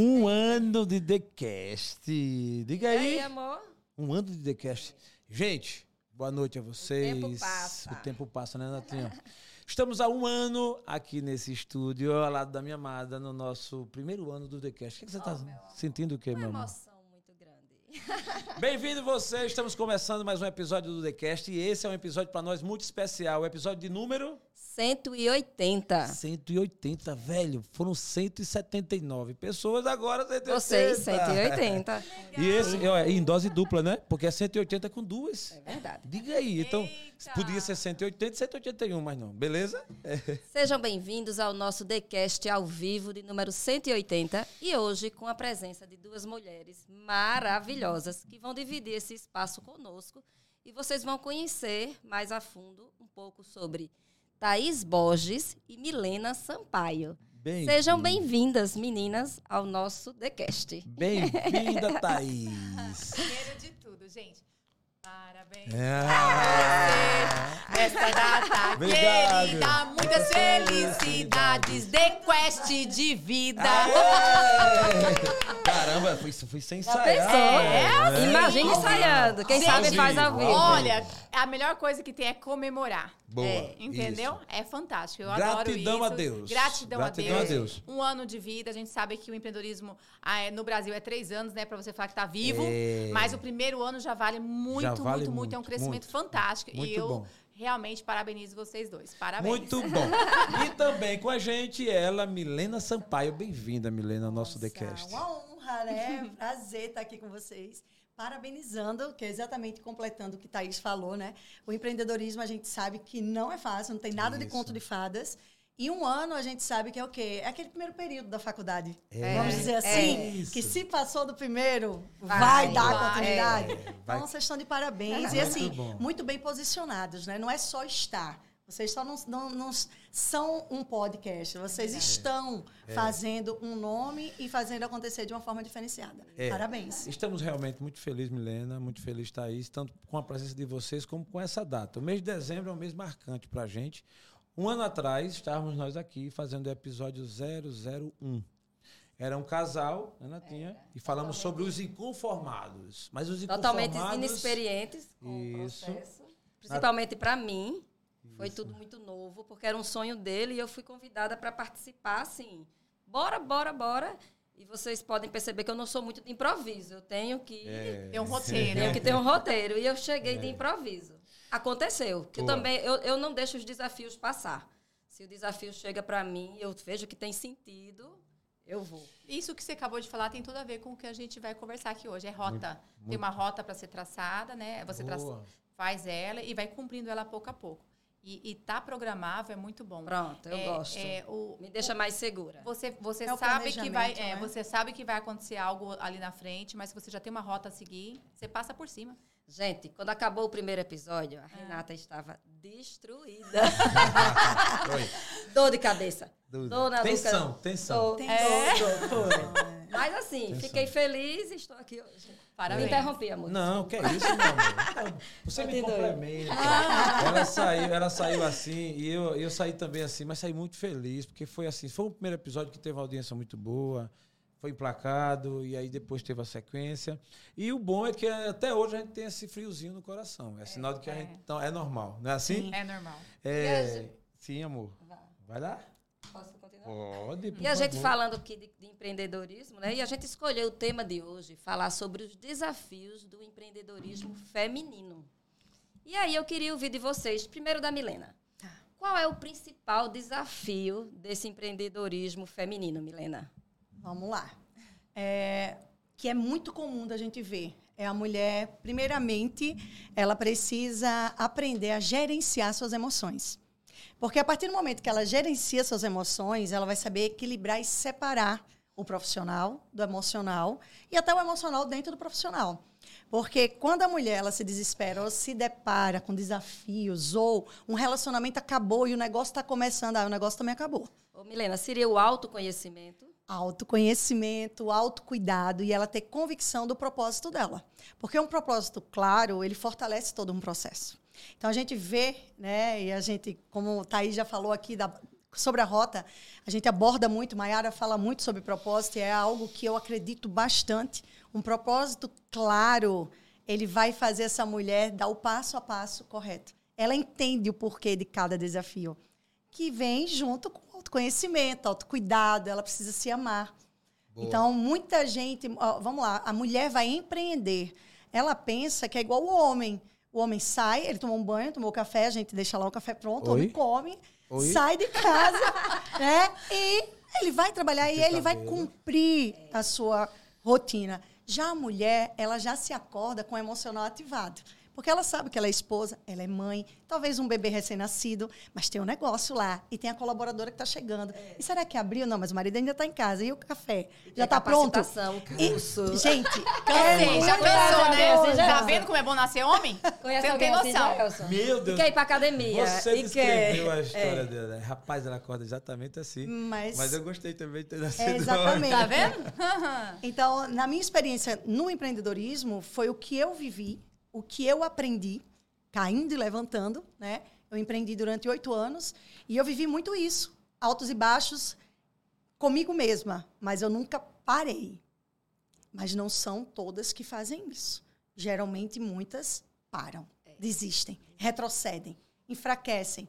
ano de TheCast. Diga E aí. aí, amor? Um ano de TheCast. Gente, boa noite a vocês. tempo passa. O tempo passa, né, Natinha? Estamos há um ano aqui nesse estúdio, ao lado da minha amada, no nosso primeiro ano do TheCast. O que, você está sentindo o quê, Uma meu amor? emoção muito grande. Bem-vindo você, estamos começando mais um episódio do TheCast e esse é um episódio para nós muito especial, o episódio de número 180. 180, velho. Foram 179 pessoas, agora 180. Vocês, 180. E esse, ó, em dose dupla, né? Porque é 180 com duas. É verdade. Diga aí, então, Eita! podia ser 180 e 181, mas não, beleza? Sejam bem-vindos ao nosso TheCast ao vivo de número 180 e hoje com a presença de duas mulheres maravilhosas que vão dividir esse espaço conosco e vocês vão conhecer mais a fundo um pouco sobre Thaís Borges e Milena Sampaio. Bem, Sejam bem-vindas, meninas, ao nosso TheCast. Bem-vinda, Thaís. Primeiro de tudo, gente. Parabéns. Ah, Esta data Obrigado. querida, muitas felicidades, The Quest de vida. Aê! Caramba, foi, isso foi sem ensaiar. pensou? né? Imagine ensaiando. Quem Gente, sabe faz ao vivo. Olha, a melhor coisa que tem é comemorar. Boa, É, Entendeu? isso. É fantástico. Eu adoro Gratidão isso. a Deus. Gratidão, Gratidão a, a Deus. Um ano de vida. A gente sabe que o empreendedorismo ah, é, no Brasil é três anos, né? Pra você falar que tá vivo. É. Mas o primeiro ano já vale muito, Já muito, vale muito, É um muito, crescimento muito. fantástico. Muito e eu bom. realmente parabenizo vocês dois. Parabéns. Muito bom. E também com a gente, ela, Milena Sampaio. Bem-vinda, Milena, ao nosso Nossa, TheCast. Uma honra, né? Prazer estar aqui com vocês. Parabenizando, que é exatamente completando o que Thaís falou, né? O empreendedorismo a gente sabe que não é fácil, não tem nada de Isso. conto de fadas. E um ano a gente sabe que é o quê? É aquele primeiro período da faculdade. É. Vamos dizer assim, Isso. que se passou do primeiro, vai, Vai, dar vai. continuidade. É, vai. Então, vocês estão de parabéns. e Muito assim, bom. muito bem posicionados, né? Não é só estar. Vocês só não, não- não são um podcast. Vocês estão fazendo um nome e fazendo acontecer de uma forma diferenciada. É. Parabéns. Estamos realmente muito felizes, Milena, muito feliz, Thaís, tanto com a presença de vocês como com essa data. O mês de dezembro é um mês marcante para a gente. Um ano atrás, estávamos nós aqui fazendo o episódio 001. Era um casal, né, Natinha? e falamos sobre os inconformados. Mas os Totalmente inconformados... inexperientes com o Isso. processo. Principalmente para mim. Foi tudo muito novo, porque era um sonho dele e eu fui convidada para participar, assim. Bora, bora, bora. E vocês podem perceber que eu não sou muito de improviso. Eu tenho que, É. Tem um roteiro. tenho que ter um roteiro. E eu cheguei de improviso. Aconteceu. Que eu também eu, eu não deixo os desafios passar. Se o desafio chega para mim, eu vejo que tem sentido, eu vou. Isso que você acabou de falar tem tudo a ver com o que a gente vai conversar aqui hoje. É rota. Muito, Tem uma rota para ser traçada, né? Você tra- Boa. faz ela e vai cumprindo ela pouco a pouco. E, e tá programável é muito bom. Pronto, eu É- gosto. é o- Me deixa mais segura. Você, você É sabe que vai, é, né? você sabe que vai acontecer algo ali na frente, mas se você já tem uma rota a seguir, você passa por cima. Gente, quando acabou o primeiro episódio, Ah. a Renata estava destruída. Oi. Dor de cabeça. Dúvida. Dor na Tensão, nuca. tensão. Dor. É. dor, dor, dor. Mas assim, Atenção. fiquei feliz e estou aqui hoje. Parabéns. Me interrompi, amor. Não, que é isso, meu amor. Você me complementa. Ela saiu, ela saiu assim, e eu, eu saí também assim, mas saí muito feliz, porque foi assim, foi um primeiro episódio que teve uma audiência muito boa, foi emplacado, e aí depois teve a sequência. E o bom é que até hoje a gente tem esse friozinho no coração. É sinal de que a é. gente. Então, é normal, não é assim? É normal. É, sim, amor. Vá. Vai lá? Posso continuar? Pode. por E a gente favor. falando aqui de, de empreendedorismo, né? E a gente escolheu o tema de hoje, falar sobre os desafios do empreendedorismo feminino. E aí eu queria ouvir de vocês, primeiro da Milena. Tá. Qual é o principal desafio desse empreendedorismo feminino, Milena? Vamos lá. É, que é muito comum da gente ver. É a mulher, primeiramente, ela precisa aprender a gerenciar suas emoções. Porque a partir do momento que ela gerencia suas emoções, ela vai saber equilibrar e separar o profissional do emocional e até o emocional dentro do profissional. Porque quando a mulher ela se desespera ou se depara com desafios ou um relacionamento acabou e o negócio está começando, ah, o negócio também acabou Ô, Milena, seria o autoconhecimento? Autoconhecimento, autocuidado e ela ter convicção do propósito dela. Porque um propósito claro, ele fortalece todo um processo. Então a gente vê, né, e a gente, como o Thaís já falou aqui da sobre a rota, a gente aborda muito, Mayara fala muito sobre propósito, e é algo que eu acredito bastante. Um propósito claro, ele vai fazer essa mulher dar o passo a passo correto. Ela entende o porquê de cada desafio, que vem junto com autoconhecimento, autocuidado, ela precisa se amar. Boa. Então, muita gente, ó, vamos lá, a mulher vai empreender. Ela pensa que é igual o homem. O homem sai, ele toma um banho, tomou café, a gente deixa lá o café pronto, Oi? o homem come, Oi? sai de casa, né? E ele vai trabalhar e ele vai cumprir a sua rotina. Já a mulher, ela já se acorda com o emocional ativado. Porque ela sabe que ela é esposa, ela é mãe, talvez um bebê recém-nascido, mas tem um negócio lá e tem a colaboradora que está chegando. É. E será que abriu? Não, mas o marido ainda está em casa. E o café? E já está pronto? Curso. E, gente, é, já pensou, né? Você já tá vendo como é bom nascer homem? Conhece Você não tem noção. Assim, Meu Deus. E quer ir para academia. Você descreveu quer... a história é. dela. Rapaz, ela acorda exatamente assim. Mas, mas eu gostei também de ter nascido. É exatamente. Tá vendo? então, na minha experiência no empreendedorismo, foi o que eu vivi o que eu aprendi, caindo e levantando, né? Eu empreendi durante oito anos e eu vivi muito isso, altos e baixos, comigo mesma, mas eu nunca parei. Mas não são todas que fazem isso. Geralmente muitas param, é. desistem, retrocedem, enfraquecem.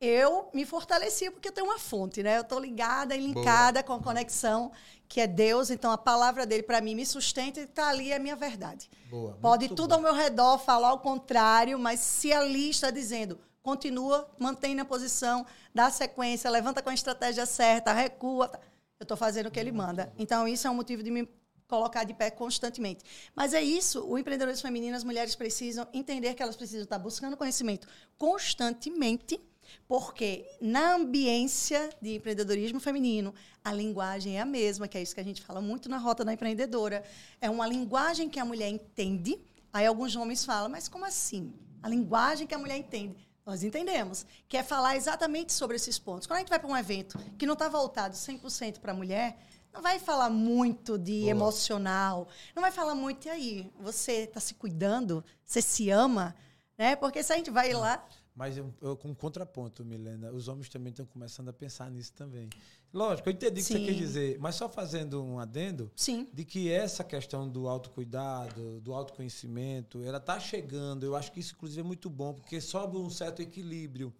Eu me fortaleci porque eu tenho uma fonte, né? Eu estou ligada e linkada Boa. com a conexão que é Deus, então a palavra dele para mim me sustenta e está ali é a minha verdade. Boa, Pode tudo bom. ao meu redor falar o contrário, mas se ali está dizendo, continua, mantém na posição, dá sequência, levanta com a estratégia certa, recua, tá. eu estou fazendo o que ele manda. Então isso é um motivo de me colocar de pé constantemente. Mas é isso, o empreendedorismo feminino, as mulheres precisam entender que elas precisam estar buscando conhecimento constantemente porque na ambiência de empreendedorismo feminino, a linguagem é a mesma, que é isso que a gente fala muito na Rota da Empreendedora. É uma linguagem que a mulher entende. Aí alguns homens falam, mas como assim? A linguagem que a mulher entende. Nós entendemos, que é falar exatamente sobre esses pontos. Quando a gente vai para um evento que não está voltado 100% para a mulher, não vai falar muito de Boa. emocional, não vai falar muito, e aí, você está se cuidando? Você se ama? Né? Porque se a gente vai lá mas eu, eu, com contraponto, Milena, os homens também estão começando a pensar nisso também. Lógico, eu entendi o que você quer dizer, mas só fazendo um adendo Sim. de que essa questão do autocuidado, do autoconhecimento, ela está chegando. Eu acho que isso, inclusive, é muito bom, porque sobe um certo equilíbrio.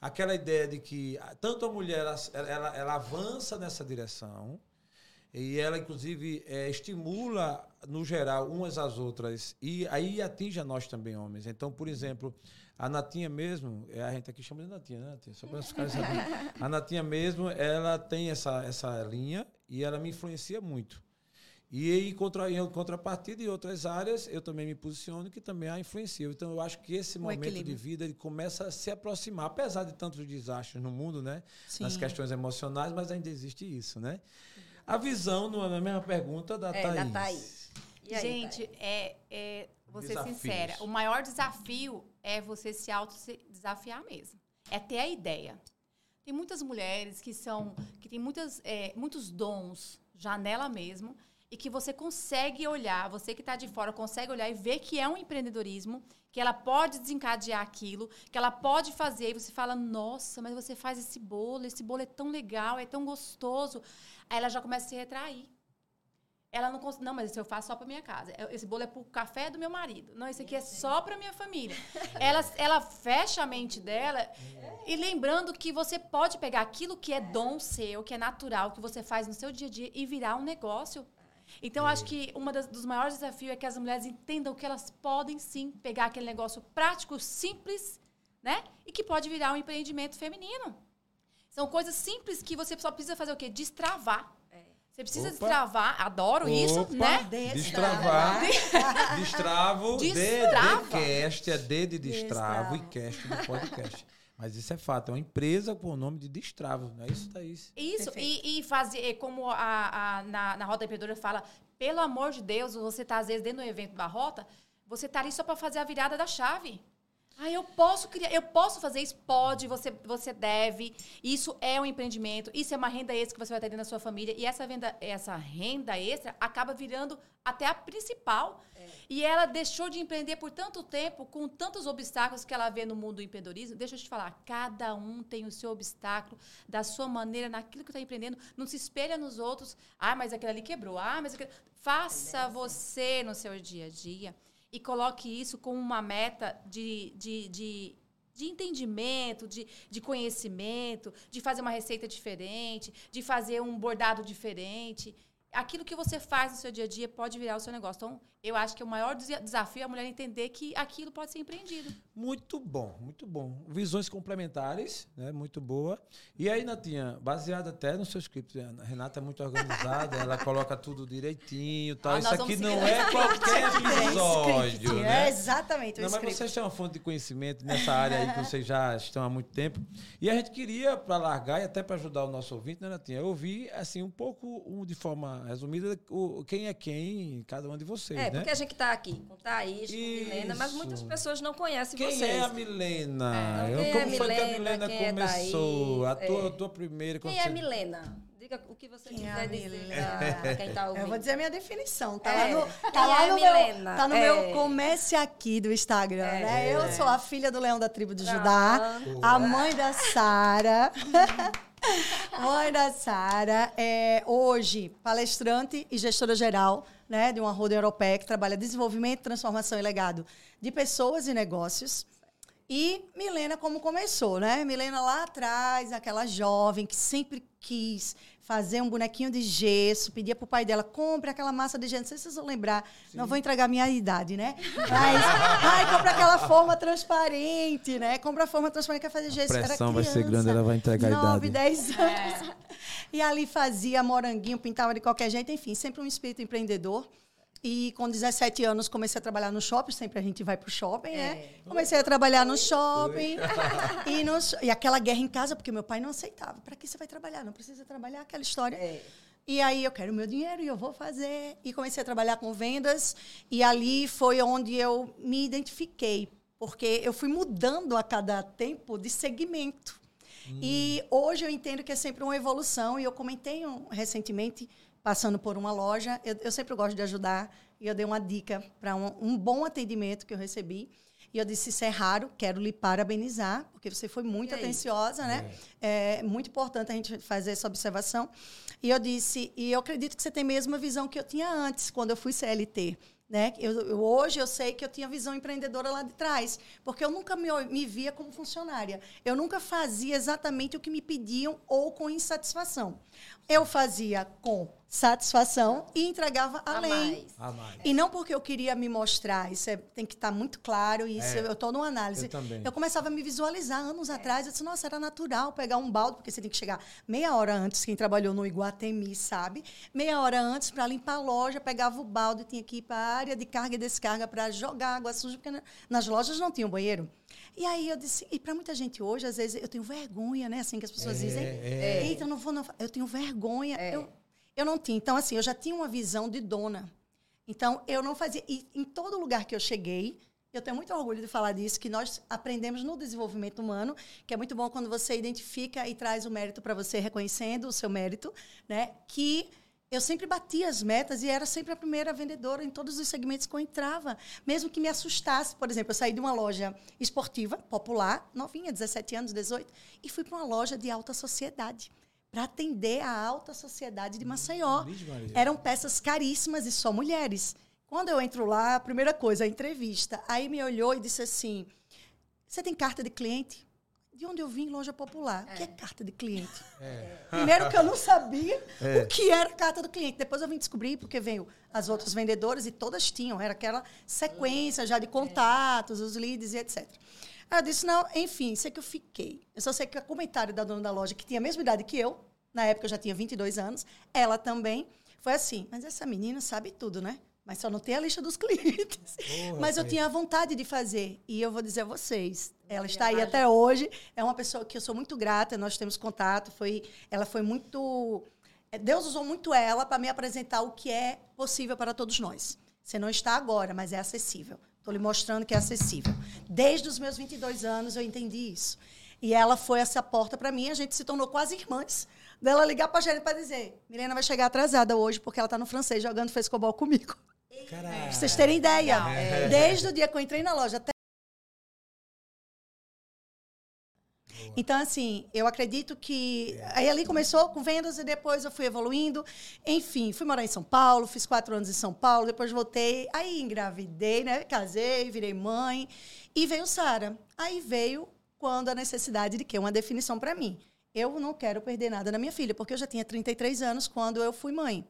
Aquela ideia de que tanto a mulher ela, ela, ela avança nessa direção, e ela, inclusive, é, estimula, no geral, umas às outras. E aí atinge a nós também, homens. Então, por exemplo, a Natinha mesmo, é, a gente aqui chama de Natinha, né, Natinha? Só para os caras saberem. A Natinha mesmo, ela tem essa, essa linha e ela me influencia muito. E em, contra, em contrapartida, em outras áreas, eu também me posiciono que também a influencia. Então, eu acho que esse o momento equilíbrio. de vida ele começa a se aproximar, apesar de tantos desastres no mundo, né? Sim. Nas questões emocionais, mas ainda existe isso, né? A visão, não é a mesma pergunta da é, Thaís. Da Thaís. Aí, Gente, é, é, vou ser sincera, o maior desafio é você se auto-desafiar mesmo. É ter a ideia. Tem muitas mulheres que são, que têm muitas, é, muitos dons já nela mesmo e que você consegue olhar, você que está de fora consegue olhar e ver que é um empreendedorismo, que ela pode desencadear aquilo, que ela pode fazer, e você fala, nossa, mas você faz esse bolo, esse bolo é tão legal, é tão gostoso. Aí ela já começa a se retrair. Ela não consegue. Não, mas esse eu faço só para minha casa. Esse bolo é para o café do meu marido. Não, esse aqui é só para minha família. ela, ela fecha a mente dela e lembrando que você pode pegar aquilo que é dom seu, que é natural, que você faz no seu dia a dia e virar um negócio. Então, acho que um dos maiores desafios é que as mulheres entendam que elas podem sim pegar aquele negócio prático, simples, né? E que pode virar um empreendimento feminino. São coisas simples que você só precisa fazer o quê? Destravar. Você precisa Opa. destravar, adoro Opa. isso, né? Destravar. Destravo. Destrava. De, de cast, é D de destravo e cast do podcast. Mas isso é fato, é uma empresa com o nome de Destravo, não é isso, Thaís? Isso, e, e fazer, como a, a, na, na Rota Empreendedora fala, pelo amor de Deus, você está às vezes dentro do evento da Rota, você está ali só para fazer a virada da chave. Ah, eu posso criar, eu posso fazer isso? Pode, você, você deve. Isso é um empreendimento, isso é uma renda extra que você vai ter na sua família. E essa, venda, essa renda extra acaba virando até a principal. É. E ela deixou de empreender por tanto tempo, com tantos obstáculos que ela vê no mundo do empreendedorismo. Deixa eu te falar, cada um tem o seu obstáculo, da sua maneira, naquilo que está empreendendo. Não se espelha nos outros. Ah, mas aquele ali quebrou. Ah, mas aquele... Faça você no seu dia a dia e coloque isso como uma meta de, de, de, de entendimento, de, de conhecimento, de fazer uma receita diferente, de fazer um bordado diferente. Aquilo que você faz no seu dia a dia pode virar o seu negócio. Então, eu acho que o maior desafio é a mulher entender que aquilo pode ser empreendido. Muito bom, muito bom. Visões complementares, né? Muito boa. E aí, Natinha, baseada até no seu script, a Renata é muito organizada, ela coloca tudo direitinho, tal. Ah, Isso aqui não é qualquer episódio, é né? É exatamente. Não, mas vocês têm uma fonte de conhecimento nessa área aí que vocês já estão há muito tempo. E a gente queria para largar e até para ajudar o nosso ouvinte, né, Natinha? Ouvir assim um pouco, um, de forma resumida, o, quem é quem, cada um de vocês. É, é, porque a gente está aqui com Thaís, com Milena, mas muitas pessoas não conhecem quem vocês. Quem é a Milena? É, como é foi Milena, que a Milena é começou? É a tua, a tua primeira... Quem é Milena? Diga o que você quem quiser dizer quem está ouvindo. Eu vou dizer a minha definição. Tá lá no, tá lá no, meu, tá no meu comece aqui do Instagram, né? Eu sou a filha do leão da tribo de Judá, a mãe da Sara. mãe da Sara, é, hoje palestrante e gestora geral né, de uma roda europeia que trabalha desenvolvimento, transformação e legado de pessoas e negócios. E Milena, como começou, né? Milena lá atrás, aquela jovem que sempre quis fazer um bonequinho de gesso, pedia pro pai dela, compre aquela massa de gesso. Não sei se vocês vão lembrar, Sim. não vou entregar minha idade, né? Mas, ai, compra aquela forma transparente, né? Compra a forma transparente, quer fazer gesso. A pressão vai ser grande, ela vai entregar a idade. 9, 10 anos. É. E ali fazia moranguinho, pintava de qualquer jeito, enfim, sempre um espírito empreendedor. E com 17 anos comecei a trabalhar no shopping, sempre a gente vai pro shopping, né? é. né? Comecei a trabalhar no shopping. e, no, e aquela guerra em casa, porque meu pai não aceitava. Para que você vai trabalhar? Não precisa trabalhar aquela história. É. E aí eu quero o meu dinheiro e eu vou fazer. E comecei a trabalhar com vendas. E ali foi onde eu me identifiquei. Porque eu fui mudando a cada tempo de segmento. Hum. E hoje eu entendo que é sempre uma evolução. E eu comentei um, recentemente passando por uma loja. Eu, eu sempre gosto de ajudar e eu dei uma dica para um, um, bom atendimento que eu recebi. E eu disse: Isso é raro, quero lhe parabenizar, porque você foi muito atenciosa, né? É. é. muito importante a gente fazer essa observação. E eu disse: E eu acredito que você tem a mesma visão que eu tinha antes, quando eu fui CLT. Né? Eu, eu, hoje eu sei que eu tinha visão empreendedora lá de trás, porque eu nunca me, me via como funcionária. Eu nunca fazia exatamente o que me pediam ou com insatisfação. Eu fazia com satisfação e entregava além. A mais. E não porque eu queria me mostrar, isso é, tem que estar muito claro, e isso é, eu estou numa análise. Eu, também. eu começava a me visualizar anos é. atrás, eu disse, nossa, era natural pegar um balde, porque você tem que chegar meia hora antes, quem trabalhou no Iguatemi sabe, meia hora antes para limpar a loja, pegava o balde, tinha que ir para a área de carga e descarga para jogar água suja, porque nas lojas não tinha banheiro. E aí eu disse, e para muita gente hoje, às vezes eu tenho vergonha, né? Assim que as pessoas é, dizem, é. eita, eu não vou, não, eu tenho vergonha. É. Eu, eu não tinha. Então, assim, eu já tinha uma visão de dona. Então, eu não fazia. E em todo lugar que eu cheguei, eu tenho muito orgulho de falar disso, que nós aprendemos no desenvolvimento humano, que é muito bom quando você identifica e traz o mérito para você, reconhecendo o seu mérito, né? Que eu sempre batia as metas e era sempre a primeira vendedora em todos os segmentos que eu entrava. Mesmo que me assustasse. Por exemplo, eu saí de uma loja esportiva, popular, novinha, 17 anos, 18, e fui para uma loja de alta sociedade para atender a alta sociedade de Maceió. Eram peças caríssimas e só mulheres. Quando eu entro lá, a primeira coisa, a entrevista. Aí me olhou e disse assim: Você tem carta de cliente? De onde eu vim, loja popular. É. O que é carta de cliente? É. Primeiro que eu não sabia é. o que era carta do cliente. Depois eu vim descobrir, porque veio as outras vendedoras e todas tinham. Era aquela sequência já de contatos, os leads e etc. Aí eu disse, não, enfim, sei que eu fiquei. Eu só sei que o comentário da dona da loja, que tinha a mesma idade que eu, na época eu já tinha 22 anos, ela também, foi assim, mas essa menina sabe tudo, né? Mas só não tem a lista dos clientes. mas eu tinha a vontade de fazer. E eu vou dizer a vocês, ela está aí até hoje. É uma pessoa que eu sou muito grata, nós temos contato. Foi, ela foi muito... Deus usou muito ela para me apresentar o que é possível para todos nós. Você não está agora, mas é acessível Estou lhe mostrando que é acessível. Desde os meus 22 anos eu entendi isso. E ela foi essa porta para mim, a gente se tornou quase irmãs. Dela ligar para a gerente para dizer: Milena vai chegar atrasada hoje porque ela está no francês jogando frescobol comigo. Para vocês terem ideia. É. Desde o dia que eu entrei na loja até Então, assim, eu acredito que. Aí ali começou com vendas e depois eu fui evoluindo. Enfim, fui morar em São Paulo, fiz quatro anos em São Paulo, depois voltei. Aí engravidei, né? Casei, virei mãe. E veio Sara. Aí veio quando a necessidade de quê? Uma definição para mim. Eu não quero perder nada na minha filha, porque eu já tinha 33 anos quando eu fui mãe.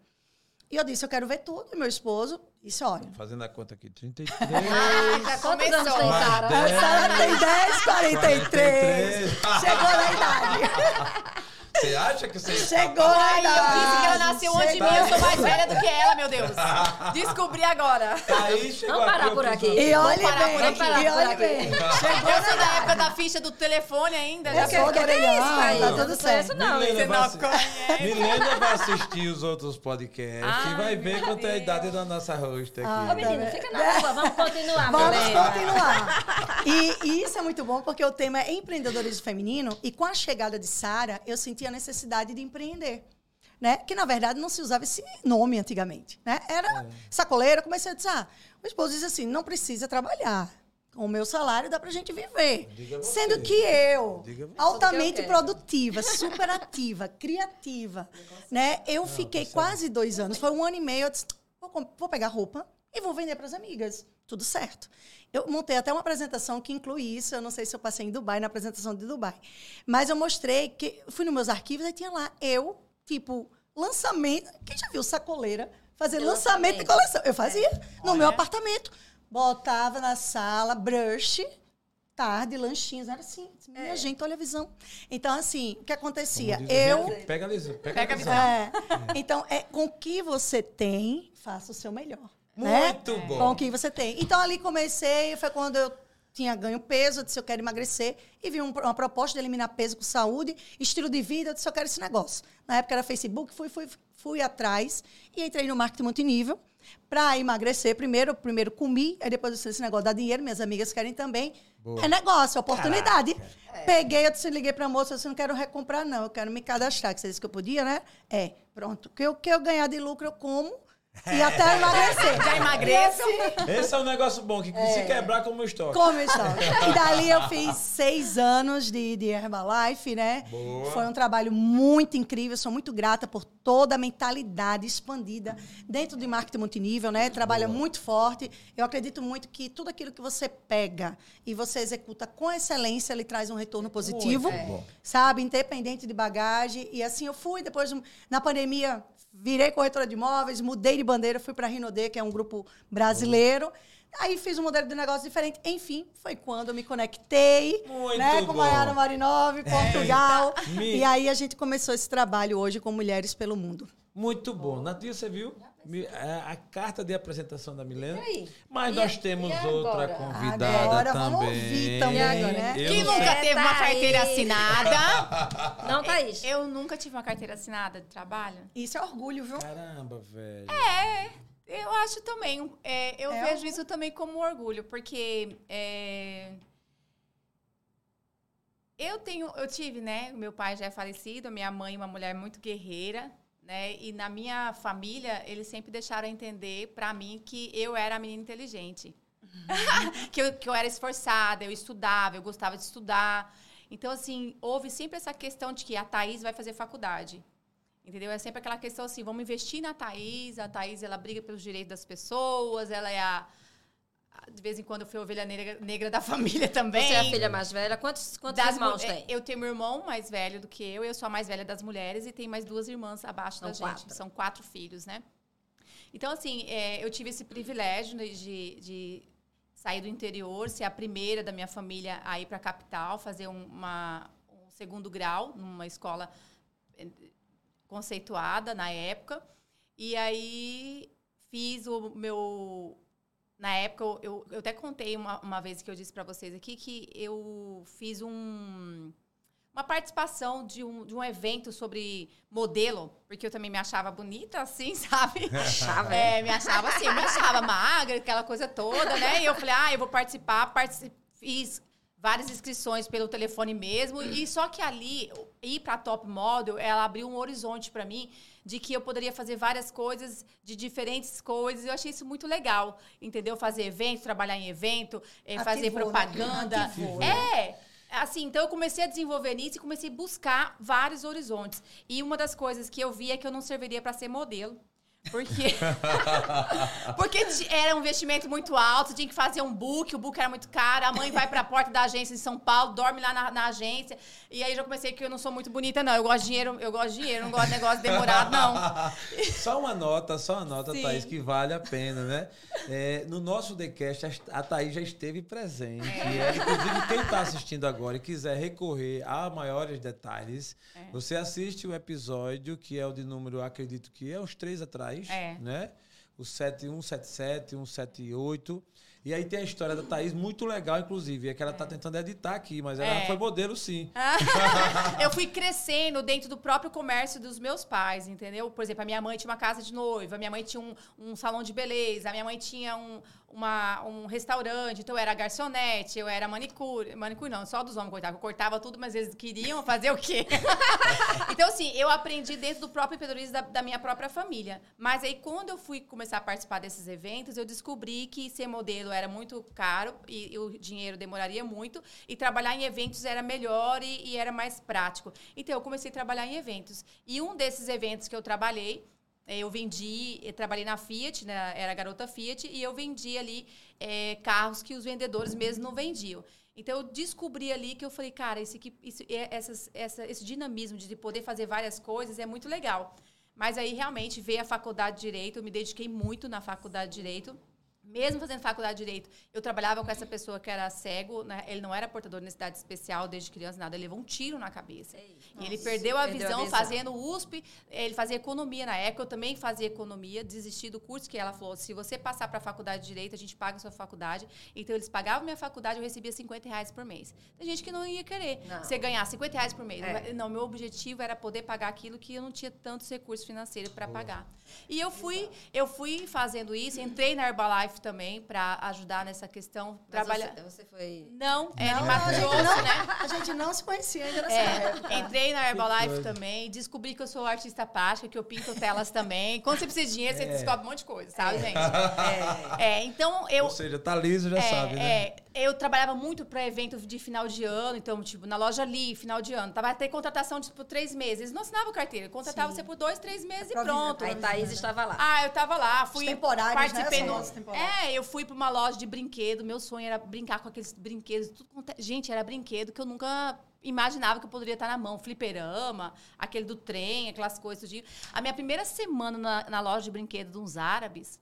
E eu disse, eu quero ver tudo. E meu esposo disse, olha... Fazendo a conta aqui, 33... ah, quantos anos tem, Sara? A Sara tem 10, 43. 43. Chegou na idade. Você acha que você. Chegou Ai, eu disse que ela nasceu antes de mim, eu sou mais velha do que ela, meu Deus. Descobri agora. Aí chegou Vamos parar por aqui. E olhe bem, vamos parar e bem. Chegou eu sou da época da ficha do telefone ainda. Já sou da orelhão, tá tudo certo. Não, Milena vai, Milena vai assistir os outros podcasts ah, e vai ver quanto é a idade da nossa host aqui. Ah, Ô, menina, fica na rua, vamos continuar. Vamos continuar. E, e isso é muito bom porque o tema é empreendedorismo feminino e com a chegada de Sara, eu senti a necessidade de empreender. Né? Que, na verdade, não se usava esse nome antigamente. Né? Era é. sacoleira. Comecei a dizer, ah, o esposo diz assim, não precisa trabalhar. Com o meu salário dá para a gente viver. Sendo que eu, altamente produtiva, super ativa, criativa, né? Eu não, fiquei tá quase dois anos, foi um ano e meio, eu disse, vou, vou pegar roupa e vou vender para as amigas. Tudo certo. Eu montei até uma apresentação que inclui isso. Eu não sei se eu passei em Dubai, na apresentação de Dubai. Mas eu mostrei que. Fui nos meus arquivos e tinha lá eu, tipo, lançamento. Quem já viu sacoleira fazer lançamento de coleção? Eu fazia é. no Olha. meu apartamento. Botava na sala, brush, tarde, lanchinhos. Era assim. Minha é. gente, olha a visão. Então, assim, o que acontecia? Eu. Pega a visão. Pega, pega a visão. É. Então, é, com o que você tem, faça o seu melhor. Muito né? bom. Com o que você tem. Então, ali comecei, foi quando eu tinha ganho peso, eu disse, eu quero emagrecer, e vi um, uma proposta de eliminar peso com saúde, estilo de vida, eu disse, eu quero esse negócio. Na época era Facebook, fui, fui, fui atrás e entrei no marketing multinível para emagrecer. Primeiro, primeiro comi, aí depois eu disse, esse negócio dá dinheiro, minhas amigas querem também. Boa. É negócio, é oportunidade. É. Peguei, eu disse, liguei para a moça, eu disse, não quero recomprar, não, eu quero me cadastrar, que você disse que eu podia, né? É, pronto. O que eu, que eu ganhar de lucro, eu como e até emagrecer. Já emagreço. Esse é um negócio bom, que é. se quebrar como estoque. Como estoque. E dali eu fiz seis anos de, de Herbalife, né? Boa. Foi um trabalho muito incrível. Sou muito grata por toda a mentalidade expandida dentro de marketing multinível, né? Trabalha Boa. muito forte. Eu acredito muito que tudo aquilo que você pega e você executa com excelência, ele traz um retorno positivo. Muito sabe? Independente de bagagem. E assim eu fui. Depois, na pandemia, virei corretora de imóveis, mudei de bandeira, fui para a Rinode, que é um grupo brasileiro. Aí fiz um modelo de negócio diferente. Enfim, foi quando eu me conectei Muito né, com Maiara Marinov, Portugal. É. E aí a gente começou esse trabalho hoje com Mulheres pelo Mundo. Muito bom. Natia, você viu? É, a carta de apresentação da Milena. Mas e, nós temos outra convidada agora, também. Vamos ouvir também, agora, né? Quem nunca teve uma carteira assinada? Não, Thaís. Eu nunca tive uma carteira assinada de trabalho. Isso é orgulho, viu? Caramba, velho. É, eu acho também. É, eu é vejo isso também como orgulho, porque é, eu tenho, eu tive, né? Meu pai já é falecido, minha mãe uma mulher muito guerreira. Né? E na minha família, eles sempre deixaram entender para mim que eu era a menina inteligente. Uhum. que, eu, que eu era esforçada, eu estudava, eu gostava de estudar. Então, assim, houve sempre essa questão de que a Thaís vai fazer faculdade. Entendeu? É sempre aquela questão assim, vamos investir na Thaís, a Thaís, ela briga pelos direitos das pessoas, ela é a de vez em quando eu fui a ovelha negra, negra da família também. Você é a filha mais velha? Quantos, quantos das irmãos tem? Eu tenho meu irmão mais velho do que eu, eu sou a mais velha das mulheres e tem mais duas irmãs abaixo São da quatro. gente. São quatro filhos, né? Então, assim, é, eu tive esse privilégio de, de, sair do interior, ser a primeira da minha família a ir para a capital, fazer uma, um segundo grau numa escola é, conceituada na época. E aí fiz o meu na época, eu, eu até contei uma, uma vez que eu disse para vocês aqui que eu fiz um uma participação de um, de um evento sobre modelo, porque eu também me achava bonita, assim, sabe? Achava, é, me achava assim, eu me achava magra, aquela coisa toda, né? E eu falei, ah, eu vou participar, particip... fiz várias inscrições pelo telefone mesmo, e só que ali, ir para Top Model, ela abriu um horizonte para mim de que eu poderia fazer várias coisas, de diferentes coisas. Eu achei isso muito legal, entendeu? Fazer evento, trabalhar em evento, eh, Ativou, fazer né? propaganda. Ativou, É, assim, então eu comecei a desenvolver nisso e comecei a buscar vários horizontes. E uma das coisas que eu vi é que eu não serviria para ser modelo. Porque, porque era um investimento muito alto, tinha que fazer um book, o book era muito caro, a mãe vai para a porta da agência em São Paulo, dorme lá na, na agência. E aí já comecei que eu não sou muito bonita, não. Eu gosto de dinheiro, eu gosto de dinheiro, não gosto de negócio demorado, não. Só uma nota, só uma nota, Sim. Thaís, que vale a pena, né? É, no nosso TheCast, a- Thaís já esteve presente. É, inclusive, quem está assistindo agora e quiser recorrer a maiores detalhes, É. você assiste o episódio, que é o de número, acredito que é uns três atrás, É. né? O 7177, 178. E aí tem a história da Thaís, muito legal, inclusive. É que ela está tentando editar aqui, mas ela É. foi modelo, sim. eu fui crescendo dentro do próprio comércio dos meus pais, entendeu? Por exemplo, a minha mãe tinha uma casa de noiva, a minha mãe tinha um, um salão de beleza, a minha mãe tinha um, uma, um restaurante, então eu era garçonete, eu era manicure. Manicure não, só dos homens, coitado. Eu cortava tudo, mas eles queriam fazer o quê? então, assim, eu aprendi dentro do próprio empreendedorismo da, da minha própria família. Mas aí, quando eu fui começar a participar desses eventos, eu descobri que ser modelo era muito caro e, e o dinheiro demoraria muito. E trabalhar em eventos era melhor e, e era mais prático. Então, eu comecei a trabalhar em eventos. E um desses eventos que eu trabalhei, eu vendi, eu trabalhei na Fiat, né, era garota Fiat, e eu vendi ali eh, carros que os vendedores mesmo não vendiam. Então eu descobri ali que eu falei, cara, esse, aqui- isso, é- essas, essa, esse dinamismo de poder fazer várias coisas é muito legal. Mas aí realmente veio a faculdade de Direito, eu me dediquei muito na faculdade de Direito. Mesmo fazendo faculdade de Direito, eu trabalhava com essa pessoa que era cego, né? ele não era portador de necessidade especial desde criança, nada, ele levou um tiro na cabeça. Ei, E ele perdeu a, perdeu a visão visão. fazendo USP, ele fazia economia na época, eu também fazia economia, desisti do curso que ela falou, se você passar para a faculdade de Direito, a gente paga a sua faculdade. Então, eles pagavam minha faculdade, eu recebia 50 reais por mês. Tem gente que não ia querer Não. você ganhar 50 reais por mês. É. Não, meu objetivo era poder pagar aquilo que eu não tinha tantos recursos financeiros para pagar. E eu fui, eu fui fazendo isso, entrei na Herbalife também para ajudar nessa questão. Mas Trabalhar... Você, você foi. Não, é Não, de Mato Grosso, não- né? A gente não se conhecia ainda nessa É, época. entrei na Herbalife também, descobri que eu sou artista plástica, que eu pinto telas também. Quando você precisa de dinheiro, você É. descobre um monte de coisa, sabe, gente? É, É, então eu. Ou seja, tá liso, já é, sabe, né? é, eu trabalhava muito para evento de final de ano, então, tipo, na loja ali, final de ano. Tava até contratação de por três meses. Eles não assinavam carteira, contratavam Sim. você por dois, três meses e Improvisa- pronto. aí Thaís estava lá. Ah, eu tava lá, fui. temporários, participei né? no- São os temporários. É, eu fui pra uma loja de brinquedo. Meu sonho era brincar com aqueles brinquedos. Tudo é- Gente, era brinquedo que eu nunca imaginava que eu poderia estar na mão. Fliperama, aquele do trem, aquelas coisas. tudinho. A minha primeira semana na, na loja de brinquedo de uns árabes,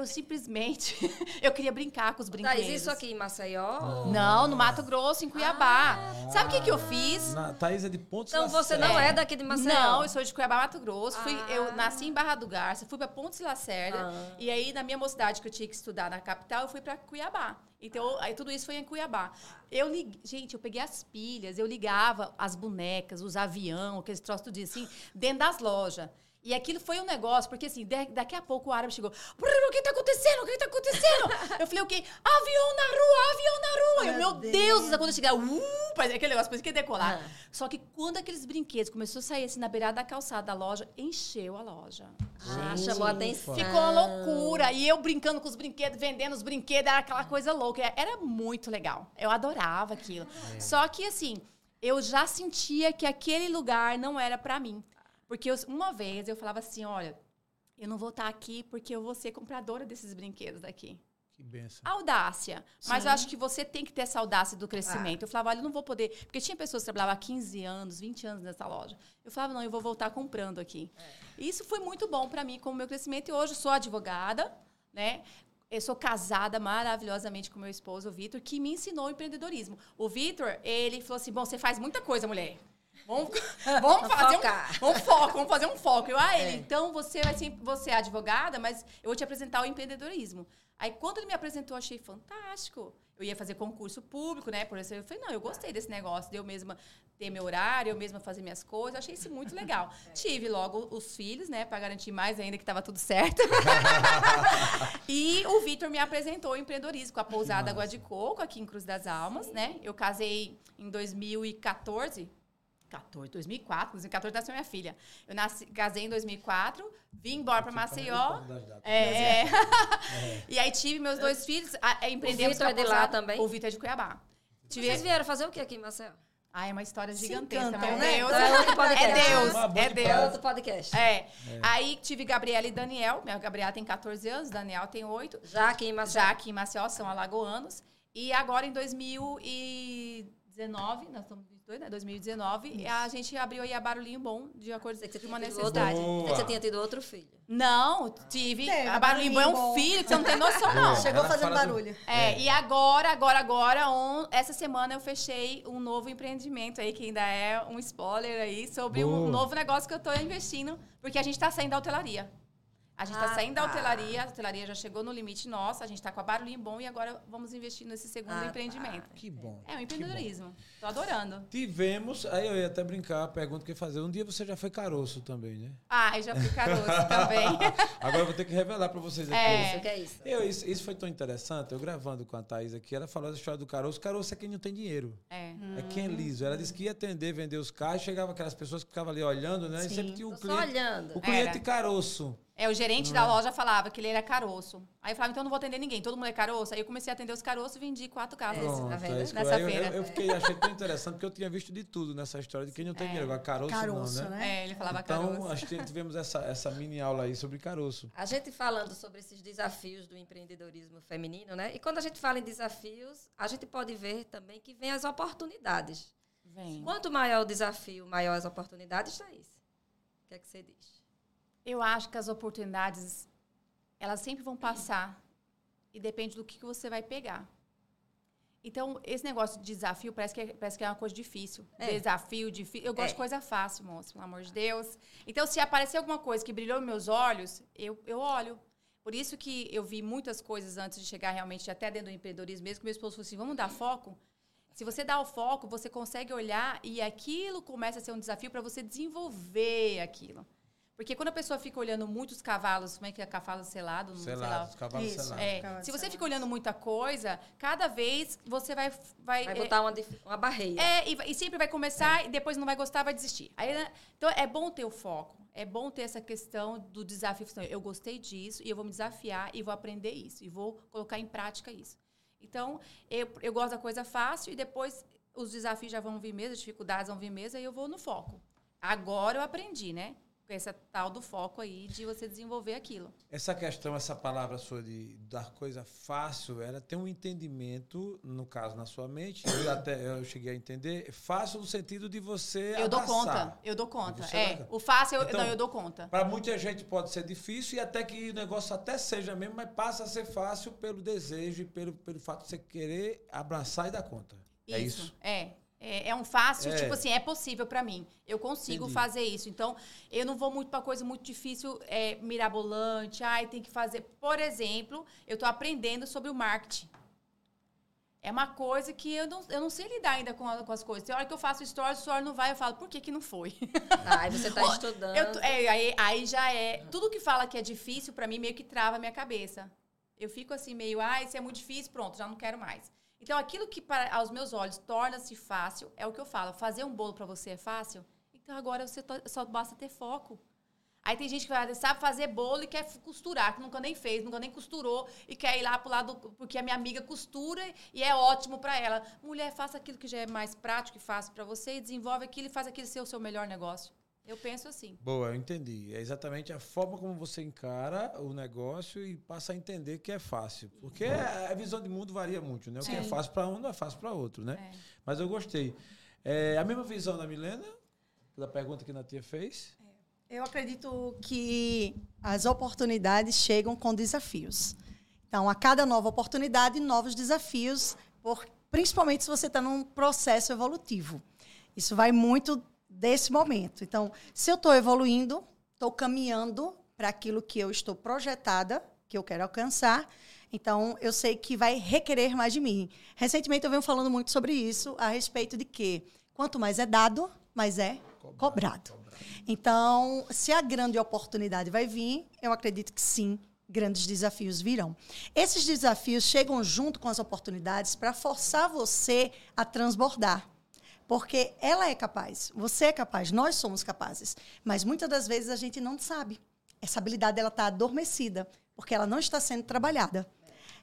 eu simplesmente. eu queria brincar com os brinquedos. Thaís, isso aqui em Maceió? Não, no Mato Grosso, em Cuiabá. Sabe o que, que eu fiz? Na, Thaís é de Pontes Então você não é daqui de Maceió? Não, eu sou de Cuiabá, Mato Grosso. Fui, Ah. Eu nasci em Barra do Garça, fui para Pontes Lacerda. Ah. E aí, na minha mocidade, que eu tinha que estudar na capital, eu fui para Cuiabá. Então, aí tudo isso foi em Cuiabá. Eu liguei, gente, eu peguei as pilhas, eu ligava as bonecas, os avião, aqueles troços tudo assim, dentro das lojas. E aquilo foi um negócio, porque assim, da- daqui a pouco o árabe chegou. "Brrr, O que tá acontecendo? O que tá acontecendo? eu falei, o quê? Avião na rua, avião na rua. Eu, Meu meu Deus. Deus, quando eu chegar, uh, aquele negócio, parecia que ia decolar. Ah. Só que quando aqueles brinquedos começou a sair assim na beirada da calçada da loja, encheu a loja. Ah, chamou a atenção. Ficou uma loucura. E eu brincando com os brinquedos, vendendo os brinquedos, era aquela coisa louca. Era muito legal. Eu adorava aquilo. Só que, assim, eu já sentia que aquele lugar não era pra mim. Porque eu- uma vez eu falava assim: olha, eu não vou estar aqui porque eu vou ser compradora desses brinquedos daqui. Que benção. Audácia. Mas Sim. eu acho que você tem que ter essa audácia do crescimento. Eu falava, olha, eu não vou poder. Porque tinha pessoas que trabalhavam há 15 anos, 20 anos nessa loja. Eu falava, não, eu vou voltar comprando aqui. E isso foi muito bom para mim, como meu crescimento. E hoje eu sou advogada, né? Eu sou casada maravilhosamente com meu esposo, o Vitor, que me ensinou o empreendedorismo. O Vitor, ele falou assim: bom, você faz muita coisa, mulher. Vamos, vamos fazer focar. um, um foco, vamos fazer um foco. Eu, ah, ele, É. então você vai ser, você é advogada, mas eu vou te apresentar o empreendedorismo. Aí, quando ele me apresentou, achei fantástico. eu ia fazer concurso público, né? Por isso eu falei, não, eu gostei desse negócio, de eu mesma ter meu horário, eu mesma fazer minhas coisas. Achei isso muito legal. Tive logo os filhos, né? Para garantir mais ainda que estava tudo certo. e o Vitor me apresentou o empreendedorismo com a pousada Água de Coco, aqui em Cruz das Almas, né? Eu casei em 2014. 14, 2004, 2014 nasceu minha filha. Eu nasci, casei em 2004, vim embora para Maceió. É, é. é. e aí tive meus dois filhos, a, a empreendemos o Vitor é de lá também? O Vitor é de Cuiabá. Tive... Vocês vieram fazer o que aqui em Maceió? Ah, é uma história gigantesca, encantam, meu né? Deus. É outro podcast. É Deus, é de Deus. É outro podcast. É. é. Aí tive Gabriela e Daniel. Minha Gabriela tem 14 anos, Daniel tem 8. Já aqui em Maceió. Já aqui em Maceió, são alagoanos. E agora em 2019, nós estamos 2022, né? 2019, Isso. a gente abriu aí a Barulhinho Bom, de acordo com uma necessidade. Outro, é que você tinha tido outro filho. Não, tive. Teve, a Barulhinho Bom é um filho que você não tem noção, não. Chegou fazendo barulho. Do... É, é, e agora, agora, agora, on, essa semana eu fechei um novo empreendimento aí, que ainda é um spoiler aí, sobre Boa. um novo negócio que eu estou investindo, porque a gente está saindo da hotelaria. A gente está ah, saindo tá. da hotelaria, a hotelaria já chegou no limite nosso, a gente está com a barulhinho bom e agora vamos investir nesse segundo ah, empreendimento. Tá. Que bom. É um empreendedorismo. Tô adorando. Tivemos, aí eu ia até brincar, a pergunta que ia fazer. Um dia você já foi caroço também, né? Ah, eu já fui caroço também. agora eu vou ter que revelar para vocês aqui. É, isso. que é isso. Eu, isso. Isso foi tão interessante. Eu gravando com a Thaís aqui, ela falou da história do caroço. Caroço é quem não tem dinheiro. É. É quem é liso. Ela disse que ia atender, vender os carros, chegava aquelas pessoas que ficavam ali olhando, né? Sim. E sempre tinha um cliente. Só olhando. O cliente Era. caroço. É, o gerente da loja falava que ele era caroço. Aí eu falava, então eu não vou atender ninguém, todo mundo é caroço. Aí eu comecei a atender os caroços e vendi quatro carros Pronto, tá vendo? É nessa feira. Eu, eu, fiquei, achei tão interessante, porque eu tinha visto de tudo nessa história de quem não tem é. dinheiro. Agora, caroço, caroço não, né? né? É, ele falava então, caroço. Então, acho que tivemos essa, essa mini aula aí sobre caroço. A gente falando sobre esses desafios do empreendedorismo feminino, né? E quando a gente fala em desafios, a gente pode ver também que vem as oportunidades. Vem. Quanto maior o desafio, maior as oportunidades, Thaís. O que é que você diz? Eu acho que as oportunidades elas sempre vão passar e depende do que, que você vai pegar. Então, esse negócio de desafio parece que é, parece que é uma coisa difícil. É. Desafio, difícil. Eu gosto é. de coisa fácil, moço, pelo amor de Deus. Então, se aparecer alguma coisa que brilhou meus olhos, eu, eu olho. Por isso que eu vi muitas coisas antes de chegar realmente até dentro do empreendedorismo mesmo, que meu esposo falou assim, vamos dar foco? Se você dá o foco, você consegue olhar e aquilo começa a ser um desafio para você desenvolver aquilo. Porque quando a pessoa fica olhando muitos cavalos, como é que é cavalo selado? Selado, cavalos Isso, selados. É. Se você fica olhando muita coisa, cada vez você vai... Vai, vai botar é, uma, uma barreira. É, e, e sempre vai começar é. e depois não vai gostar, vai desistir. Aí, né, então, é bom ter o foco. É bom ter essa questão do desafio. Eu gostei disso e eu vou me desafiar e vou aprender isso. E vou colocar em prática isso. Então, eu, eu gosto da coisa fácil e depois os desafios já vão vir mesmo, as dificuldades vão vir mesmo, e eu vou no foco. Agora eu aprendi, né? Esse tal do foco aí de você desenvolver aquilo. Essa questão, essa palavra sua de dar coisa fácil, ela tem um entendimento, no caso, na sua mente, eu até eu cheguei a entender, fácil no sentido de você Eu dou conta, eu dou conta. É, o fácil, eu, então, não, eu dou conta. Para muita gente pode ser difícil e até que o negócio até seja mesmo, mas passa a ser fácil pelo desejo e pelo, pelo fato de você querer abraçar e dar conta. Isso, é isso? É, é, é um fácil, é. tipo assim, é possível para mim. Eu consigo Entendi. fazer isso. Então, eu não vou muito para coisa muito difícil, é, mirabolante. Ai, tem que fazer. Por exemplo, eu estou aprendendo sobre o marketing. É uma coisa que eu não, eu não sei lidar ainda com, com as coisas. Tem hora que eu faço stories, o story não vai, eu falo, por que, que não foi? Ah, aí você está estudando. Eu, é, aí, aí já é. Tudo que fala que é difícil, para mim, meio que trava a minha cabeça. Eu fico assim, meio, ah, isso é muito difícil, pronto, já não quero mais. Então, aquilo que para, aos meus olhos torna-se fácil, é o que eu falo. Fazer um bolo para você é fácil? Então, agora você só basta ter foco. Aí tem gente que vai, sabe fazer bolo e quer costurar, que nunca nem fez, nunca nem costurou e quer ir lá pro lado porque a minha amiga costura e é ótimo para ela. Mulher, faça aquilo que já é mais prático e fácil para você e desenvolve aquilo e faz aquilo ser o seu melhor negócio. Eu penso assim. Boa, eu entendi. É exatamente a forma como você encara o negócio e passa a entender que é fácil. Porque a visão de mundo varia muito, né? O que é fácil para um não é fácil para outro, né? É. Mas eu gostei. É, a mesma visão da Milena, da pergunta que a Natia fez? É, eu acredito que as oportunidades chegam com desafios. Então, a cada nova oportunidade, novos desafios, por, principalmente se você está num processo evolutivo. Isso vai muito desse momento. Então, se eu estou evoluindo, estou caminhando para aquilo que eu estou projetada, que eu quero alcançar, Então, eu sei que vai requerer mais de mim. Recentemente, eu venho falando muito sobre isso, a respeito de que quanto mais é dado, mais é cobrado. cobrado. cobrado. Então, se a grande oportunidade vai vir, eu acredito que sim, grandes desafios virão. Esses desafios chegam junto com as oportunidades para forçar você a transbordar. Porque ela é capaz, você é capaz, nós somos capazes. Mas muitas das vezes a gente não sabe. Essa habilidade ela está adormecida, porque ela não está sendo trabalhada.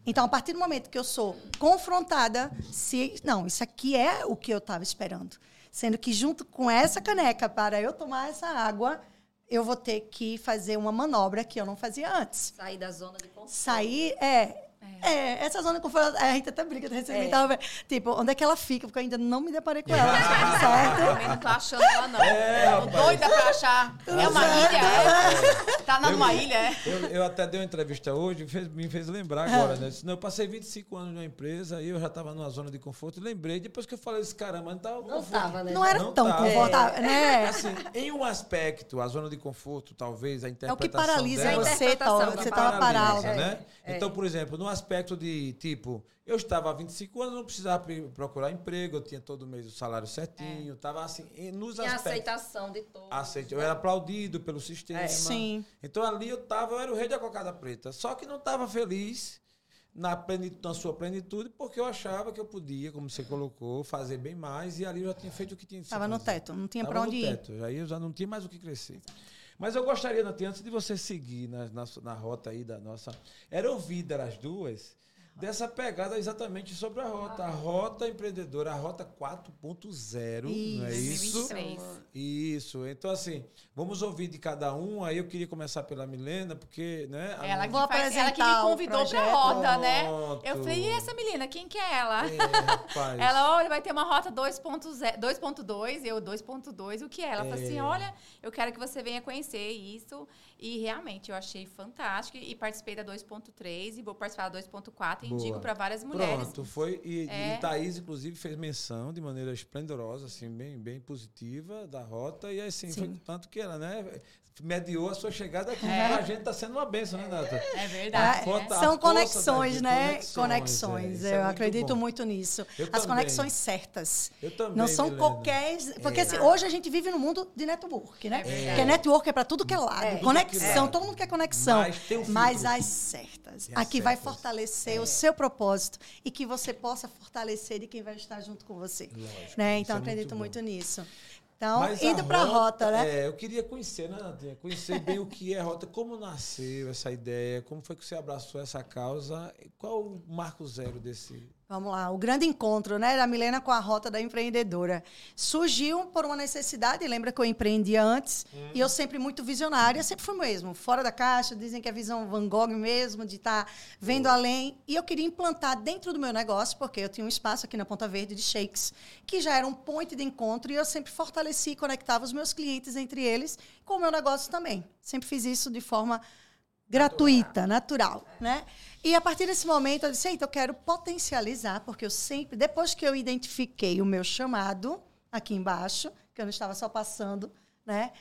Então, a partir do momento que eu sou confrontada, se não, isso aqui é o que eu estava esperando. Sendo que junto com essa caneca para eu tomar essa água, eu vou ter que fazer uma manobra que eu não fazia antes. Sair da zona de conforto. Sair, é. É. é, essa zona de conforto, a gente até briga recentemente. É. tipo, onde é que ela fica? Porque eu ainda não me deparei com ela. certo? Eu também não tô achando ela, não. É, tô doida pra achar. É uma ilha, é. Tá numa ilha, é. Eu, eu, até dei uma entrevista hoje, fez, me fez lembrar agora, né? Senão eu passei 25 anos numa empresa e eu já estava numa zona de conforto. E lembrei, depois que eu falei esse caramba, não tava Não tava, né? Não era não tão tava. confortável, né? Assim, em um aspecto, a zona de conforto, talvez, a interpretação É o que paralisa dela, você, tal, você tava parado. Né? É. Então, por exemplo, no aspecto de tipo, eu estava há 25 anos, não precisava procurar emprego, eu tinha todo mês o salário certinho, estava é. assim, nos tinha aspectos. aceitação de todos. Aceito, eu era aplaudido pelo sistema. É. Sim. Então ali eu estava, eu era o rei da cocada preta. Só que não estava feliz na, plenitude, na sua plenitude, porque eu achava que eu podia, como você colocou, fazer bem mais, e ali eu já tinha feito o que tinha que Estava no teto, não tinha para onde ir. Teto, aí eu já não tinha mais o que crescer. Mas eu gostaria, Nati, antes de você seguir na, na, na rota aí da nossa. Era ouvir das duas dessa pegada exatamente sobre a rota. A rota empreendedora, a rota 4.0, não é isso? Isso. Então, assim, vamos ouvir de cada um. Aí eu queria começar pela Milena, porque, né? Ela que, Vou faz, ela que me convidou para a rota, né? Eu falei, e essa menina, quem que é ela? É, ela, olha, vai ter uma rota 2.2, eu 2.2, o que é? Ela é. falou assim, olha, eu quero que você venha conhecer isso. E realmente eu achei fantástico e participei da 2.3 e vou participar da 2.4 e indico para várias mulheres. Pronto, foi. E, é. e Thaís, inclusive, fez menção de maneira esplendorosa, assim, bem, bem positiva da rota. E assim, Sim. foi tanto que ela, né? Mediou a sua chegada aqui. É. A gente está sendo uma benção, né, Nata? É verdade. É. São conexões, né? Conexões. conexões. É, eu é acredito muito, muito nisso. Eu As também. conexões certas. Eu também. Não são Milena. qualquer. Porque assim, hoje a gente vive no mundo de network, né? É. Porque network é para tudo que é lado. Conexão, todo mundo quer conexão. Mas, um mas as certas. a que vai fortalecer o seu propósito e que você possa fortalecer de quem vai estar junto com você. Lógico, né? Então, acredito muito, muito nisso. Então, Mas indo para a rota, né? É, eu queria conhecer, né, Natinha? Conhecer bem o que é a rota, como nasceu essa ideia, como foi que você abraçou essa causa, qual o marco zero desse, Vamos lá, o grande encontro né, da Milena com a Rota da Empreendedora. Surgiu por uma necessidade, lembra que eu empreendia antes, hum. e eu sempre muito visionária, sempre fui mesmo, fora da caixa, dizem que é visão Van Gogh mesmo, de estar tá vendo além. E eu queria implantar dentro do meu negócio, porque eu tinha um espaço aqui na Ponta Verde de shakes, que já era um ponto de encontro, e eu sempre fortaleci e conectava os meus clientes entre eles, com o meu negócio também. Sempre fiz isso de forma gratuita, natural, né? E a partir desse momento eu disse, eita, eu quero potencializar, porque eu sempre, depois que eu identifiquei o meu chamado aqui embaixo, que eu não estava só passando, né?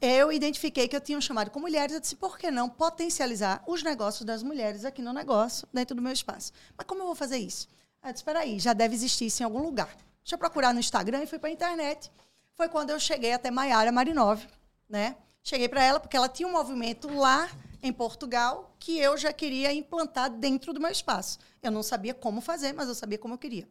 Eu identifiquei que eu tinha um chamado com mulheres, eu disse, por que não potencializar os negócios das mulheres aqui no negócio, dentro do meu espaço? Mas como eu vou fazer isso? Eu disse, espera aí, já deve existir isso em algum lugar. Deixa eu procurar no Instagram e fui para a internet. Foi quando eu cheguei até Maiara Marinov, né? Cheguei para ela porque ela tinha um movimento lá em Portugal que eu já queria implantar dentro do meu espaço. Eu não sabia como fazer, mas eu sabia como eu queria.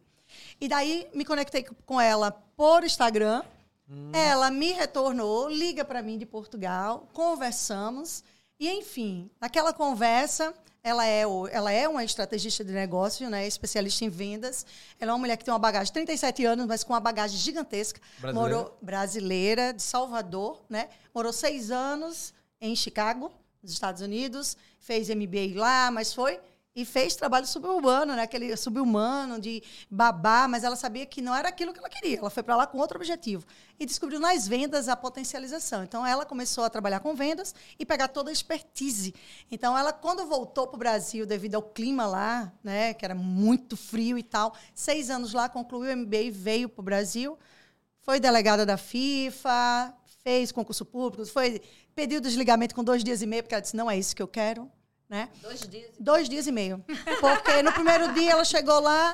E daí me conectei com ela por Instagram. Hum. Ela me retornou, liga para mim de Portugal, conversamos e enfim, naquela conversa ela é, ela é uma estrategista de negócio, né, especialista em vendas. Ela é uma mulher que tem uma bagagem de 37 anos, mas com uma bagagem gigantesca. Brasileira. Morou brasileira, de Salvador, né? Morou seis anos em Chicago nos Estados Unidos, fez MBA lá, mas foi e fez trabalho suburbano, né? Aquele subhumano de babá, mas ela sabia que não era aquilo que ela queria. Ela foi para lá com outro objetivo e descobriu nas vendas a potencialização. Então ela começou a trabalhar com vendas e pegar toda a expertise. Então ela quando voltou para o Brasil devido ao clima lá, né, que era muito frio e tal, seis anos lá concluiu o MBA e veio para o Brasil. Foi delegada da FIFA, fez concurso público, foi pediu desligamento com dois dias e meio, porque ela disse, não é isso que eu quero. né? Dois dias. Dois dias e meio. Porque no primeiro dia ela chegou lá,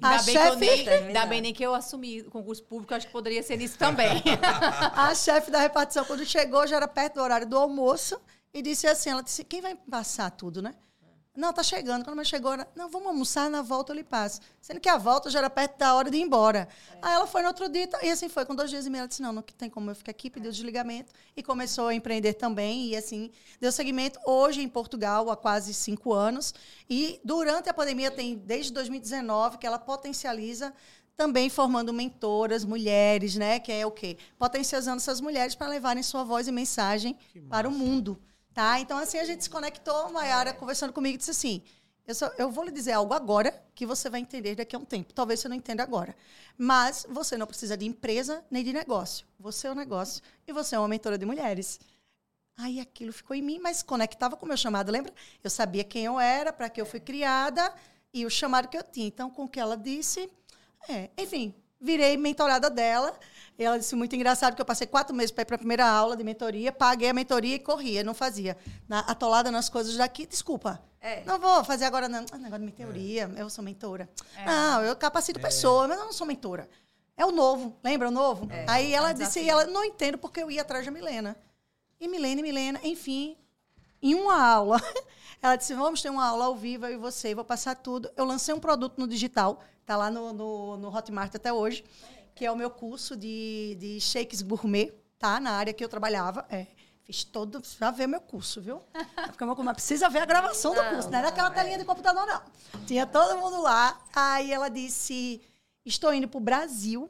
a Ainda bem, chefe, nem, Terminar. ainda bem nem que eu assumi o concurso público, acho que poderia ser nisso também. a chefe da repartição, quando chegou, já era perto do horário do almoço, e disse assim, ela disse, quem vai passar tudo, né? Não, tá chegando. Quando ela chegou, ela, não, vamos almoçar, na volta eu lhe passo. Sendo que a volta já era perto da hora de ir embora. Aí ela foi no outro dia, e assim foi, com dois dias e meio, ela disse, não, não tem como eu ficar aqui, pediu desligamento, e começou a empreender também, e assim, deu seguimento hoje em Portugal, há quase cinco anos, e durante a pandemia, tem desde 2019, que ela potencializa também formando mentoras, mulheres, né? Que é o quê? Potencializando essas mulheres para levarem sua voz e mensagem para o mundo, tá? Então, assim, a gente se conectou, Mayara conversando comigo disse assim, eu, só- eu vou lhe dizer algo agora que você vai entender daqui a um tempo. Talvez você não entenda agora. Mas você não precisa de empresa nem de negócio. Você é um negócio e você é uma mentora de mulheres. Aí aquilo ficou em mim, mas conectava com o meu chamado, lembra? Eu sabia quem eu era, para que eu fui criada e o chamado que eu tinha. Então, com o que ela disse, é, enfim, virei mentorada dela. E ela disse muito engraçado que eu passei quatro meses para ir para a primeira aula de mentoria, paguei a mentoria e corria, não fazia. Na, atolada nas coisas daqui, desculpa. É. Não vou fazer agora, não. Ah, negócio de mentoria, eu sou mentora. É. Não, eu capacito pessoa, mas eu não sou mentora. É o novo, lembra o novo? Aí ela é um disse, desafio. ela não entendo porque eu ia atrás da Milena. E Milena, e Milena, enfim, em uma aula, ela disse, vamos ter uma aula ao vivo, eu e você, vou passar tudo. Eu lancei um produto no digital, tá lá no, no, no Hotmart até hoje, que é o meu curso de, de shakes gourmet, tá? Na área que eu trabalhava. É, fiz todo, pra ver meu curso, viu? Porque meu, mas precisa ver a gravação do curso, não era aquela telinha de computador, não. Tinha todo mundo lá. Aí ela disse, estou indo pro Brasil.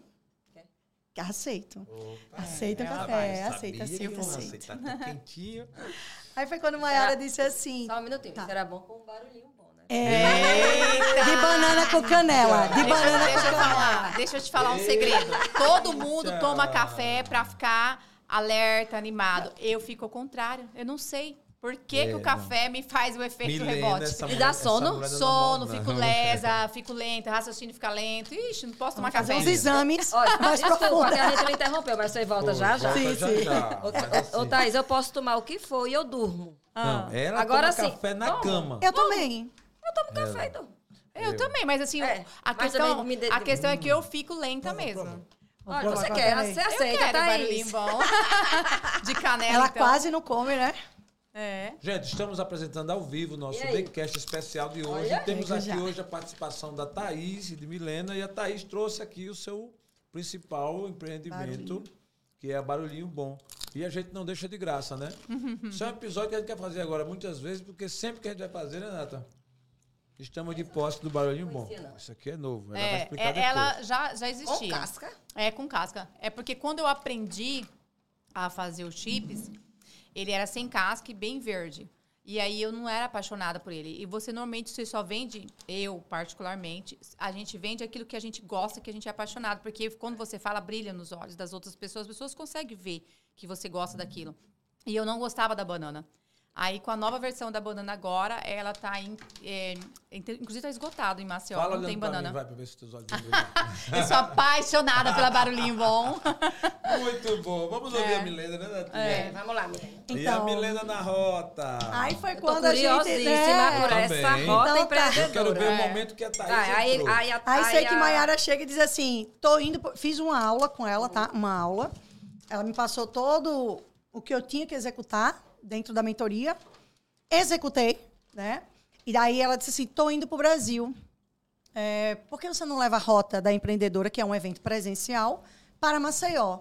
Que aceito. Aceita o café, aceita, aceita, aceita. Tá quentinho. Aí foi quando a Mayara disse assim, Só um minutinho. Tá. Era bom com um barulhinho bom, né? é, de banana com canela, de Deixa, banana deixa com eu canela. falar, deixa eu te falar um segredo. Todo mundo toma café pra ficar alerta, animado. Eu fico ao contrário. Eu não sei. Por que, É, que o não. café me faz o efeito Milena, rebote? Me dá sono? não Sono, fico não. lesa, fico lenta, raciocínio fica lento. Ixi, não posso tomar Fazer café. uns exames Olha, mais desculpa a gente não interrompeu, mas você volta já já. Volta Sim, já, sim. já. Ô, Mas ô, ô, assim, Thaís, eu posso tomar o que for e eu durmo. Não, ela Agora toma sim, café na toma. cama. Eu também. Eu tomo café e durmo. Eu também, mas assim, É, a, mas questão, me dê- a questão é que eu fico lenta mesmo. Olha, você quer, Thaís. você Eu aceita, quero Thaís. barulhinho bom. De canela, Ela então. quase não come, né? É. Gente, estamos apresentando ao vivo o nosso? Daycast especial de hoje. Olha. Temos aqui já. hoje a participação da Thaís e de Milena. E a Thaís trouxe aqui o seu principal empreendimento, Barulhinho. que é Barulhinho Bom. E a gente não deixa de graça, né? Isso é um episódio que a gente quer fazer agora muitas vezes, porque sempre que a gente vai fazer, né, Nata? Estamos de posse do Barulhinho Bom. Isso aqui é novo. Ela vai É, explicar é, depois. ela já, já Com existia. casca. É, com casca. É porque quando eu aprendi a fazer os chips, ele era sem casca e bem verde. E aí eu não era apaixonada por ele. E você normalmente você só vende, eu particularmente, a gente vende aquilo que a gente gosta, que a gente é apaixonado. Porque quando você fala, brilha nos olhos das outras pessoas, as pessoas conseguem ver que você gosta daquilo. E eu não gostava da banana. Aí, com a nova versão da banana agora, ela tá em. é, inclusive, tá esgotado em Maceió. Fala não tem banana. mim, vai, pra ver se teus olhos. Eu sou apaixonada pela barulhinho bom. Muito bom. Vamos ouvir É. a Milena, né, Nath? É, vamos lá, Milena. E a Então- Milena na rota. Aí foi quando a gente... né? por Também. essa rota Então tá. empreendedora. Eu quero ver o É. momento que a Thaís Vai, aí, entrou. aí, a- Aí sei que a- Mayara chega e diz assim: tô indo, fiz uma aula com ela, tá? Uma aula. Ela me passou todo o que eu tinha que executar dentro da mentoria. Executei, né? E daí ela disse assim: tô indo pro Brasil. É, por que você não leva a rota da empreendedora, que é um evento presencial, para Maceió?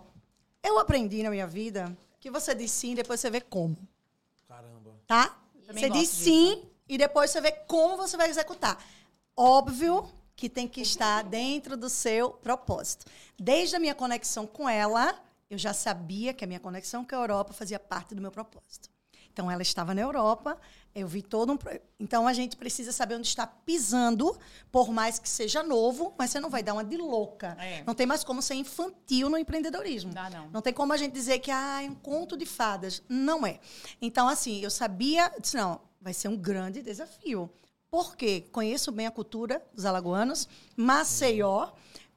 Eu aprendi na minha vida que você diz sim, depois você vê como Caramba. tá? Você diz disso. sim e depois você vê como você vai executar. Óbvio que tem que estar dentro do seu propósito. Desde a minha conexão com ela, eu já sabia que a minha conexão com a Europa fazia parte do meu propósito. Então ela estava na Europa, eu vi todo um. Então a gente precisa saber onde está pisando, por mais que seja novo, mas você não vai dar uma de louca. É. Não tem mais como ser infantil no empreendedorismo. Dá, não. Não tem como a gente dizer que ah, é um conto de fadas. Não é. Então, assim, eu sabia, disse, não, vai ser um grande desafio. Por quê? Conheço bem a cultura dos alagoanos, Maceió.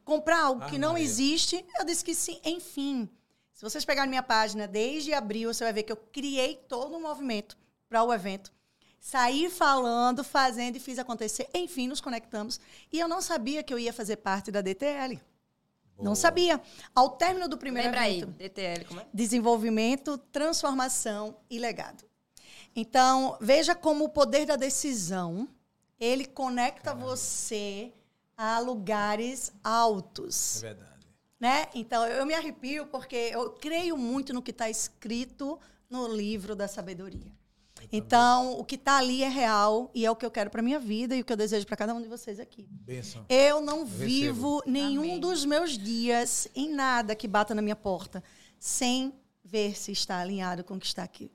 Comprar algo Ah, que não Maria. existe, eu disse que sim. Enfim, se vocês pegarem minha página desde abril, você vai ver que eu criei todo um movimento para o evento. Saí falando, fazendo e fiz acontecer. Enfim, nos conectamos. E eu não sabia que eu ia fazer parte da DTL. Boa. Não sabia. Ao término do primeiro Lembra evento. aí, DTL, como é? Desenvolvimento, transformação e legado. Então, veja como o poder da decisão, ele conecta Caramba. você a lugares altos. É verdade. Né? Então, eu me arrepio porque eu creio muito no que está escrito no livro da sabedoria. Então, o que está ali é real e é o que eu quero para minha vida e o que eu desejo para cada um de vocês aqui. Benção. Eu não eu vivo recebo. nenhum Amém. dos meus dias em nada que bata na minha porta sem ver se está alinhado com o que está aqui.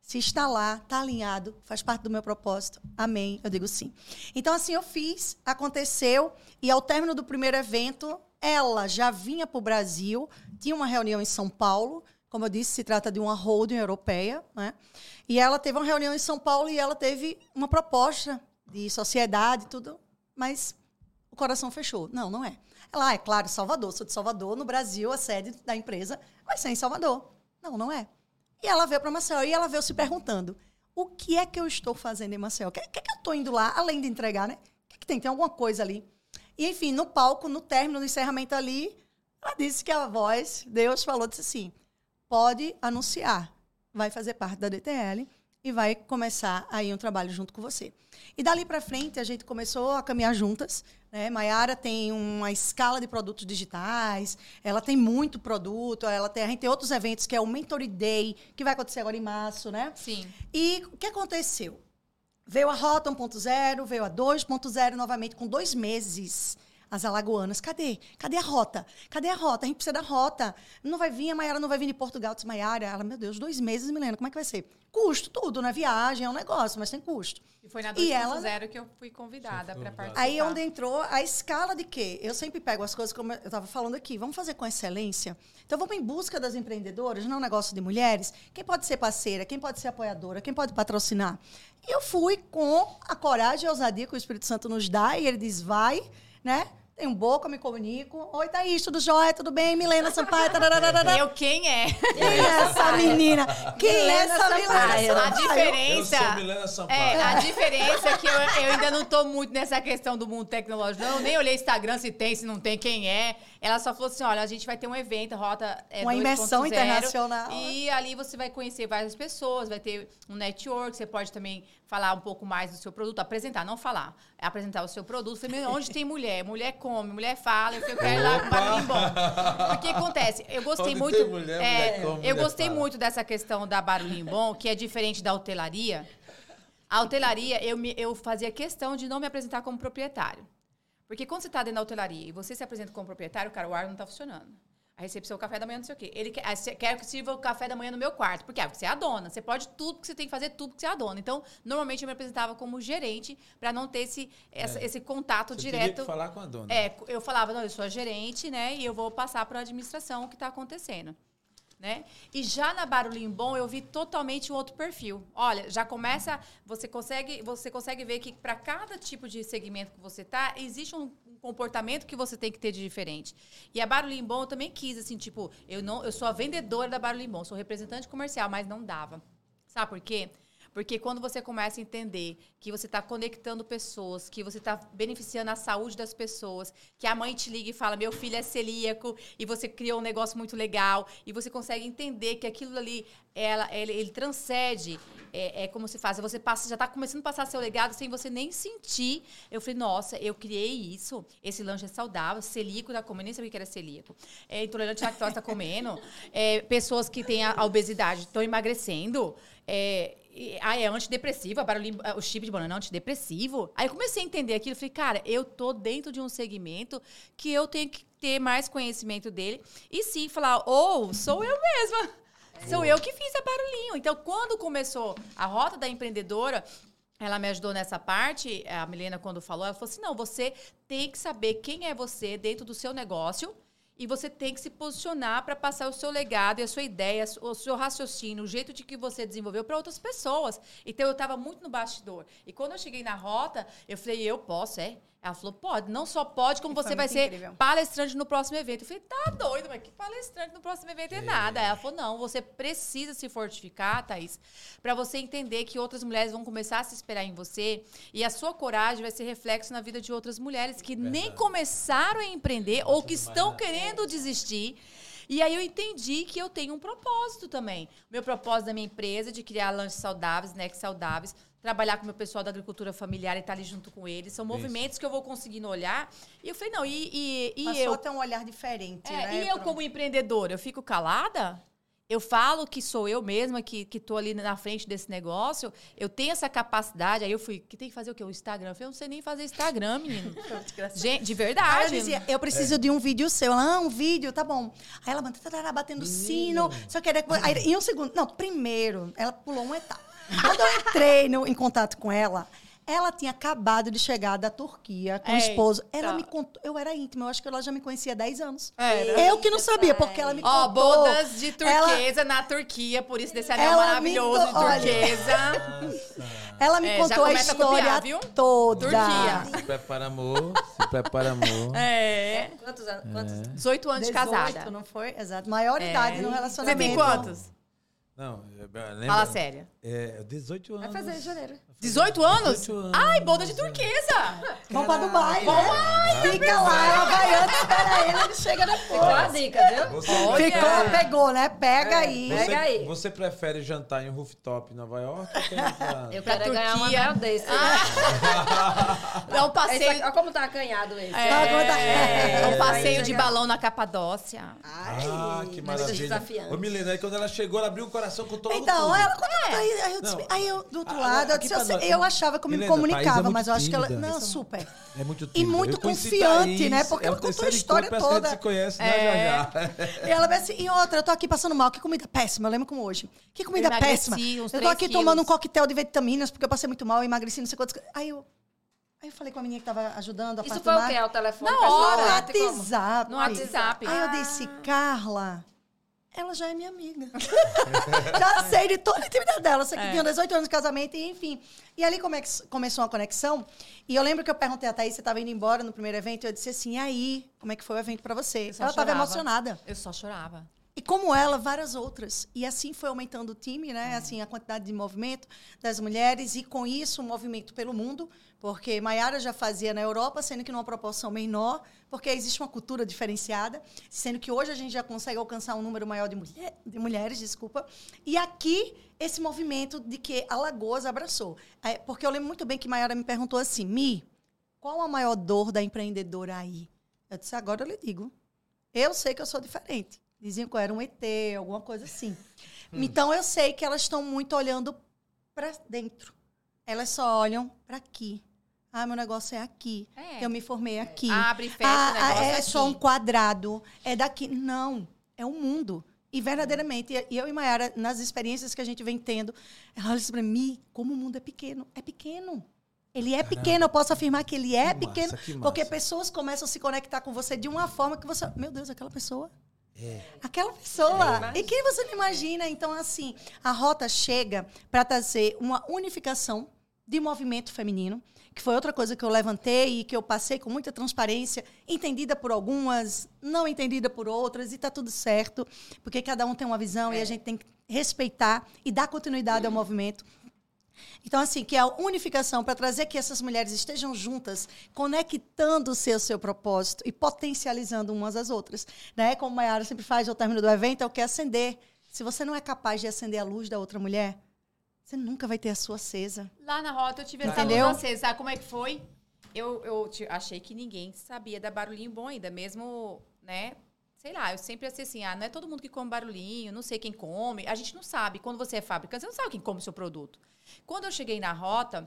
Se está lá, está alinhado, faz parte do meu propósito. Amém. Eu digo sim. Então, assim, eu fiz, aconteceu, e ao término do primeiro evento, ela já vinha para o Brasil, tinha uma reunião em São Paulo. Como eu disse, se trata de uma holding europeia, né? E ela teve uma reunião em São Paulo e ela teve uma proposta de sociedade tudo, mas o coração fechou. Não, não é. Ela, ah, é claro, Salvador, sou de Salvador, no Brasil, a sede da empresa vai ser em Salvador. Não, não é. E ela veio para Maceió e ela veio se perguntando: o que é que eu estou fazendo em Maceió? O que, é que, eu estou indo lá, além de entregar, né? O que, é que tem? Tem alguma coisa ali. E, enfim, no palco, no término, no encerramento ali, ela disse que a voz, Deus falou, disse assim: pode anunciar, vai fazer parte da DTL e vai começar aí um trabalho junto com você. E dali para frente a gente começou a caminhar juntas. Né? Maiara tem uma escala de produtos digitais, ela tem muito produto, ela tem, a gente tem outros eventos que é o Mentory Day, que vai acontecer agora em março, né? Sim. E o que aconteceu? Veio a Rota 1.0, veio a 2.0 novamente, com dois meses as alagoanas, cadê? Cadê a rota? Cadê a rota? A gente precisa da rota. Não vai vir, a Maiara não vai vir de Portugal, disse Maiara. Ela, meu Deus, dois meses, Milena, como é que vai ser? Custo, tudo, né? Viagem é um negócio, mas tem custo. E foi na 2.0 que eu fui convidada para participar. Aí onde entrou a escala de quê? Eu sempre pego as coisas, como eu estava falando aqui, vamos fazer com excelência. Então vamos em busca das empreendedoras, não é um negócio de mulheres. Quem pode ser parceira, quem pode ser apoiadora, quem pode patrocinar. E eu fui com a coragem e a ousadia que o Espírito Santo nos dá, e ele diz, vai, né? Tenho boca, me comunico. Oi, Thaís, tudo jóia? Tudo bem? Milena Sampaio. Tararara. Eu, quem é? Quem é essa menina? Quem é essa Milena A diferença... Eu sou Milena Sampaio. É, a diferença é que eu, eu ainda não estou muito nessa questão do mundo tecnológico. Não, nem olhei Instagram se tem, se não tem, quem é. Ela só falou assim, olha, a gente vai ter um evento, Rota é, Uma imersão internacional. E ali você vai conhecer várias pessoas, vai ter um network, você pode também falar um pouco mais do seu produto, apresentar, não falar, é apresentar o seu produto. Falei, onde tem mulher? Mulher come, mulher fala, eu quero ir lá com barulhinho bom. Porque acontece, eu gostei onde muito. Mulher, é, mulher come, eu gostei fala. muito dessa questão da barulhinho bom, que é diferente da hotelaria. A hotelaria, eu, me, eu fazia questão de não me apresentar como proprietário. Porque quando você está dentro da hotelaria e você se apresenta como proprietário, cara, o ar não está funcionando. A recepção, o café da manhã, não sei o quê. Ele quer, quer que sirva o café da manhã no meu quarto. Por quê? Porque você é a dona. Você pode tudo, porque você tem que fazer tudo, porque você é a dona. Então, normalmente eu me apresentava como gerente para não ter esse, essa, é. esse contato você direto. Teria que falar com a dona. É, eu falava, não, eu sou a gerente, né? E eu vou passar para a administração o que está acontecendo. Né? E já na Barulhinho Bom eu vi totalmente um outro perfil. Olha, já começa, você consegue, você consegue ver que para cada tipo de segmento que você tá, existe um, comportamento que você tem que ter de diferente. E a Barulho Bom eu também quis, assim, tipo, eu não, eu sou a vendedora da Barulho Bom, sou representante comercial, mas não dava. Sabe por quê? Porque quando você começa a entender que você está conectando pessoas, que você está beneficiando a saúde das pessoas, que a mãe te liga e fala, meu filho é celíaco, e você criou um negócio muito legal, e você consegue entender que aquilo ali, ela, ele, ele transcende, é, é, como se faz, você passa, já está começando a passar seu legado sem você nem sentir. Eu falei, nossa, eu criei isso, esse lanche é saudável, celíaco está comendo, nem sabia que era celíaco. É, intolerante à lactose está comendo, é, pessoas que têm a, a obesidade estão emagrecendo, é, ah, é antidepressivo, o chip de banana é antidepressivo. Aí eu comecei a entender aquilo, falei, cara, eu tô dentro de um segmento que eu tenho que ter mais conhecimento dele e sim falar, ou oh, sou eu mesma. Sou eu que fiz a barulhinho. Então, quando começou a rota da empreendedora, ela me ajudou nessa parte, a Milena, quando falou, ela falou assim: não, você tem que saber quem é você dentro do seu negócio e você tem que se posicionar para passar o seu legado e a sua ideia, o seu raciocínio, o jeito de que você desenvolveu para outras pessoas. Então eu estava muito no bastidor. E quando eu cheguei na rota, eu falei, eu posso, é. Ela falou, pode. Não só pode, como foi você vai muito ser incrível. palestrante no próximo evento. Eu falei, tá doido, mas que palestrante no próximo evento é nada. Ela falou, não, você precisa se fortificar, Thaís, pra você entender que outras mulheres vão começar a se esperar em você e a sua coragem vai ser reflexo na vida de outras mulheres que nem começaram a empreender ou que estão querendo desistir. E aí eu entendi que eu tenho um propósito também. Meu propósito da minha empresa é de criar lanches saudáveis, snacks saudáveis, trabalhar com o meu pessoal da agricultura familiar e estar ali junto com eles. São movimentos que eu vou conseguindo olhar. E eu falei, não, e, e, e Passou eu? a ter um olhar diferente, É, né? e eu, como empreendedora, eu fico calada? Eu falo que sou eu mesma que, que tô ali na frente desse negócio. Eu tenho essa capacidade. Aí eu fui, que tem que fazer o quê? O Instagram. Eu falei, eu não sei nem fazer Instagram, menino. Gente, de Aí eu verdade. dizia, eu preciso de um vídeo seu. Ela, ah, um vídeo, tá bom. Aí ela tarará, batendo sino, só queria que... Aí, em um segundo, não, primeiro, ela pulou uma etapa. Quando eu entrei no- em contato com ela, ela tinha acabado de chegar da Turquia com o Eita. esposo. Ela me contou, eu era íntima, eu acho que ela já me conhecia há 10 anos. Era. Eu que não sabia, porque ela me contou. Ó, bodas de Ela- turquesa na Turquia, por isso desse anel Ela maravilhoso me de turquesa. Ela me É, contou a começa a copiar, história viu? toda. Turquia. Se prepara, amor. Se prepara, amor. É. Quantos anos? Quantos? 18 anos de 18, casada. não foi? Exato. Maior É. idade no Você relacionamento. tem quantos? Não, é, lembra? Fala sério. É, 18 anos. Vai fazer em janeiro. 18 anos? 18 anos. Ai, boda de turquesa. Vamos pra Dubai, Vamos né? Fica lá, ela vai antes, espera ele, ele chega Ficou a depois. dica, viu? Você. Ficou, pegou, né? Pega aí. você, Pega aí. você prefere jantar em rooftop em Nova York ou. Eu Pra quero ganhar um Turquia. anel desse. Dá um Esse passeio. aqui- Olha como tá acanhado esse. É, É, um passeio de chega- balão na Capadócia. Ah, que maravilha. desafiante. Ô, Milena, aí quando ela chegou, ela abriu o coração com todo Então, tudo. ela quando ela tá aí, aí eu, disse- Não. aí eu, do outro Ah, lado, eu, disse, eu, eu achava que eu me é comunicava, muito mas eu acho que ela. tímida. Não, super. É muito E tímida. muito Eu conheci confiante, Thaís, né? Porque é o ela contou a história que toda. A gente se conhece, né, É. já já. E ela disse assim, e outra, eu tô aqui passando mal, que comida péssima, eu lembro como hoje. Que comida Eu péssima. Eu tô aqui quilos. tomando um coquetel de vitaminas, porque eu passei muito mal, eu emagreci, não sei quantas coisas. Aí eu, aí eu falei com a menina que tava ajudando a Isso foi o quê? Ao telefone? Na pessoal? hora. No? WhatsApp. No WhatsApp. Aí eu disse, Carla, ela já é minha amiga. já sei de toda a intimidade dela. Sei que É. tinha 18 anos de casamento, e enfim. E ali come- começou uma conexão. E eu lembro que eu perguntei a Thaís, você estava indo embora no primeiro evento, e eu disse assim, e aí, como é que foi o evento para você? Ela estava emocionada. Eu só chorava. E como ela, várias outras. E assim foi aumentando o time, né? Assim, a quantidade de movimento das mulheres e com isso o movimento pelo mundo, porque Maiara já fazia na Europa, sendo que numa proporção menor, porque existe uma cultura diferenciada, sendo que hoje a gente já consegue alcançar um número maior de, mulher, de mulheres, desculpa. E aqui esse movimento de que Alagoas abraçou. É, porque eu lembro muito bem que Maiara me perguntou assim: "Mi, qual a maior dor da empreendedora aí?" Eu disse: "Agora eu lhe digo. Eu sei que eu sou diferente. Diziam que eu era um ET, alguma coisa assim. Então eu sei que elas estão muito olhando para dentro. Elas só olham para aqui. Ah, meu negócio é aqui. É. Eu me formei aqui. Abre e fecha Ah, o negócio é aqui. só um quadrado. É daqui. Não. É um mundo. E verdadeiramente, e eu e Mayara, nas experiências que a gente vem tendo, ela olha para mim, como o mundo é pequeno. É pequeno. Ele é pequeno, eu posso afirmar que ele é Que pequeno, que massa. porque pessoas começam a se conectar com você de uma forma que você. Meu Deus, aquela pessoa. É. Aquela pessoa. e quem você não imagina? Então, assim, a rota chega para trazer uma unificação de movimento feminino, que foi outra coisa que eu levantei e que eu passei com muita transparência, entendida por algumas, não entendida por outras, e está tudo certo, porque cada um tem uma visão e a gente tem que respeitar e dar continuidade ao movimento. Então, assim, que é a unificação para trazer que essas mulheres estejam juntas, conectando-se ao seu propósito e potencializando umas às outras. Né? Como a Mayara sempre faz ao término do evento, é o que é acender. Se você não é capaz de acender a luz da outra mulher, você nunca vai ter a sua acesa. Lá na rota eu tive essa luz acesa. Sabe como é que foi? Eu, eu achei que ninguém sabia dar barulhinho bom ainda, mesmo, né? Sei lá, eu sempre achei assim, ah, não é todo mundo que come barulhinho, não sei quem come. A gente não sabe. Quando você é fabricante, você não sabe quem come o seu produto. Quando eu cheguei na rota,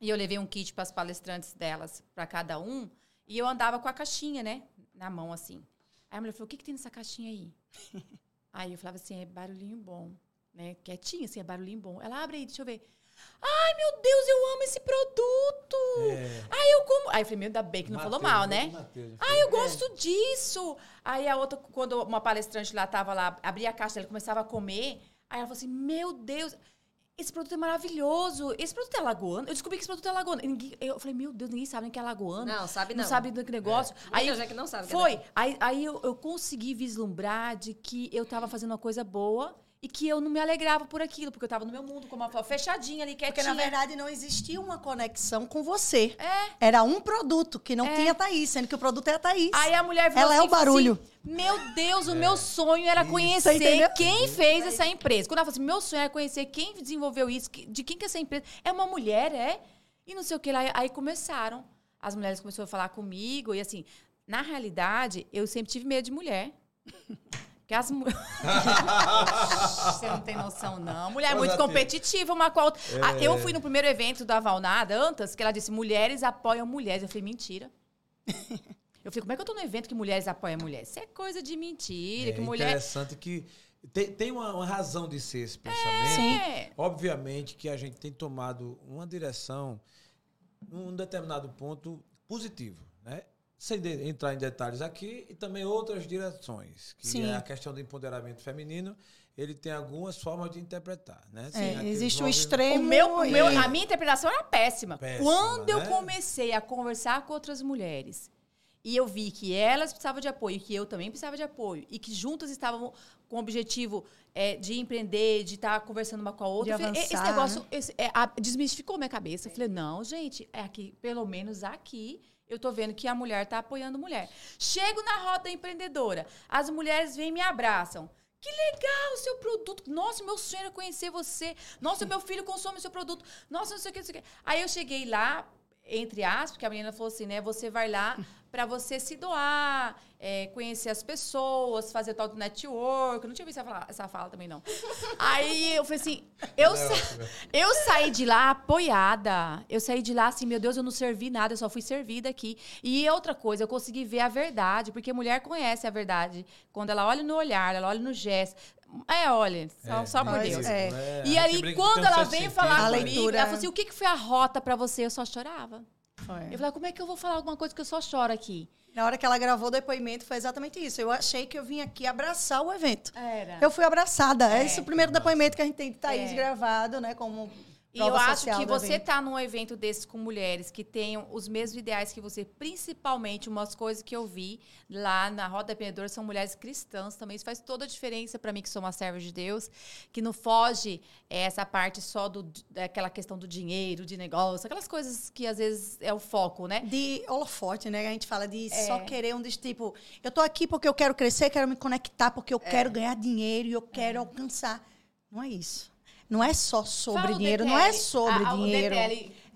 e eu levei um kit para as palestrantes delas, para cada um, e eu andava com a caixinha, né? Na mão, assim. Aí a mulher falou, o que, que tem nessa caixinha aí? aí eu falava assim, é barulhinho bom. Né? Quietinha, assim, é barulhinho bom. Ela abre aí, deixa eu ver. Ai, meu Deus, eu amo esse produto. É. Aí eu como. Aí eu falei, meu, ainda bem que não falou mal, né? Mateus, Ah, eu gosto disso. Aí a outra, quando uma palestrante lá tava lá, abria a caixa dela, começava a comer. Aí ela falou assim: Meu Deus. esse produto é maravilhoso. Esse produto é alagoano. Eu descobri que esse produto é alagoano. Ninguém, eu falei, meu Deus, ninguém sabe nem que é alagoano. Não, sabe não. Não sabe do que negócio. É. Aí Muita gente não sabe que é Foi. daqui. aí aí eu, eu consegui vislumbrar de que eu tava fazendo uma coisa boa e que eu não me alegrava por aquilo, porque eu tava no meu mundo, como falou, fechadinha ali, Porque, quietinha. na verdade, não existia uma conexão com você. É. Era um produto que não É. tinha Thaís, sendo que o produto é a Thaís. Aí a mulher virou Ela é assim o e falou barulho. assim, meu Deus, o meu sonho era conhecer quem fez essa empresa. Quando ela falou assim, meu sonho era conhecer quem desenvolveu isso, de quem que é essa empresa. É uma mulher, é? E não sei o que lá. Aí começaram. As mulheres começaram a falar comigo. E assim, na realidade, eu sempre tive medo de mulher. Porque as mulheres. Você não tem noção, não. Mulher é muito Positivo. competitiva uma com a outra. Ah, Eu fui no primeiro evento da Valnada, antes, que ela disse: mulheres apoiam mulheres. Eu falei, mentira. Eu falei, como é que eu tô no evento que mulheres apoiam mulheres? Isso é coisa de mentira, que é mulher. interessante que tem, tem uma, uma razão de ser esse pensamento. Sim. Obviamente que a gente tem tomado uma direção, num determinado ponto, positivo, né? Sem de- entrar em detalhes aqui, e também outras direções, que Sim. é a questão do empoderamento feminino, ele tem algumas formas de interpretar, né? É, existe o movimento- extremo. O meu, o meu- a minha interpretação era péssima. Péssima, Quando eu né? comecei a conversar com outras mulheres e eu vi que elas precisavam de apoio, que eu também precisava de apoio, e que juntas estavam com o objetivo é, de empreender, de estar conversando uma com a outra, De eu falei, esse avançar, negócio né? esse- é, a- desmistificou minha cabeça. Eu falei, não, gente, é aqui, pelo menos aqui. Eu tô vendo que a mulher tá apoiando mulher. Chego na roda empreendedora. As mulheres vêm e me abraçam. Que legal o seu produto. Nossa, meu sonho era conhecer você. Nossa, meu filho consome o seu produto. Nossa, não sei o que, não sei o que. Aí eu cheguei lá, entre aspas, porque a menina falou assim, né? Você vai lá para você se doar, é, conhecer as pessoas, fazer tal do network. Eu não tinha visto essa fala, essa fala também, não. Aí eu falei assim, eu, sa- eu saí de lá apoiada. Eu saí de lá assim, meu Deus, eu não servi nada, eu só fui servida aqui. E outra coisa, eu consegui ver a verdade, porque mulher conhece a verdade. Quando ela olha no olhar, ela olha no gesto. É, olha, só, É, só por Deus. é. E aí, quando ela veio falar né? comigo, leitura- ela falou assim: o que que foi a rota pra você? Eu só chorava. Foi. Eu falei, como é que eu vou falar alguma coisa que eu só choro aqui? Na hora que ela gravou o depoimento, foi exatamente isso. Eu achei que eu vim aqui abraçar o evento. Era. Eu fui abraçada. É É. esse o primeiro depoimento que a gente tem de Thaís É. gravado, né? Como E eu acho que você evento. tá num evento desses com mulheres que tenham os mesmos ideais que você, principalmente umas coisas que eu vi lá na Roda Empreendedora são mulheres cristãs também. Isso faz toda a diferença para mim que sou uma serva de Deus, que não foge é, essa parte só do daquela questão do dinheiro, de negócio, aquelas coisas que às vezes é o foco, né? De holofote, né? A gente fala de É. só querer um desse tipo. Eu tô aqui porque eu quero crescer, quero me conectar, porque É. eu quero ganhar dinheiro e eu quero alcançar. Não é isso. Não é só sobre Fala dinheiro, não é sobre a- a- o dinheiro.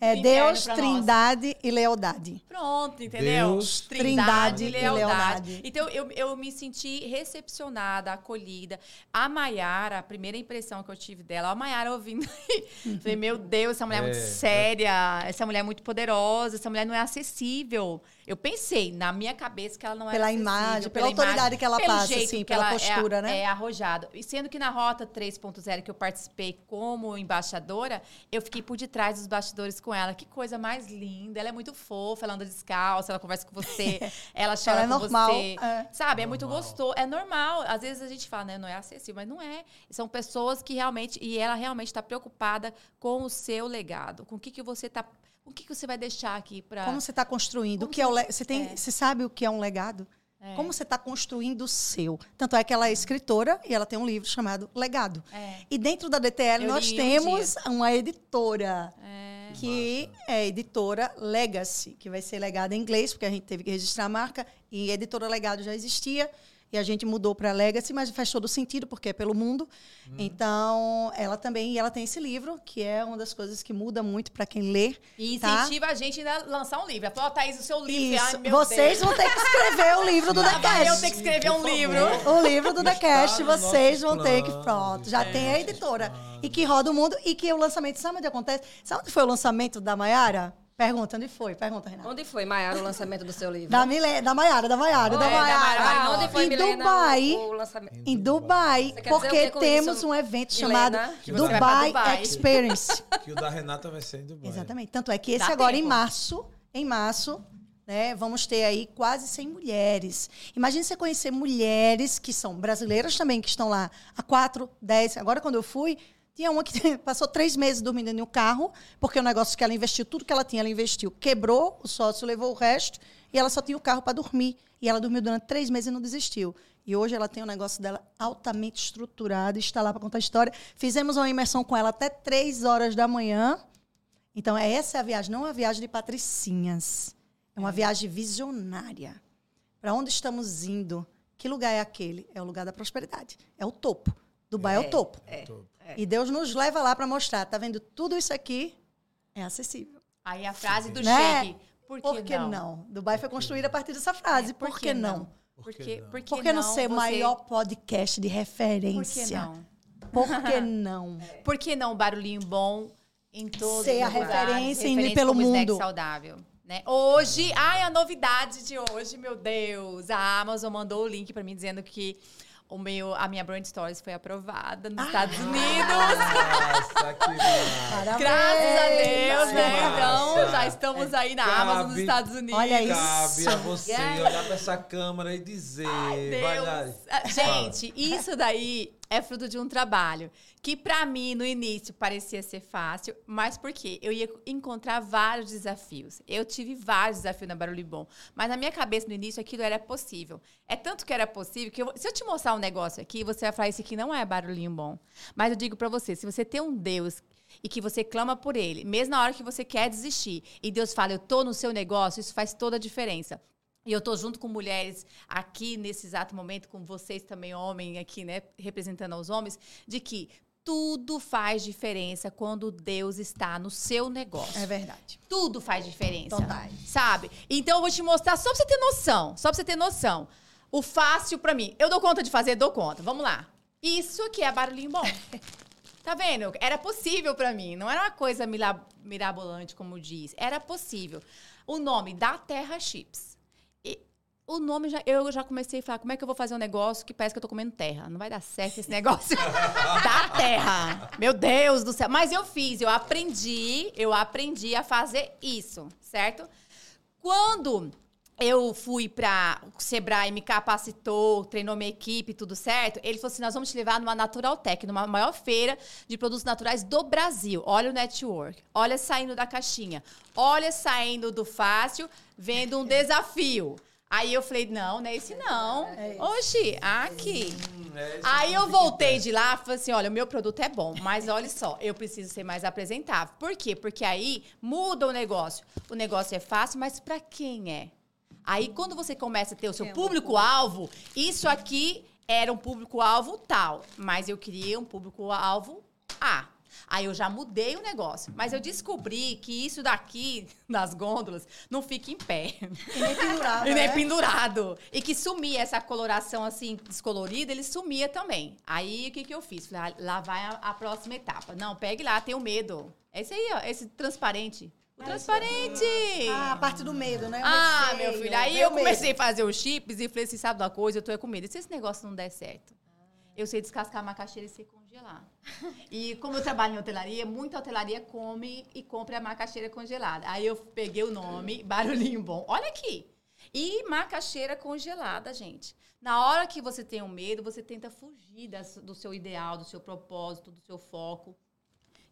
É Deus, nós. trindade e lealdade. Pronto, entendeu? Deus, trindade e e lealdade. lealdade. Então, eu, eu me senti recepcionada, acolhida. A Maiara, a primeira impressão que eu tive dela, a Maiara ouvindo aí, falei, meu Deus, essa mulher é muito É, séria, essa mulher é muito poderosa, essa mulher não é acessível. Eu pensei, na minha cabeça, que ela não Pela era acessível. imagem, pela autoridade que ela passa, assim, pela ela postura, é, né? É arrojada. E sendo que na Rota 3.0 que eu participei como embaixadora, eu fiquei por detrás dos bastidores com ela. Que coisa mais linda. Ela é muito fofa, ela anda descalça, ela conversa com você, ela chora Ela é com normal, você. é. Sabe? É muito Normal. gostoso. É normal. Às vezes a gente fala, né? Não é acessível, mas não é. São pessoas que realmente. E ela realmente está preocupada com o seu legado. Com o que, que você tá. O que, que você vai deixar aqui para. Como você está construindo? Como o que é o você- le... você, tem... é. você sabe o que é um legado? É. Como você está construindo o seu? Tanto é que ela é escritora e ela tem um livro chamado Legado. É. E dentro da DTL Eu nós li um temos uma editora. É. que é a editora Legacy, que vai ser legado em inglês, porque a gente teve que registrar a marca, e editora Legado já existia, e a gente mudou para Legacy, mas faz todo sentido, porque é pelo mundo. Então, ela também, e ela tem esse livro, que é uma das coisas que muda muito para quem lê. E tá? incentiva a gente a lançar um livro. Ela falou, Thaís, o seu livro. Isso. Ai, meu Vocês Deus. vão ter que escrever o livro do vai eu ter que escrever um livro. O livro do nos vocês vão ter que. Pronto, já é, tem a editora. E que roda o mundo. E que o lançamento, sabe onde acontece? Sabe onde foi o lançamento da Maiara? Pergunta, onde foi? Pergunta, Renata. Onde foi, Maiara, o lançamento do seu livro? Da, Mile, da Maiara, da Maiara, da É, Maiara. Maiara. Onde foi, em Milena, Dubai, o, lançamento? em Dubai, porque temos isso, um evento Milena? chamado Dubai, Dubai. Experience. Que o da Renata vai ser em Dubai. Exatamente. Tanto é que esse Dá agora em tempo. março, em março, né, vamos ter aí quase 100 mulheres. Imagine você conhecer mulheres que são brasileiras também, que estão lá há 4, 10, agora quando eu fui, Tinha uma que passou três meses dormindo em um carro, porque o negócio que ela investiu, tudo que ela tinha, ela investiu, quebrou, o sócio levou o resto, e ela só tinha o carro para dormir. E ela dormiu durante três meses e não desistiu. E hoje ela tem um negócio dela altamente estruturado, está lá para contar a história. Fizemos uma imersão com ela até três horas da manhã. Então, é essa é a viagem, não é uma viagem de patricinhas. É uma é. viagem visionária. Para onde estamos indo? Que lugar é aquele? É o lugar da prosperidade. É o topo. Dubai é, é o topo. É, é. E Deus nos leva lá para mostrar. Tá vendo? Tudo isso aqui é acessível. Aí a frase do né? chefe. Por que, por que não? não? Dubai foi construída a partir dessa frase. É, por, por, que, não? não? Por que, não? Por que, por que não, ser o você... maior podcast de referência? Por que não? Por que não? Por que não barulhinho bom em todos Ser a referência, referência pelo mundo. saudável. Né? Hoje, ai, a novidade de hoje, meu Deus. A Amazon mandou o link para mim dizendo que o meu, a minha Brand Stories foi aprovada nos ah, Estados Unidos. Nossa, que Graças a Deus, né? Então, já estamos aí na cabe, Amazon nos Estados Unidos. Olha isso. Cabe a você olhar para essa câmera e dizer. Ai, Deus. Ah, gente, isso daí é fruto de um trabalho que para mim no início parecia ser fácil, mas por quê? Eu ia encontrar vários desafios. Eu tive vários desafios na Barulho Bom, mas na minha cabeça no início aquilo era possível. É tanto que era possível que eu, se eu te mostrar um negócio aqui, você vai falar isso aqui não é barulhinho bom. Mas eu digo para você, se você tem um Deus e que você clama por ele, mesmo na hora que você quer desistir, e Deus fala, eu tô no seu negócio, isso faz toda a diferença. E eu estou junto com mulheres aqui nesse exato momento, com vocês também, homem aqui, né, representando aos homens, de que tudo faz diferença quando Deus está no seu negócio. É verdade. Tudo faz diferença. Total. Sabe? Então eu vou te mostrar só pra você ter noção. Só pra você ter noção. O fácil para mim. Eu dou conta de fazer, dou conta. Vamos lá. Isso aqui é barulhinho bom. tá vendo? Era possível para mim. Não era uma coisa mirabolante, como diz. Era possível. O nome da Terra Chips o nome já. Eu já comecei a falar, como é que eu vou fazer um negócio que parece que eu tô comendo terra? Não vai dar certo esse negócio da terra. Meu Deus do céu. Mas eu fiz, eu aprendi, eu aprendi a fazer isso, certo? Quando eu fui para o Sebrae, me capacitou, treinou minha equipe, tudo certo. Ele falou assim: nós vamos te levar numa Natural Tech, numa maior feira de produtos naturais do Brasil. Olha o network, olha saindo da caixinha, olha saindo do fácil, vendo um desafio. Aí eu falei, não, não é esse não. É Oxi, aqui. Hum, é Aí eu voltei de lá e falei assim, olha, o meu produto é bom, mas olha só, eu preciso ser mais apresentável. Por quê? Porque aí muda o negócio. O negócio é fácil, mas para quem é? Aí quando você começa a ter o seu público-alvo, isso aqui era um público-alvo tal, mas eu queria um público-alvo A. Aí eu já mudei o negócio. Mas eu descobri que isso daqui, nas gôndolas, não fica em pé. E nem pendurado. e nem né? pendurado. E que sumia essa coloração assim, descolorida, ele sumia também. Aí o que, que eu fiz? Falei, ah, lá vai a, a, próxima etapa. Não, pegue lá, tenho medo. Esse aí, ó, esse transparente. O transparente! Ah, a parte do medo, né? ah, meu filho. Aí eu comecei medo. a fazer os chips e falei assim: sabe uma coisa? Eu tô com medo. E se esse negócio não der certo? Eu sei descascar a macaxeira e e como eu trabalho em hotelaria, muita hotelaria come e compra a macaxeira congelada. Aí eu peguei o nome, barulhinho bom. Olha aqui. E macaxeira congelada, gente. Na hora que você tem um medo, você tenta fugir das, do seu ideal, do seu propósito, do seu foco.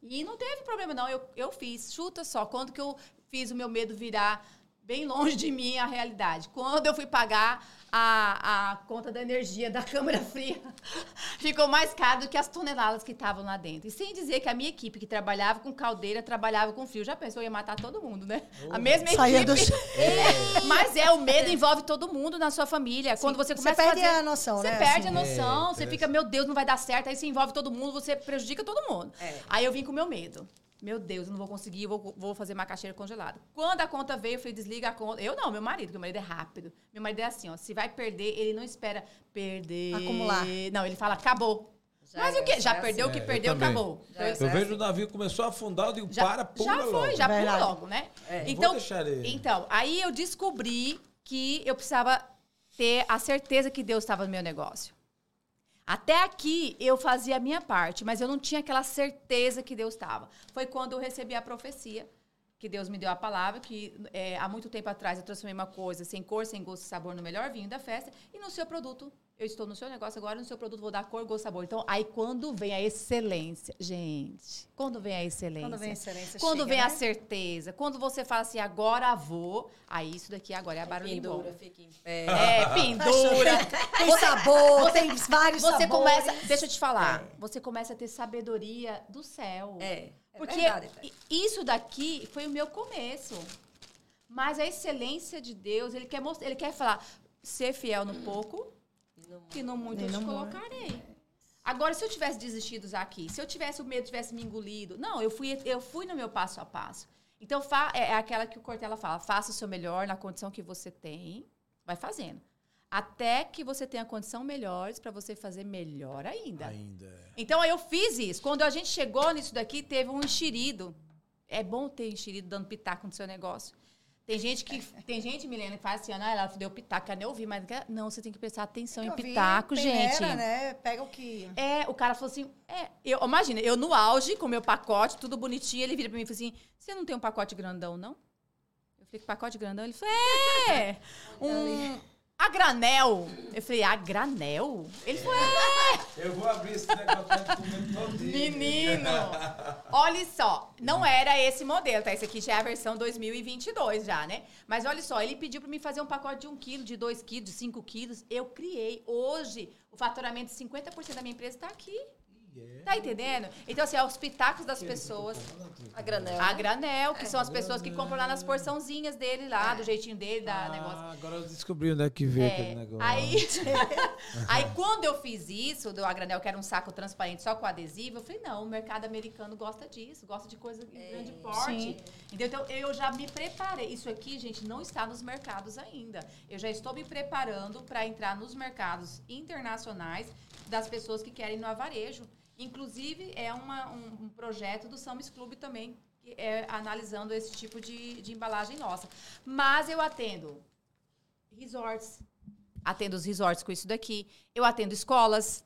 E não teve problema, não. Eu, eu fiz. Chuta só. Quando que eu fiz o meu medo virar bem longe de mim a realidade? Quando eu fui pagar a, a conta da energia da câmara fria ficou mais caro do que as toneladas que estavam lá dentro. E sem dizer que a minha equipe que trabalhava com caldeira trabalhava com frio. Já pensou, ia matar todo mundo, né? Oh. A mesma equipe. Do... É. Mas é, o medo envolve todo mundo na sua família. Sim. Quando você começa você perde a, fazer, a noção, você né? perde assim. a noção, é, você fica, meu Deus, não vai dar certo. Aí você envolve todo mundo, você prejudica todo mundo. É. Aí eu vim com o meu medo. Meu Deus, eu não vou conseguir, vou, vou fazer macaxeira congelada. Quando a conta veio, eu falei, desliga a conta. Eu não, meu marido, porque meu marido é rápido. Meu marido é assim, ó, se vai perder, ele não espera perder. Acumular. Não, ele fala, acabou. Já Mas é, o quê? Já, perdeu o que perdeu, acabou. eu é vejo assim. o navio começou a afundar, eu digo, já, para, pula Já foi, logo. já pula logo, né? É. Então, então, aí eu descobri que eu precisava ter a certeza que Deus estava no meu negócio. Até aqui eu fazia a minha parte, mas eu não tinha aquela certeza que Deus estava. Foi quando eu recebi a profecia que Deus me deu a palavra, que é, há muito tempo atrás eu transformei uma coisa sem cor, sem gosto e sabor no melhor vinho da festa, e no seu produto, eu estou no seu negócio agora, no seu produto vou dar cor, gosto, sabor. Então, aí quando vem a excelência, gente, quando vem a excelência, quando vem a excelência, quando chega, vem né? a certeza, quando você fala assim, agora vou, aí isso daqui agora é a barulho bom. Pendura, fica em pé. É, pendura. Tem sabor, tem vários Você sabores. começa, deixa eu te falar, você começa a ter sabedoria do céu. É, é Porque verdade. Isso daqui foi o meu começo. Mas a excelência de Deus, ele quer mostrar, ele quer falar, ser fiel no pouco, que no muito eu te colocarei. Agora, se eu tivesse desistido aqui, se eu tivesse o medo tivesse me engolido, não, eu fui, eu fui no meu passo a passo. Então, é, é aquela que o Cortella fala, faça o seu melhor na condição que você tem, vai fazendo. Até que você tenha condição melhores para você fazer melhor ainda. Ainda. é. Então, aí eu fiz isso. Quando a gente chegou nisso daqui, teve um enxerido. É bom ter enxerido dando pitaco no seu negócio. Tem gente que. Tem gente, Milena, que faz assim, ah, ela deu pitaco, quer nem ouvir, mas não, você tem que prestar atenção em Eu vi, pitaco, peneira, gente. né? Pega o que... É, o cara falou assim, é, eu, imagina, eu no auge, com meu pacote, tudo bonitinho, ele vira pra mim e falou assim, você não tem um pacote grandão, não? Eu falei, que pacote grandão? Ele falou, é, um, a granel. Eu falei, a granel? Ele falou, é, Eu vou abrir esse negócio comer todinho. menino. Olha só, não era esse modelo, tá? Esse aqui já é a versão 2022 já, né? Mas olha só, ele pediu pra mim fazer um pacote de 1 quilo, de 2 quilos, de 5 quilos. Eu criei. Hoje, o faturamento de 50% da minha empresa tá aqui. Tá entendendo? Então, assim, é os pitacos das pessoas. A granel. A né? granel, que são as pessoas que compram lá nas porçãozinhas dele, lá, do jeitinho dele, da negócio. Ah, agora eu descobri onde é que veio É, aquele negócio. Aí, aí, quando eu fiz isso, do a granel, que era um saco transparente só com adesivo, eu falei, não, o mercado americano gosta disso, gosta de coisa de grande porte. Sim. Entendeu? Então, eu já me preparei. Isso aqui, gente, não está nos mercados ainda. Eu já estou me preparando para entrar nos mercados internacionais das pessoas que querem no avarejo. Inclusive, é uma- um, um projeto do Samis Club também, que é analisando esse tipo de, de embalagem nossa. Mas eu atendo resorts, atendo os resorts com isso daqui. Eu atendo escolas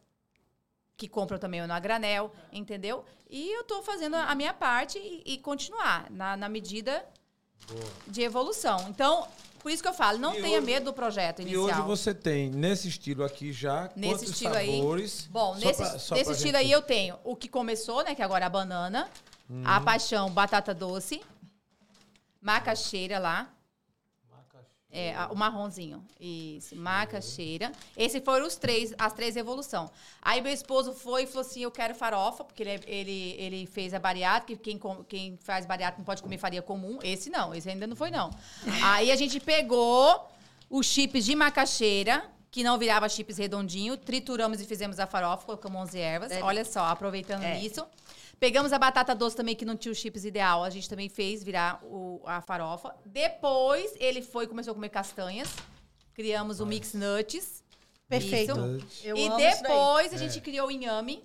que compram também o na granel, entendeu? E eu tô fazendo a minha parte e, e continuar na, na medida de evolução. Então, por isso que eu falo, não E tenha hoje- medo do projeto E inicial. hoje você tem, nesse estilo aqui já, Nesse estilo aí? sabores? Bom, Só nesse, pra- nesse estilo gente- aí eu tenho o que começou, né? Que agora é a banana, a paixão, batata doce, macaxeira lá. É, o marronzinho. Isso, macaxeira. Esses foram os três, as três evoluções. Aí meu esposo foi e falou assim: eu quero farofa, porque ele, é- ele, ele fez a bariátrica, quem, quem faz bariátrica não pode comer farinha comum. Esse não, esse ainda não foi, não. Aí a gente pegou os chips de macaxeira, que não virava chips redondinho, trituramos e fizemos a farofa, colocamos 11 ervas. É. Olha só, aproveitando É. isso. Pegamos a batata doce também, que não tinha os chips ideal. A gente também fez virar o- a farofa. Depois, ele foi e começou a comer castanhas. Criamos o Mix Nuts. Perfeito. Isso. Eu e amo isso daí. depois, a É. gente criou o Inhame.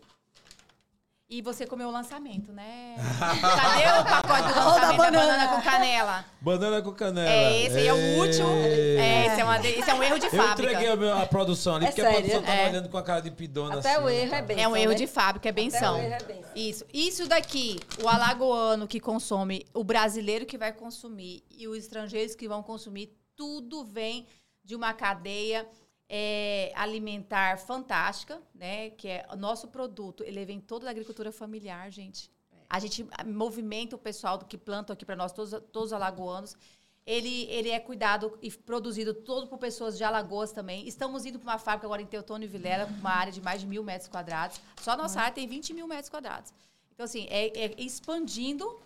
E você comeu o lançamento, né? Cadê o pacote do lançamento da banana. banana com canela? Banana com canela. É, esse aí é o último. Ei. É, esse é, uma esse é um erro de Eu fábrica. entreguei a, meu- a produção ali, É porque sério? a produção tava É. olhando com a cara de pidona Até assim, o erro tá? é bem. É um erro de fábrica, é benção. Até o erro é benção. Isso. Isso daqui, o alagoano que consome, o brasileiro que vai consumir e os estrangeiros que vão consumir, tudo vem de uma cadeia é, alimentar fantástica, né? Que é o nosso produto, ele vem todo da agricultura familiar, gente. A gente movimenta o pessoal do que plantam aqui para nós, todos, todos os alagoanos. Ele, ele é cuidado e produzido todo por pessoas de Alagoas também. Estamos indo para uma fábrica agora em Teutônio e Vilela, com uma área de mais de mil metros quadrados. Só a nossa área tem 20 mil metros quadrados. Então, assim, é, é expandindo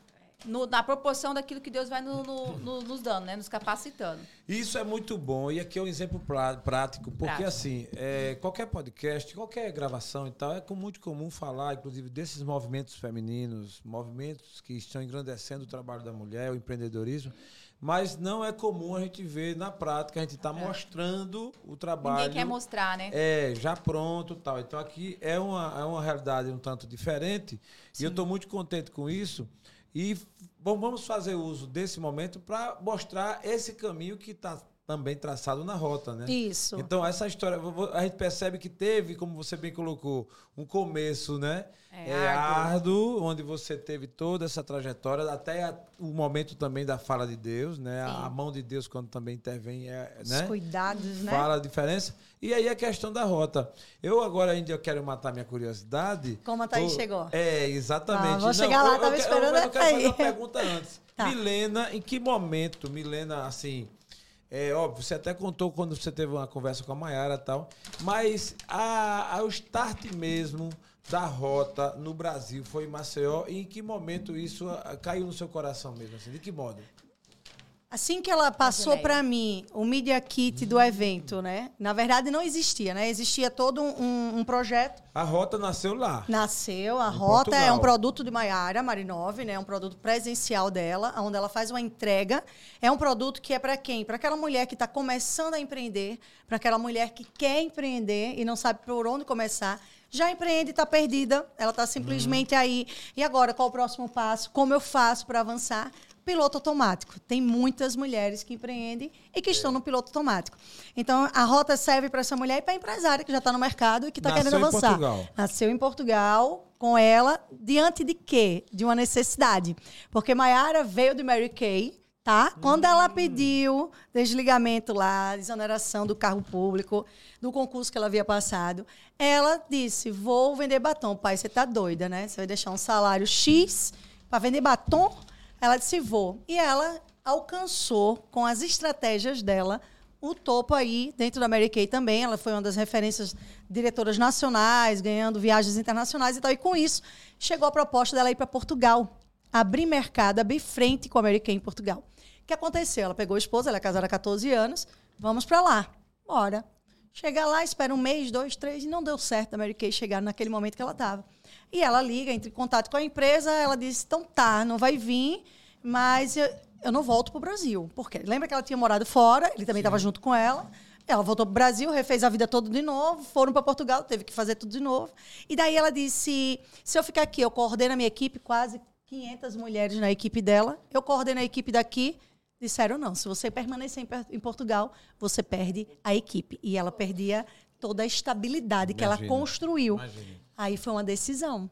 no- na proporção daquilo que Deus vai no- no- no- nos dando, né? Nos capacitando. Isso é muito bom e aqui é um exemplo prá- prático, porque Prático. assim, é, qualquer podcast, qualquer gravação e tal, é muito comum falar, inclusive, desses movimentos femininos, movimentos que estão engrandecendo o trabalho da mulher, o empreendedorismo, mas não é comum a gente ver na prática, a gente está mostrando o trabalho. É. Ninguém quer mostrar, né? É, já pronto tal. Então aqui é uma, é uma realidade um tanto diferente e eu estou muito contente com isso. E bom, vamos fazer uso desse momento para mostrar esse caminho que está também traçado na rota, né? Isso. Então, essa história, a gente percebe que teve, como você bem colocou, um começo, né? É, É, árduo. árduo, onde você teve toda essa trajetória, até a- o momento também da fala de Deus, né? A, Sim. a mão de Deus, quando também intervém, é, Os né? cuidados, né? Fala a diferença. E aí a questão da rota. Eu agora ainda quero matar minha curiosidade. Como a Thaís Ô, chegou. É, exatamente. Ah, vou chegar lá, tava quero- esperando eu, eu quero fazer uma pergunta antes. Tá. Milena, em que momento, Milena, assim, é óbvio, você até contou quando você teve uma conversa com a Mayara e tal, mas a, a, o start mesmo da rota no Brasil foi em Maceió e em que momento isso ah, caiu no seu coração mesmo, assim, de que modo? Assim que ela passou para mim o Media Kit do evento, né? Na verdade, não existia, né? Existia todo um, um projeto. A rota nasceu lá. Nasceu, a Em Rota é Portugal. um produto de Maiara Marinov, né? É um produto presencial dela, onde ela faz uma entrega. É um produto que é para quem? Para aquela mulher que está começando a empreender, para aquela mulher que quer empreender e não sabe por onde começar. Já empreende e está perdida, ela está simplesmente aí. E agora, qual o próximo passo? Como eu faço para avançar? Piloto automático. Tem muitas mulheres que empreendem e que estão no piloto automático. Então, a rota serve para essa mulher e para a empresária que já está no mercado e que está querendo em avançar. Portugal. Nasceu em Portugal com ela diante de quê? De uma necessidade. Porque Maiara veio de Mary Kay, tá? Quando ela pediu desligamento lá, exoneração do carro público, do concurso que ela havia passado, ela disse: "Vou vender batom, pai, você tá doida, né? Você vai deixar um salário X para vender batom?" Ela disse: "Vou". E ela alcançou com as estratégias dela o topo aí dentro da Mary Kay também. Ela foi uma das referências diretoras nacionais, ganhando viagens internacionais e tal. E com isso, chegou a proposta dela ir para Portugal, abrir mercado, abrir frente com a Mary Kay em Portugal. O que aconteceu? Ela pegou a esposa, ela é casada há 14 anos, vamos para lá. Bora. Chega lá, espera um mês, dois, três, e não deu certo a Mary Kay chegar naquele momento que ela estava. E ela liga, entra em contato com a empresa, ela disse, então tá, não vai vir, mas eu, eu não volto para o Brasil. Por quê? Lembra que ela tinha morado fora, ele também estava junto com ela. Ela voltou para o Brasil, refez a vida toda de novo, foram para Portugal, teve que fazer tudo de novo. E daí ela disse: se eu ficar aqui, eu coordeno a minha equipe, quase 500 mulheres na equipe dela, eu coordeno a equipe daqui. Disseram não, se você permanecer em, Portugal, você perde a equipe. E ela perdia toda a estabilidade que ela Imagina, construiu. imagina. Aí foi uma decisão.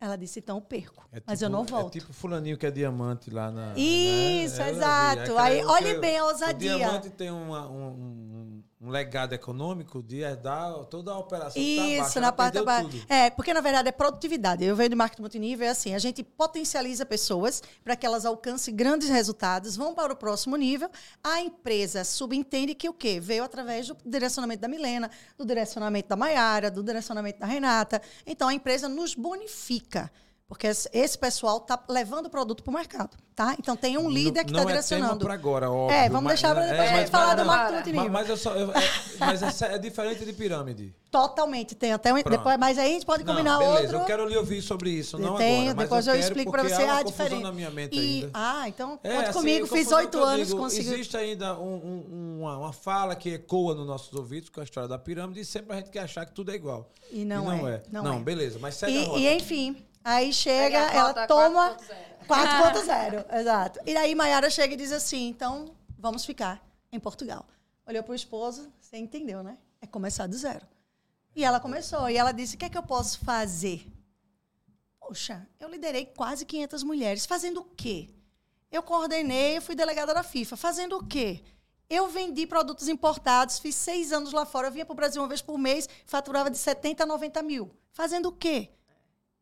Ela disse: então eu perco, É mas tipo- eu não volto. É tipo fulaninho que é diamante lá na. Isso, né? Já vi. exato. Aquela- Aí, olhe bem a O ousadia. diamante tem uma- um, um- um legado econômico de herdar toda a operação tá Isso, abaixo. na Ela parte da ba-. É, porque na verdade é produtividade. Eu venho de marketing multinível, é assim, a gente potencializa pessoas para que elas alcancem grandes resultados, vão para o próximo nível. A empresa subentende que o quê? Veio através do direcionamento da Milena, do direcionamento da Maiara, do direcionamento da Renata. Então a empresa nos bonifica. Porque esse pessoal está levando o produto para o mercado, tá? Então tem um líder que não está é direcionando. tema para agora, óbvio. É, vamos mas- deixar para depois a gente falar do marketing multinível. Mas, mas eu só, eu- é, mas essa é diferente de pirâmide. Totalmente, tem até um, depois, mas aí a gente pode combinar não, beleza, outro. eu quero lhe ouvir sobre isso, não Tenho, agora. Depois eu, quero explico para você a diferença. na minha mente E- ainda. Ah, então É, conte assim, comigo, fiz oito eu anos, digo, consegui. Existe ainda um- um- uma, uma fala que ecoa nos nossos ouvidos com a história da pirâmide e sempre a gente quer achar que tudo é igual. E não é, não Não, é. beleza, mas segue e, enfim, aí chega, ela toma 4.0. 4.0, exato. E aí Maiara chega e diz assim, então vamos ficar em Portugal. Olhou para o esposo, você entendeu, né? É começar do zero. E ela começou, e ela disse, o que é que eu posso fazer? Poxa, eu liderei quase 500 mulheres. Fazendo o quê? Eu coordenei, eu fui delegada da FIFA. Fazendo o quê? Eu vendi produtos importados, fiz seis anos lá fora, eu vinha para o Brasil uma vez por mês, faturava de 70 a 90 mil. Fazendo o quê?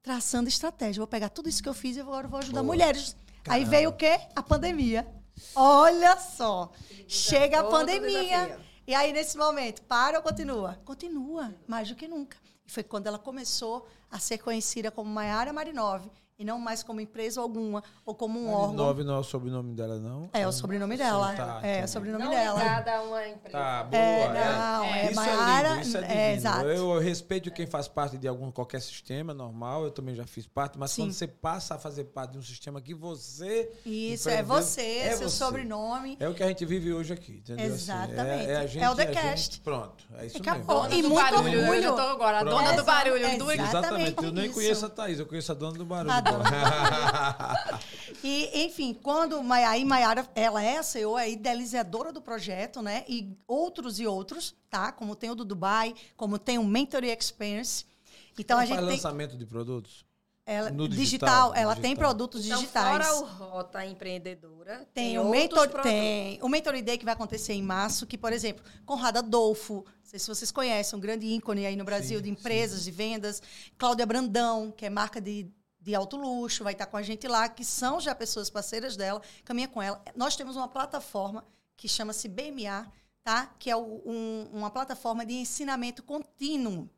Traçando estratégia. Vou pegar tudo isso que eu fiz e agora vou ajudar Boa. mulheres. Aí Caramba. veio o quê? A pandemia. Olha só. Chega a pandemia. desafio. E aí, nesse momento, para ou continua? Continua, mais do que nunca. E foi quando ela começou a ser conhecida como Maiara Marinov, e não mais como empresa alguma ou como um órgão. Nove não é o sobrenome dela, não? É o sobrenome dela. tá, é, entendi. o sobrenome Não dela. ligada a uma empresa. Tá, boa. É, é. não, é, isso Maiara. é lindo, isso é, é, divino. exato. Eu respeito quem faz parte de algum qualquer sistema normal, eu também já fiz parte, mas Sim. quando você passa a fazer parte de um sistema que você Isso, é você, é seu você. sobrenome. É o que a gente vive hoje aqui, entendeu? Assim, Exatamente. é, é a gente, É o The Cast. pronto, é isso Acabou. mesmo. E muito barulho, orgulho. eu já tô agora, a dona do barulho. exato. Exatamente, eu nem conheço a Thaís, eu conheço a dona do barulho. E, enfim, quando aí Maiara, ela é a CEO, é a idealizadora do projeto, né? E outros e outros, tá? Como tem o do Dubai, como tem o Mentoring Experience. Então Ela a gente faz tem lançamento de produtos? ela, no digital, digital, ela digital. tem produtos Então, digitais. fora o Rota Empreendedora, Tem o outros Mentor, tem o Mentoring Day que vai acontecer em março, que, por exemplo, Conrado Adolfo, não sei se vocês conhecem, um grande ícone aí no Brasil Sim, de empresas, de vendas. Cláudia Brandão, que é marca de, de alto luxo, vai estar com a gente lá, que são já pessoas parceiras dela, caminha com ela. Nós temos uma plataforma que chama-se BMA, tá? que é um- uma plataforma de ensinamento contínuo.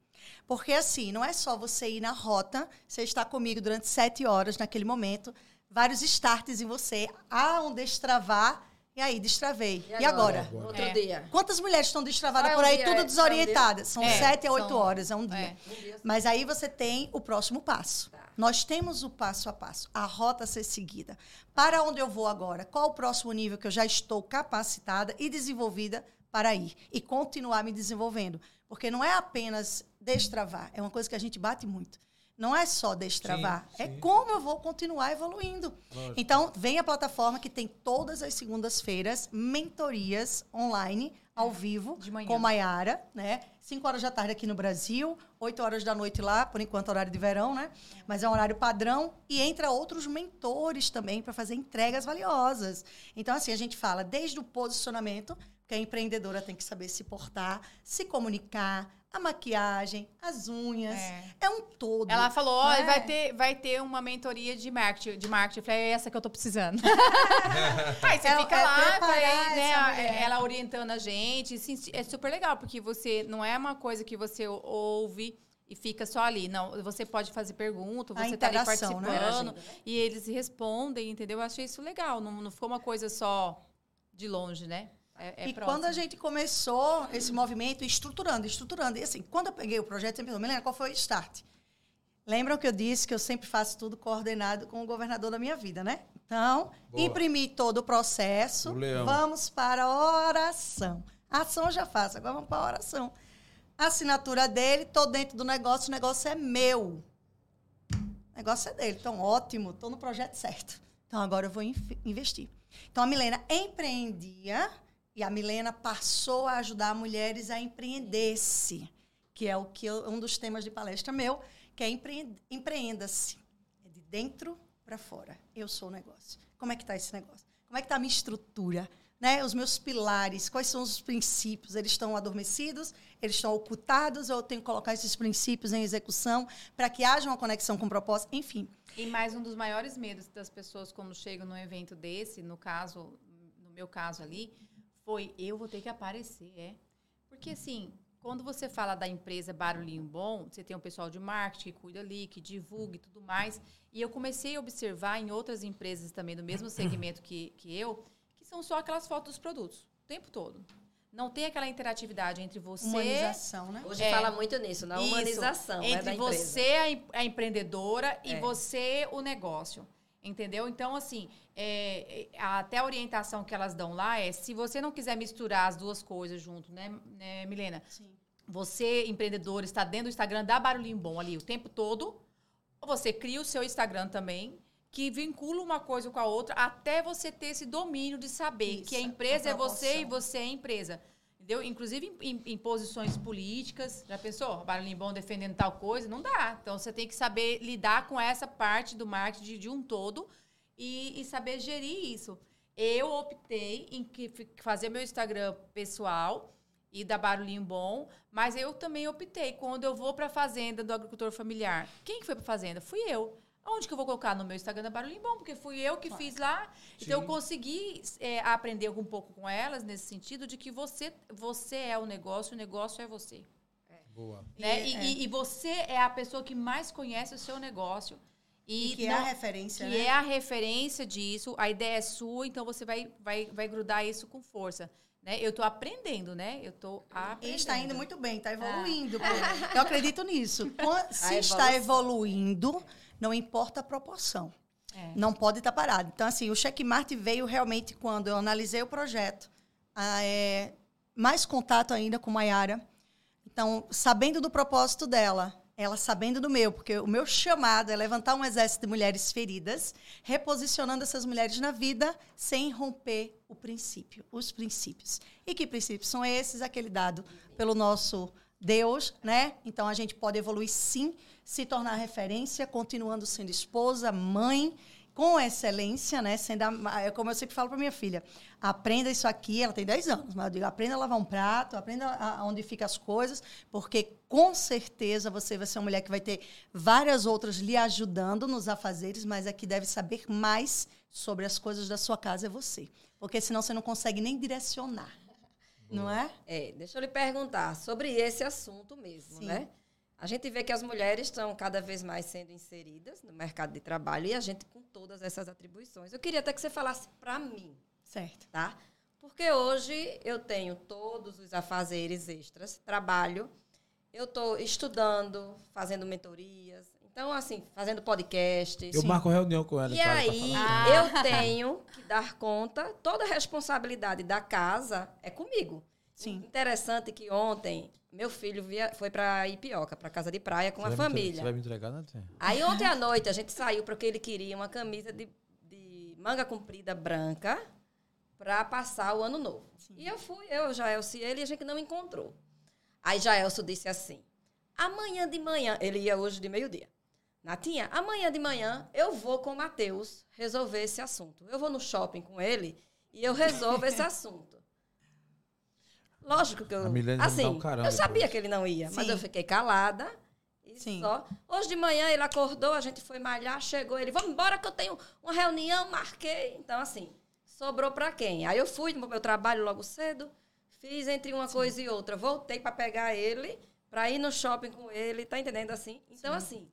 Porque assim, não é só você ir na rota, você está comigo durante sete horas naquele momento, vários starts em você, há um destravar, e aí, destravei. E, agora? No Outro É. dia. Quantas mulheres estão destravadas é um por aí, dia, tudo é, é um desorientadas? São É, sete a oito são- horas, é um dia. É. Um dia. Mas aí você tem o próximo passo. Tá. Nós temos o passo a passo, a rota a ser seguida. Para onde eu vou agora? Qual o próximo nível que eu já estou capacitada e desenvolvida para ir? E continuar me desenvolvendo. Porque não é apenas destravar, é uma coisa que a gente bate muito. Não é só destravar, Sim, é sim. como eu vou continuar evoluindo. Lógico. Então, vem a plataforma que tem todas as segundas-feiras mentorias online, ao vivo, de manhã. com Maiara, né? 5 horas da tarde aqui no Brasil, 8 horas da noite lá, por enquanto horário de verão, né? Mas é um horário padrão e entra outros mentores também para fazer entregas valiosas. Então, assim, a gente fala desde o posicionamento, que a empreendedora tem que saber se portar, se comunicar, a maquiagem, as unhas. É. É, um todo. Ela falou, ó, É. vai, ter, vai ter uma mentoria de marketing. De marketing. Eu falei, é essa que eu tô precisando. Aí você É- fica é lá, vai, né, ela orientando a gente. é super legal, porque você não é uma coisa que você ouve e fica só ali. Não, você pode fazer pergunta, você tá ali né? participando. Né? E eles respondem, entendeu? Eu achei isso legal. Não, não ficou uma coisa só de longe, né? É, é e próximo. quando a gente começou esse movimento, estruturando, estruturando, e assim, quando eu peguei o projeto, sempre falou, Milena, qual foi o start? Lembram que eu disse que eu sempre faço tudo coordenado com o governador da minha vida, né? Então, Boa. imprimi todo o processo, O leão. vamos para a oração. A ação eu já faço, agora vamos para a oração. A assinatura dele, tô dentro do negócio, o negócio é meu. O negócio é dele. Então, ótimo, estou no projeto certo. Então, agora eu vou investir. Então, a Milena empreendia e a Milena passou a ajudar mulheres a empreender-se, que é o que eu- um dos temas de palestra meu, que é empre- empreenda-se. É de dentro para fora. Eu sou o negócio. Como é que está esse negócio? Como é que está a minha estrutura? Né? Os meus pilares, quais são os princípios? Eles estão adormecidos? Eles estão ocultados? Ou eu tenho que colocar esses princípios em execução para que haja uma conexão com o propósito? Enfim, E mais um dos maiores medos das pessoas quando chegam num evento desse, no caso, no meu caso ali, foi eu vou ter que aparecer, é. Porque assim, quando você fala da empresa Barulhinho Bom, você tem um pessoal de marketing que cuida ali, que divulga e tudo mais. E eu comecei a observar em outras empresas também do mesmo segmento que, que eu, que são só aquelas fotos dos produtos, o tempo todo. Não tem aquela interatividade entre você humanização, né? Hoje É. fala muito nisso, na isso, humanização né, entre você, a, em- a empreendedora, e É. você, o negócio. Entendeu? Então, assim, é, é, até a orientação que elas dão lá é: se você não quiser misturar as duas coisas junto, né, né, Milena? Sim. Você, empreendedor, está dentro do Instagram da Barulhinho Bom ali o tempo todo. Você cria o seu Instagram também, que vincula uma coisa com a outra, até você ter esse domínio de saber Isso, que a empresa a é você e você é a empresa. Entendeu? Inclusive em, em- posições políticas. Já pensou? Barulhinho bom defendendo tal coisa? Não dá. Então você tem que saber lidar com essa parte do marketing de, de um todo e, e saber gerir isso. Eu optei em que, fazer meu Instagram pessoal e da Barulhinho Bom, mas eu também optei quando eu vou para a fazenda do agricultor familiar. Quem que foi para a fazenda? Fui eu. Onde que eu vou colocar no meu Instagram da Barulhinho Bom? Porque fui eu que fiz lá. Então eu Sim. consegui é, aprender um pouco com elas nesse sentido de que você, você é o negócio, o negócio é você. Boa. Né? E- E, é. e- e você é a pessoa que mais conhece o seu negócio. E, E que é não- a referência, que né? é a referência disso, a ideia é sua, então você vai, vai, vai grudar isso com força. Né? Eu estou aprendendo, né? Eu estou E aprendendo. está indo muito bem, está Ah. evoluindo. pô. Eu acredito nisso. Se está evoluindo, não importa a proporção. É. Não pode estar parado. Então, assim, o checkmate veio realmente quando eu analisei o projeto. Ah, é, mais contato ainda com Maiara. Então, sabendo do propósito dela, ela sabendo do meu, porque o meu chamado é levantar um exército de mulheres feridas, reposicionando essas mulheres na vida sem romper o princípio, os princípios. E que princípios são esses? Aquele dado pelo nosso Deus, né? Então a gente pode evoluir sim, se tornar referência, continuando sendo esposa, mãe, com excelência, né? Sendo a, é como eu sempre falo para minha filha, aprenda isso aqui, ela tem 10 anos, mas eu digo, aprenda a lavar um prato, aprenda a, a onde ficam as coisas, porque com certeza você vai ser uma mulher que vai ter várias outras lhe ajudando nos afazeres, mas a que deve saber mais sobre as coisas da sua casa é você. Porque senão você não consegue nem direcionar. Não é? É, deixa eu lhe perguntar sobre esse assunto mesmo, Sim. né? A gente vê que as mulheres estão cada vez mais sendo inseridas no mercado de trabalho e a gente com todas essas atribuições. Eu queria até que você falasse para mim. Certo. Tá? Porque hoje eu tenho todos os afazeres extras, trabalho, eu estou estudando, fazendo mentorias, então, assim, fazendo podcast. Eu sim. marco reunião com ela. E aí, ah. eu tenho que dar conta, toda a responsabilidade da casa é comigo. Sim. Interessante que ontem meu filho via, foi para Ipioca, para casa de praia com você a família. Você vai me entregar, né? Aí ontem à noite a gente saiu porque ele queria uma camisa de, de manga comprida branca para passar o ano novo. Sim. E eu fui, eu, Jaelso e ele, e a gente não encontrou. Aí Jaelso disse assim: amanhã de manhã, ele ia hoje de meio-dia. Natinha, amanhã de manhã eu vou com o Matheus resolver esse assunto. Eu vou no shopping com ele e eu resolvo esse assunto. Lógico que eu. Assim, um caramba, eu sabia que ele não ia, Sim. mas eu fiquei calada. E Sim. só. Hoje de manhã ele acordou, a gente foi malhar, chegou, ele, vamos embora que eu tenho uma reunião, marquei. Então, assim, sobrou para quem? Aí eu fui no meu trabalho logo cedo, fiz entre uma Sim. coisa e outra, voltei para pegar ele, para ir no shopping com ele, tá entendendo assim? Então, Sim. assim.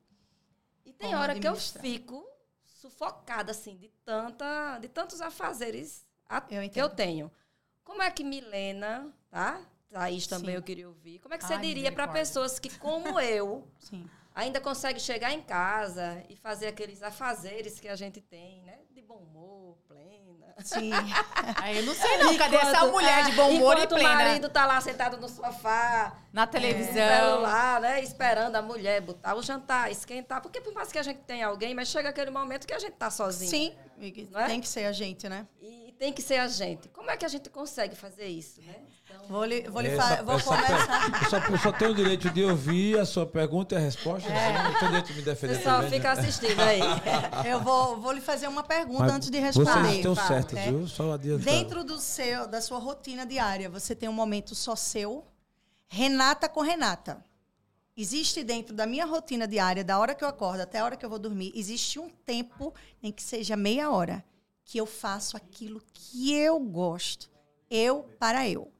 E tem Como hora que eu fico sufocada, assim, de tanta, de tantos afazeres eu que eu tenho. Como é que Milena, tá? Thaís também Sim. eu queria ouvir. Como é que você Ai, diria para pessoas que, como eu, ainda consegue chegar em casa e fazer aqueles afazeres que a gente tem, né? De bom humor. Sim. Aí eu não sei não, cadê essa mulher de bom humor e plena? o marido tá lá sentado no sofá. Na televisão. É, celular, né? Esperando a mulher botar o jantar, esquentar. Porque por mais que a gente tenha alguém, mas chega aquele momento que a gente tá sozinho. Sim, é? tem que ser a gente, né? E tem que ser a gente. Como é que a gente consegue fazer isso, né? Então, vou lhe, vou lhe essa, vou essa começar. Só, só tenho o direito de ouvir a sua pergunta e a resposta. É. Não tenho direito de me defender. Você só também, fica né? assistindo aí. Eu vou, vou lhe fazer uma pergunta Mas antes de responder. Vocês estão certos, é. viu? Só adiantando. Dentro do seu, da sua rotina diária, você tem um momento só seu, Renata com Renata. Existe dentro da minha rotina diária, da hora que eu acordo até a hora que eu vou dormir, existe um tempo, nem que seja meia hora, que eu faço aquilo que eu gosto. Eu para eu.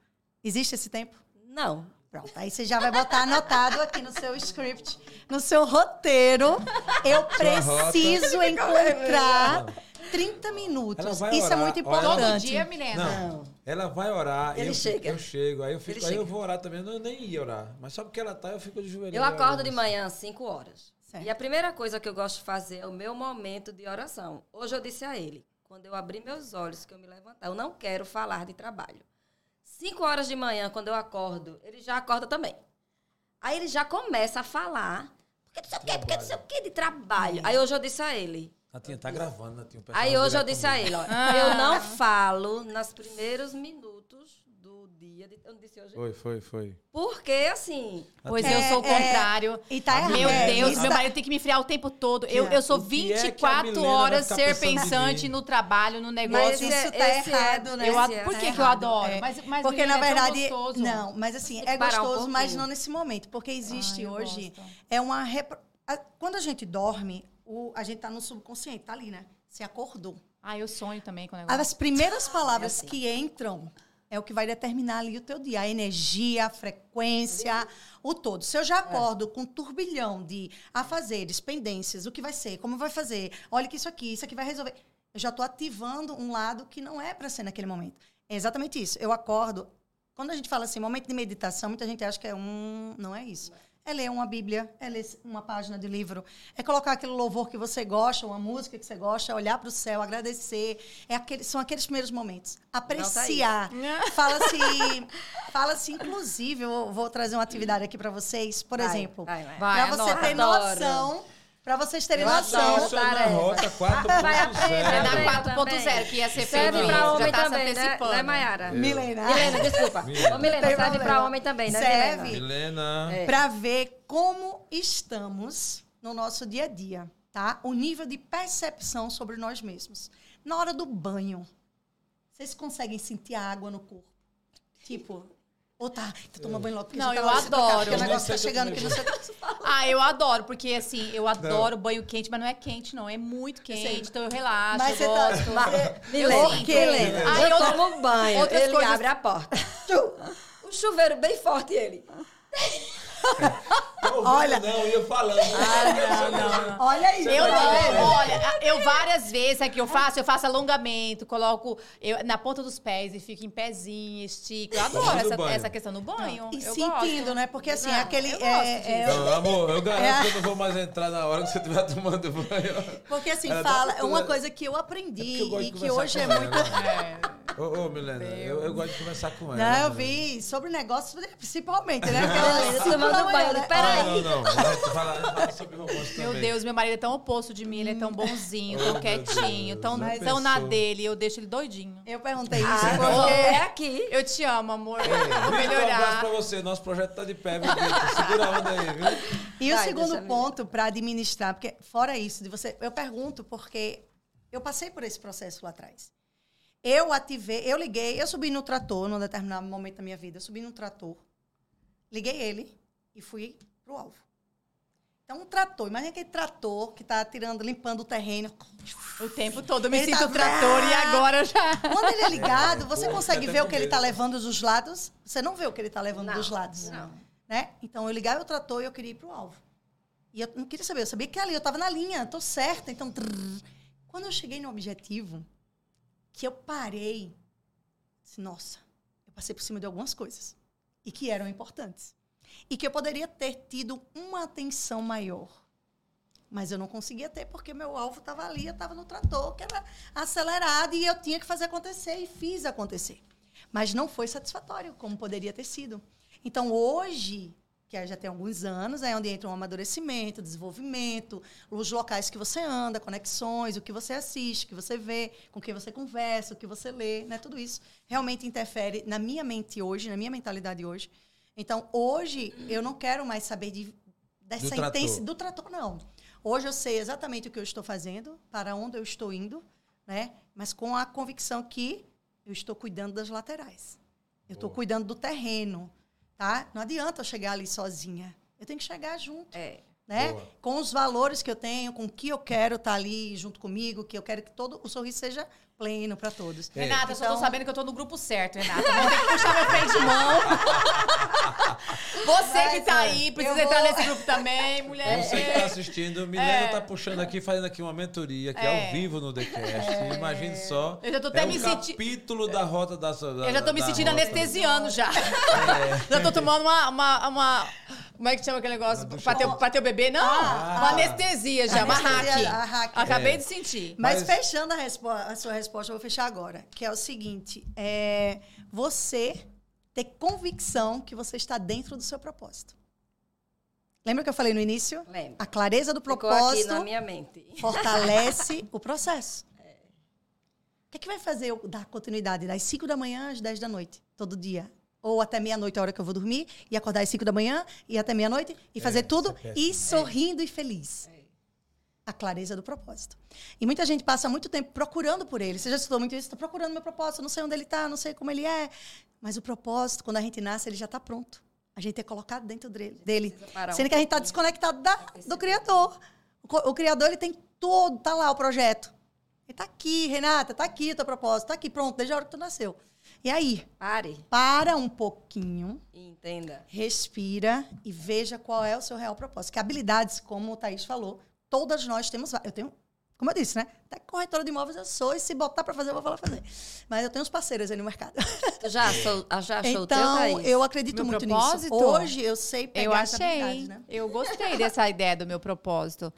Existe esse tempo? Não. Pronto, aí você já vai botar anotado aqui no seu script, no seu roteiro. Eu preciso encontrar 30 minutos. Isso é orar, é muito importante. Todo dia, menina. Não. Ela vai orar. Ele eu, chega. Eu chego. Aí eu fico. Aí eu vou orar também. Eu nem ia orar. Mas só porque ela tá, eu fico de joelho. Eu acordo de manhã às 5 horas. Certo. E a primeira coisa que eu gosto de fazer é o meu momento de oração. Hoje eu disse a ele: quando eu abrir meus olhos, que eu me levantar, eu não quero falar de trabalho. Cinco horas de manhã, quando eu acordo, ele já acorda também. Aí ele já começa a falar. Porque não sei o quê, porque não sei o quê de trabalho. Aí hoje eu disse a ele. Natinha, tá gravando, Natinha. Aí hoje eu disse a ele, ó, eu não falo nos primeiros minutos dia. De, eu não disse hoje? Foi, foi, foi. Porque, assim. Pois é, eu sou o é, contrário. É, e tá meu é, Deus, meu marido tem que me friar o tempo todo. Eu, eu sou 24 é horas ser pensante no trabalho, no negócio. Mas isso tá errado, né? Eu, por que, tá que eu adoro? Mas, mas porque, na verdade. não, mas assim, é gostoso, um mas não nesse momento. Porque existe Ai, hoje. Gosto. É uma. Quando a gente dorme, o, a gente tá no subconsciente, tá ali, né? Você acordou. Ah, eu sonho também com o negócio. As primeiras palavras assim. que entram é o que vai determinar ali o teu dia. A energia, a frequência, o todo. Se eu já acordo é. com um turbilhão de afazeres, pendências, o que vai ser, como vai fazer, olha que isso aqui, isso aqui vai resolver. Eu já estou ativando um lado que não é para ser naquele momento. É exatamente isso. Eu acordo. Quando a gente fala assim, momento de meditação, muita gente acha que é um. Não é isso. É ler uma Bíblia, é ler uma página de livro, é colocar aquele louvor que você gosta, uma música que você gosta, é olhar para o céu, agradecer. É aquele, são aqueles primeiros momentos. Apreciar. Fala-se, fala-se, inclusive, eu vou trazer uma atividade aqui para vocês, por Vai, exemplo. Para você ter Adoro. noção, para vocês terem Eu noção. na rota Vai aprender, É na Também, 4.0 que ia ser feito Serve isso. pra homem Já tá também, se né? antecipando. Né, Mayara? Milena. Milena, desculpa. Milena. Ô, Milena, serve problema. pra homem também, né, Serve. Milena? Milena. É. para ver como estamos no nosso dia a dia, tá? O nível de percepção sobre nós mesmos. Na hora do banho, vocês conseguem sentir a água no corpo? Tipo, ou tá, tu toma banho logo porque Não, tá eu trocar, adoro. Porque o Eu negócio tá eu chegando que não o que. Ah, eu adoro, porque assim, eu adoro banho quente, mas não é quente, não. É muito quente, então eu relaxo, Mas eu você tá. gosto. você- Milena, sinto. Milena, Aí eu outra- tomo banho, ele coisas- abre a porta. O chuveiro bem forte, ele. Olha- Não, ia falando. Ah, não, não, não. Olha aí. Eu tá não, olha, eu várias vezes é que eu faço, eu faço alongamento, coloco eu, na ponta dos pés e fico em pezinho, estico. Eu adoro essa, essa questão do banho. E eu sentindo, gosto. né? Porque assim, Não, aquele. eu é- gosto é- Não, amor, eu garanto É. que eu não vou mais entrar na hora que você estiver tomando banho. porque assim, Ela dá fala. tu- Uma coisa que eu aprendi É eu e que hoje é ela, muito. né? É. Ô, ô, Milena, eu, eu gosto de conversar com ela. Não, eu Milena. vi sobre negócios, principalmente, né? Aquela manhã, banho, né? peraí. Ah, não, não. Fala, fala sobre romance Meu. Deus, meu marido é tão oposto de mim, ele é tão bonzinho, tão meu quietinho, Deus, tão, tão na dele, eu deixo ele doidinho. Eu perguntei isso Ah, porque. é aqui. Eu te amo, amor. Ei, Vou Vitor, um abraço melhorar. pra você. Nosso projeto tá de pé, viu, Vitor? Segura a onda aí, viu? E o Vai, segundo ponto para administrar, porque fora isso de você, eu pergunto porque eu passei por esse processo lá atrás. Eu ativei, eu liguei, eu subi no trator num determinado momento da minha vida, eu subi no trator, liguei ele e fui pro alvo. Então um trator, imagina aquele trator que tá tirando, limpando o terreno. O tempo todo eu me Ele sinto tá- trator e agora já. Quando ele é ligado, você Pô, consegue ver o que ele tá levando dos lados? Você não vê o que ele tá levando Não, dos lados não. né? Então eu ligava o trator e eu queria ir pro alvo. E eu não queria saber, eu sabia que ali eu estava na linha, tô certa, então trrr. quando eu cheguei no objetivo, que eu parei, disse, nossa, eu passei por cima de algumas coisas e que eram importantes e que eu poderia ter tido uma atenção maior. Mas eu não conseguia ter porque meu alvo estava ali, eu estava no trator, que era acelerado e eu tinha que fazer acontecer e fiz acontecer. Mas não foi satisfatório como poderia ter sido. Então, hoje, que já tem alguns anos, é onde entra o amadurecimento, desenvolvimento, os locais que você anda, conexões, o que você assiste, o que você vê, com quem você conversa, o que você lê, né? Tudo isso realmente interfere na minha mente hoje, na minha mentalidade hoje. Então, hoje, eu não quero mais saber de, dessa Do trator. intensidade do trator, não. Hoje eu sei exatamente o que eu estou fazendo, para onde eu estou indo, né? Mas com a convicção que eu estou cuidando das laterais. Eu estou cuidando do terreno, tá? Não adianta eu chegar ali sozinha. Eu tenho que chegar junto, É. né? Boa. Com os valores que eu tenho, com o que eu quero estar ali junto comigo, que eu quero que todo o sorriso seja pleno para todos. É. Renata, eu só tô Então- sabendo que eu tô no grupo certo, Renata. Vou ter que puxar meu freio de mão. Você que tá aí, precisa Eu entrar vou- nesse grupo também, mulher. Você que tá assistindo, Milena É. tá puxando aqui, fazendo aqui uma mentoria, que é, É. ao vivo no TheCast. Imagine só. Eu já tô até é me um senti- capítulo da rota da sua. Eu já tô me da sentindo rota. anestesiando já. É. Já tô tomando uma, uma, uma- Como é que chama aquele negócio? Uma Pra ter, quente. pra ter o bebê? Não. Ah. uma anestesia já, uma Anestesia, hack. a hack. Acabei É. de sentir. Mas, Mas- fechando a, a sua resposta, eu vou fechar agora, que é o seguinte: é você ter convicção que você está dentro do seu propósito. Lembra que eu falei no início? Lembro. A clareza do propósito na minha mente. fortalece o processo. O que, é que vai fazer eu dar continuidade das 5 da manhã às 10 da noite, todo dia? Ou até meia-noite, a hora que eu vou dormir, e acordar às 5 da manhã, e até meia-noite, e fazer tudo, isso é e péssimo. sorrindo e feliz. A clareza do propósito. E muita gente passa muito tempo procurando por ele. Você já estudou muito isso? Estou procurando meu propósito, não sei onde ele está, não sei como ele é. Mas o propósito, quando a gente nasce, ele já está pronto. A gente é colocado dentro dele. parar um Sendo que a gente está desconectado da, do Criador. O, o Criador, ele tem todo, tá lá o projeto. Ele tá aqui, Renata, tá aqui o teu propósito, tá aqui, pronto, desde a hora que tu nasceu. E aí, Pare para um pouquinho, entenda. respira e veja qual é o seu real propósito. Que habilidades, como o Thaís falou, todas nós temos. Eu tenho Como eu disse, né? Até corretora de imóveis eu sou, e se botar para fazer, eu vou falar fazer. Mas eu tenho uns parceiros aí no mercado. Tu já, sou, já achou então, o teu, Thaís? eu acredito Meu muito propósito? nisso. Hoje eu sei pegar Eu essa achei. habilidade, né? Eu gostei dessa ideia do meu propósito.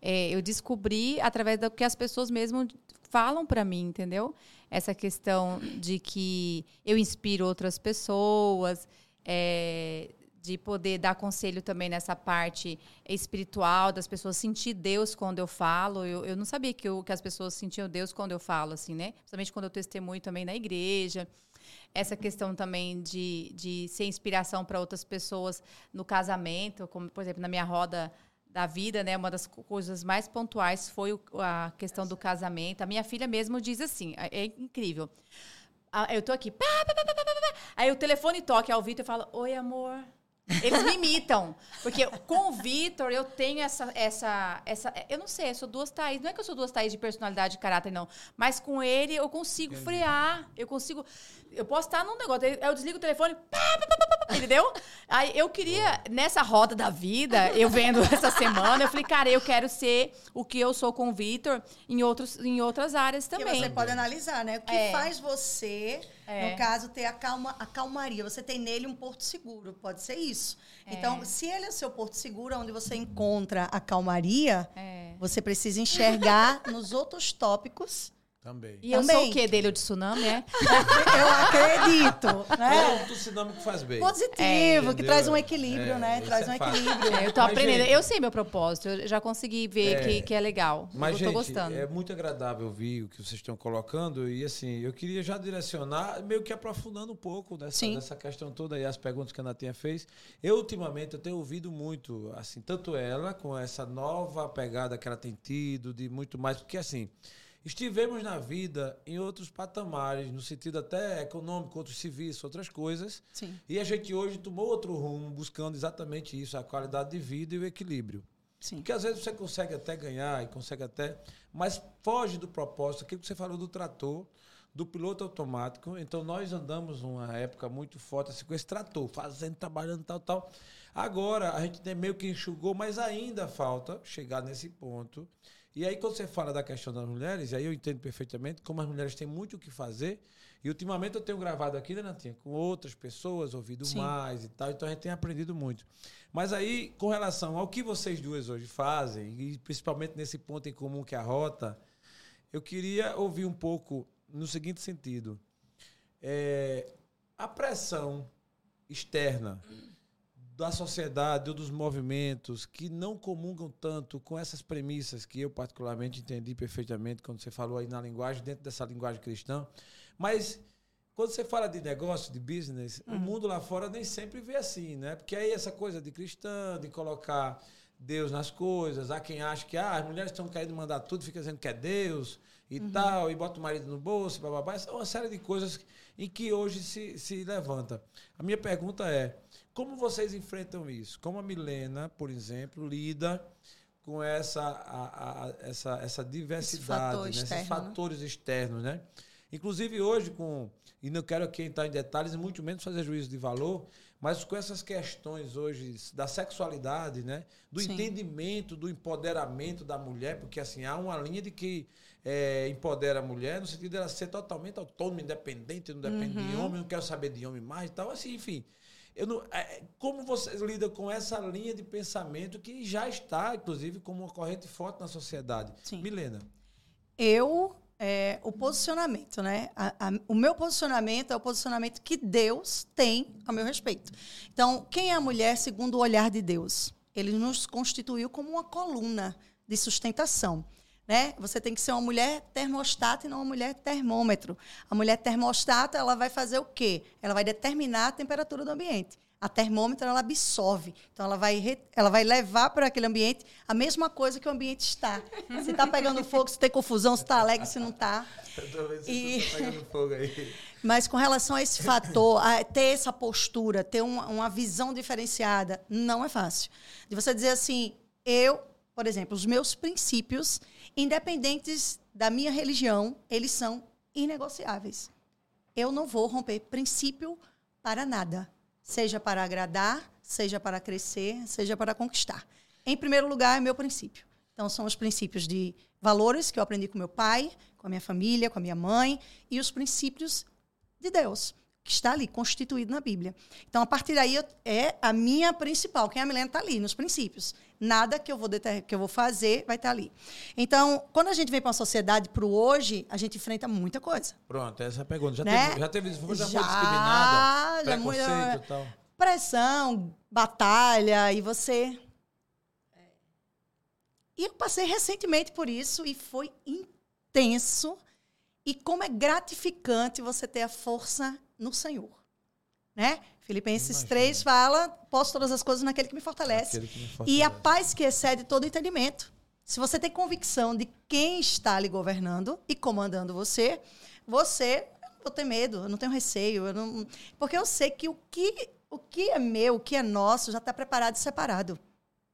É, eu descobri através do que as pessoas mesmo falam para mim, entendeu? Essa questão de que eu inspiro outras pessoas, é, de poder dar conselho também nessa parte espiritual, das pessoas sentir Deus quando eu falo. Eu, eu não sabia que, eu, que as pessoas sentiam Deus quando eu falo, assim, né? Principalmente quando eu testemunho também na igreja essa questão também de, de ser inspiração para outras pessoas no casamento, como, por exemplo, na minha roda da vida, né? Uma das coisas mais pontuais foi a questão do casamento. A minha filha mesmo diz assim, é, é incrível. Ah, Eu tô aqui, pá, pá, pá, pá, pá, pá, aí o telefone toca ao Vitor e fala, oi, amor. Eles me imitam. Porque com o Vitor eu tenho essa, essa, essa. Eu não sei, eu sou duas Thaís. Não é que eu sou duas Thaís de personalidade e caráter, não. Mas com ele eu consigo frear. Eu consigo. Eu posso estar num negócio. Eu desligo o telefone. pá, pá, pá, pá, pá, entendeu? Aí eu queria, nessa roda da vida, eu vendo essa semana, eu falei, cara, eu quero ser o que eu sou com o Vitor em, outros, em outras áreas Que também. você pode analisar, né? O que É. faz você, É. no caso, ter a, calma, a calmaria? Você tem nele um porto seguro, pode ser isso. É. Então, se ele é seu porto seguro, onde você encontra a calmaria, É. você precisa enxergar nos outros tópicos. Também. E eu sou Também. o quê dele? O de tsunami, é? Eu acredito, É né? um tsunami que faz bem. Positivo, É, que traz um equilíbrio, É, né? Traz é um equilíbrio. É, eu tô Mas, aprendendo. gente- eu sei meu propósito. Eu já consegui ver É. que, que é legal. Mas, eu tô gente, gostando. é muito agradável ouvir o que vocês estão colocando. E, assim, eu queria já direcionar, meio que aprofundando um pouco dessa, dessa questão toda aí, as perguntas que a Natinha fez. Eu, ultimamente, eu tenho ouvido muito, assim, tanto ela, com essa nova pegada que ela tem tido, de muito mais. Porque, assim, estivemos na vida em outros patamares, no sentido até econômico, outros civis, outras coisas. Sim. E a gente hoje tomou outro rumo, buscando exatamente isso, a qualidade de vida e o equilíbrio. Sim. Porque às vezes você consegue até ganhar e consegue até, mas foge do propósito. Aquilo que você falou do trator, do piloto automático. Então nós andamos numa época muito forte assim, com esse trator, fazendo, trabalhando, tal, tal. Agora a gente meio que enxugou, mas ainda falta chegar nesse ponto. E aí, quando você fala da questão das mulheres, aí eu entendo perfeitamente como as mulheres têm muito o que fazer. E ultimamente eu tenho gravado aqui, né, Natinha, com outras pessoas, ouvido Sim. mais e tal. Então a gente tem aprendido muito. Mas aí, com relação ao que vocês duas hoje fazem, e principalmente nesse ponto em comum que é a rota, eu queria ouvir um pouco no seguinte sentido. É, a pressão externa da sociedade ou dos movimentos que não comungam tanto com essas premissas que eu particularmente entendi perfeitamente quando você falou aí na linguagem, dentro dessa linguagem cristã. Mas quando você fala de negócio, de business, o mundo lá fora nem sempre vê assim, né? Porque aí essa coisa de cristã, de colocar Deus nas coisas, há quem acha que ah, as mulheres estão querendo mandar tudo, fica dizendo que é Deus e tal, e bota o marido no bolso, bababá. Essa é uma série de coisas em que hoje se, se levanta. A minha pergunta é, como vocês enfrentam isso? Como a Milena, por exemplo, lida com essa, a, a- essa, essa diversidade, fator né? esses externo, né? fatores externos, né? Inclusive hoje com e não quero aqui entrar em detalhes muito menos fazer juízo de valor, mas com essas questões hoje da sexualidade, né? Do Sim. entendimento, do empoderamento da mulher, porque assim há uma linha de que é, empodera a mulher no sentido dela ser totalmente autônoma, independente, não depende de Uhum. homem, não quero saber de homem mais e tal, assim, enfim. Eu não, é, como vocês lidam com essa linha de pensamento que já está, inclusive, como uma corrente forte na sociedade? Sim. Milena. Eu, é, o posicionamento, né? A- a- o meu posicionamento é o posicionamento que Deus tem a meu respeito. Então, quem é a mulher segundo o olhar de Deus? Ele nos constituiu como uma coluna de sustentação. Né? Você tem que ser uma mulher termostato e não uma mulher termômetro. A mulher termostato, ela vai fazer o quê? Ela vai determinar a temperatura do ambiente. A termômetro, ela absorve. Então, ela vai, ela vai levar para aquele ambiente a mesma coisa que o ambiente está. Se está pegando fogo, se tem confusão, se está alegre, se não está. Eu E- tá pegando fogo aí. Mas com relação a esse fator, a ter essa postura, ter uma, uma visão diferenciada, não é fácil. De você dizer assim, eu, por exemplo, os meus princípios, independentes da minha religião, eles são inegociáveis. Eu não vou romper princípio para nada. Seja para agradar, seja para crescer, seja para conquistar. Em primeiro lugar, é meu princípio. Então, são os princípios de valores que eu aprendi com meu pai, com a minha família, com a minha mãe, e os princípios de Deus, que está ali, constituído na Bíblia. Então, a partir daí, é a minha principal. Quem é a Milena está ali, nos princípios. Nada que eu vou, que eu vou fazer vai estar ali. Então, quando a gente vem para uma sociedade, para o hoje, a gente enfrenta muita coisa. Pronto, essa é a pergunta. Já né? teve, já teve, já, já foi discriminada, já preconceito e tal? Pressão, batalha, e você... E eu passei recentemente por isso e foi intenso. E como é gratificante você ter a força no Senhor. Né? Filipenses 3 fala: posso todas as coisas naquele que me fortalece. Que me fortalece. E a paz que excede todo entendimento. Se você tem convicção de quem está lhe governando e comandando você, você eu não vou ter medo, eu não tenho receio, eu não, porque eu sei que o que o que é meu, o que é nosso, já está preparado e separado.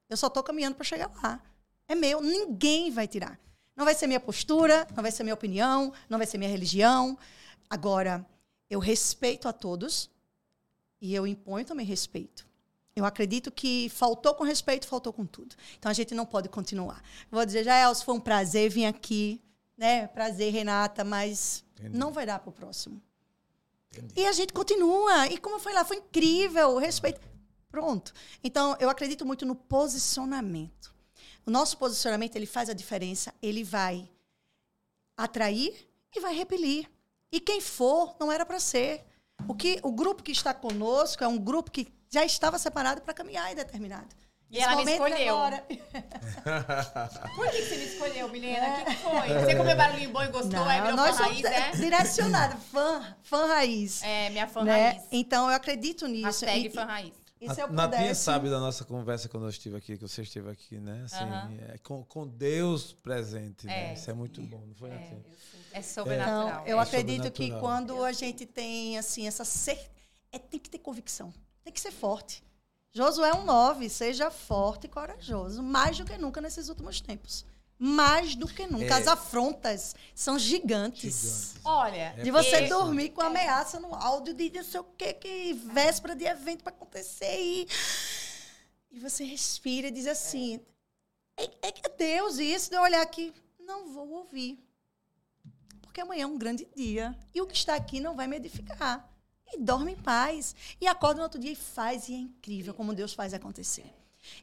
Eu só estou caminhando para chegar lá. É meu, ninguém vai tirar. Não vai ser minha postura, não vai ser minha opinião, não vai ser minha religião. Agora, eu respeito a todos e eu imponho também respeito. Eu acredito que faltou com respeito, faltou com tudo. Então a gente não pode continuar. Vou dizer, Jaelso, foi um prazer vir aqui, né? Prazer, Renata, mas Entendi. não vai dar para o próximo. Entendi. E a gente continua. E como foi lá, foi incrível, respeito. Pronto. Então eu acredito muito no posicionamento. O nosso posicionamento ele faz a diferença. Ele vai atrair e vai repelir. E quem for, não era para ser. O, que, o grupo que está conosco é um grupo que já estava separado para caminhar indeterminado. E Esse ela me escolheu. Por que você me escolheu, Milena? O é. que, foi? Você comeu barulhinho bom e gostou? Não, é meu fã raiz, é? Direcionada, fã, fã raiz. É, minha fã né? raiz. Então, eu acredito nisso. Hashtag e, fã raiz. E se eu pudesse... Natinha sabe da nossa conversa quando eu estive aqui, que você esteve aqui, né? Assim, é, com, com Deus presente, né? É. Isso é muito bom, não foi, é, Natinha? É sobrenatural. Então, eu é acredito que quando a gente tem, assim, essa... Cer... É, tem que ter convicção. Tem que ser forte. Josué 1,9, seja forte e corajoso, mais do que nunca nesses últimos tempos mais do que nunca. É. As afrontas são gigantes. gigantes. Olha, de você dormir com ameaça no áudio de não sei o que, que véspera de evento para acontecer e e você respira e diz assim: é, é, é Deus isso, de eu olhar aqui, não vou ouvir. Porque amanhã é um grande dia e o que está aqui não vai me edificar. E dorme em paz. E acorda no outro dia e faz, e é incrível como Deus faz acontecer.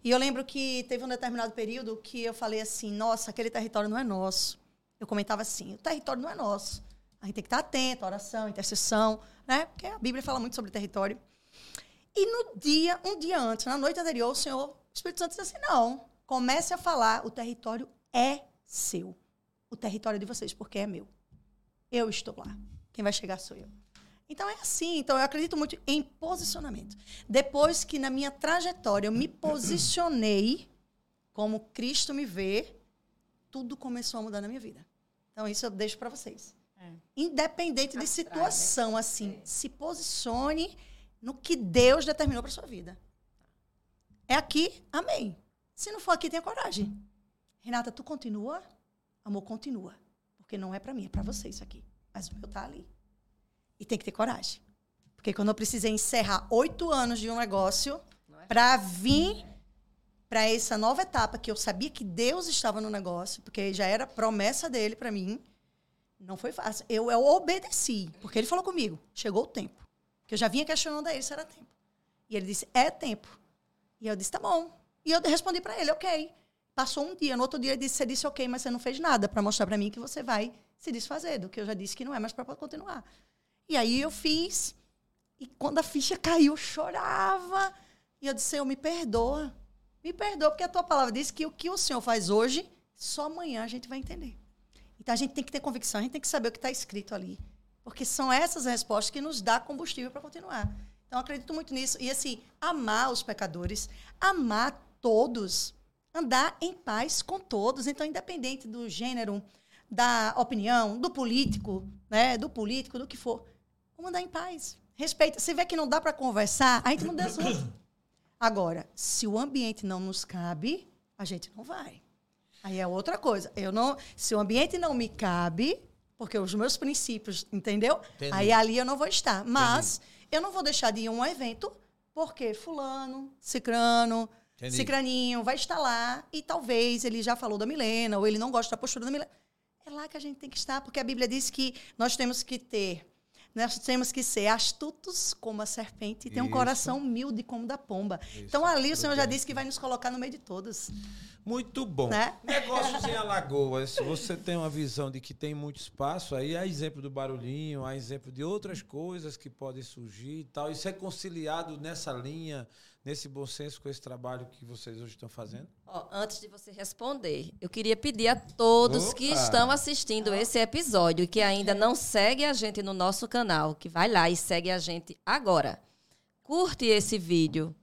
E eu lembro que teve um determinado período que eu falei assim: nossa, aquele território não é nosso. Eu comentava assim: o território não é nosso. A gente tem que estar atento, oração, intercessão, né? Porque a Bíblia fala muito sobre território. E no dia, um dia antes, na noite anterior, o Senhor, o Espírito Santo disse assim: não, comece a falar, o território é seu. O território é de vocês, porque é meu. Eu estou lá. Quem vai chegar sou eu. Então é assim. Então eu acredito muito em posicionamento. Depois que na minha trajetória eu me posicionei como Cristo me vê, tudo começou a mudar na minha vida. Então isso eu deixo para vocês. É. Independente de situação, né? assim, é. se posicione no que Deus determinou para sua vida. É aqui, amém. Se não for aqui, tenha coragem. Renata, tu continua? Amor, continua. Porque não é para mim, é para você isso aqui. Mas o meu tá ali. E tem que ter coragem. Porque quando eu precisei encerrar oito anos de um negócio é para vir para essa nova etapa que eu sabia que Deus estava no negócio, porque já era promessa dele para mim, não foi fácil. Eu, eu obedeci, porque ele falou comigo, chegou o tempo. Que eu já vinha questionando a ele se era tempo. E ele disse, é tempo. E eu disse, tá bom. E eu respondi para ele, ok. Passou um dia, no outro dia disse, você disse ok, mas você não fez nada para mostrar para mim que você vai se desfazer do que eu já disse que não é mais para continuar. E aí eu fiz. E quando a ficha caiu, eu chorava. E eu disse, Senhor, me perdoa. Me perdoa, porque a tua palavra diz que o que o Senhor faz hoje, só amanhã a gente vai entender. Então a gente tem que ter convicção, a gente tem que saber o que está escrito ali. Porque são essas respostas que nos dá combustível para continuar. Então eu acredito muito nisso. E assim, amar os pecadores, amar todos, andar em paz com todos. Então, independente do gênero, da opinião, do político, né, do político, do que for, Vamos andar em paz. Respeita. Se vê que não dá para conversar, a gente não dá junto. Agora, se o ambiente não nos cabe, a gente não vai. Aí é outra coisa. Eu não, se o ambiente não me cabe, porque os meus princípios, entendeu? Entendi. Aí ali eu não vou estar. Mas Entendi. eu não vou deixar de ir a um evento porque fulano, cicrano, Entendi. Cicraninho vai estar lá e talvez ele já falou da Milena ou ele não gosta da postura da Milena. É lá que a gente tem que estar, porque a Bíblia diz que nós temos que ter nós temos que ser astutos como a serpente e ter um coração humilde como da pomba. Isso. Então ali o Senhor já disse que vai nos colocar no meio de todos. Muito bom. Né? Negócios em Alagoas. Você tem uma visão de que tem muito espaço, aí há exemplo do barulhinho, há exemplo de outras coisas que podem surgir e tal. Isso é conciliado nessa linha, nesse bom senso com esse trabalho que vocês hoje estão fazendo? Oh, antes de você responder, eu queria pedir a todos Opa. que estão assistindo esse episódio e que ainda não segue a gente no nosso canal, que vai lá e segue a gente agora. Curte esse vídeo,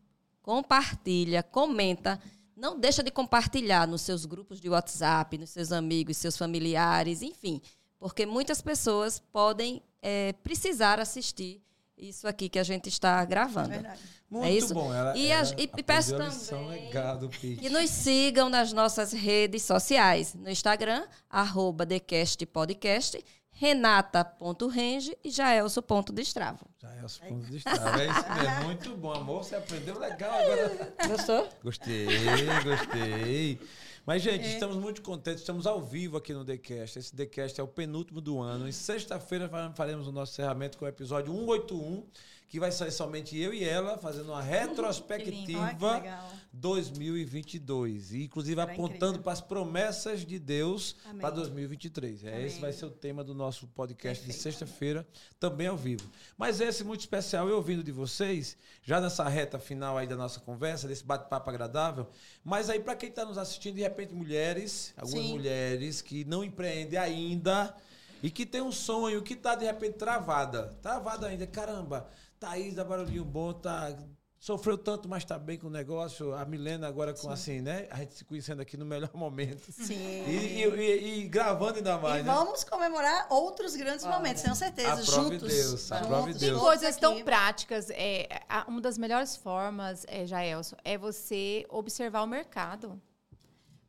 compartilha, comenta não deixa de compartilhar nos seus grupos de WhatsApp, nos seus amigos, seus familiares, enfim, porque muitas pessoas podem é, precisar assistir isso aqui que a gente está gravando. É verdade. Muito é isso? bom. Ela, e, ela e peço também legado, que nos sigam nas nossas redes sociais. No Instagram, arroba TheCastPodcast, renata.renge e jaelso.destravo. Jaelso.destravo, é isso mesmo. Muito bom, amor. Você aprendeu legal agora. Gostou? Gostei, gostei. Mas, gente, é. estamos muito contentes. Estamos ao vivo aqui no TheCast. Esse TheCast é o penúltimo do ano. E sexta-feira faremos o nosso encerramento com o episódio 181 que vai ser somente eu e ela fazendo uma retrospectiva 2022. E, inclusive, Será apontando incrível. para as promessas de Deus para 2023. É, esse vai ser o tema do nosso podcast Perfeito. de sexta-feira, também ao vivo. Mas esse muito especial, eu ouvindo de vocês, já nessa reta final aí da nossa conversa, desse bate-papo agradável. Mas aí, para quem está nos assistindo, de repente, mulheres, algumas Sim. mulheres que não empreendem ainda e que tem um sonho que está, de repente, travada. Travada ainda. Caramba, Thaís da Barulhinho Bom tá, sofreu tanto, mas está bem com o negócio. A Milena agora com Sim. assim, né? A gente se conhecendo aqui no melhor momento. Sim. E, e, e, e gravando ainda mais. E né? vamos comemorar outros grandes momentos, tenho certeza. A juntos. Deus, a prova Deus. Tem coisas tão práticas. É, uma das melhores formas, é, Jaelson, é você observar o mercado.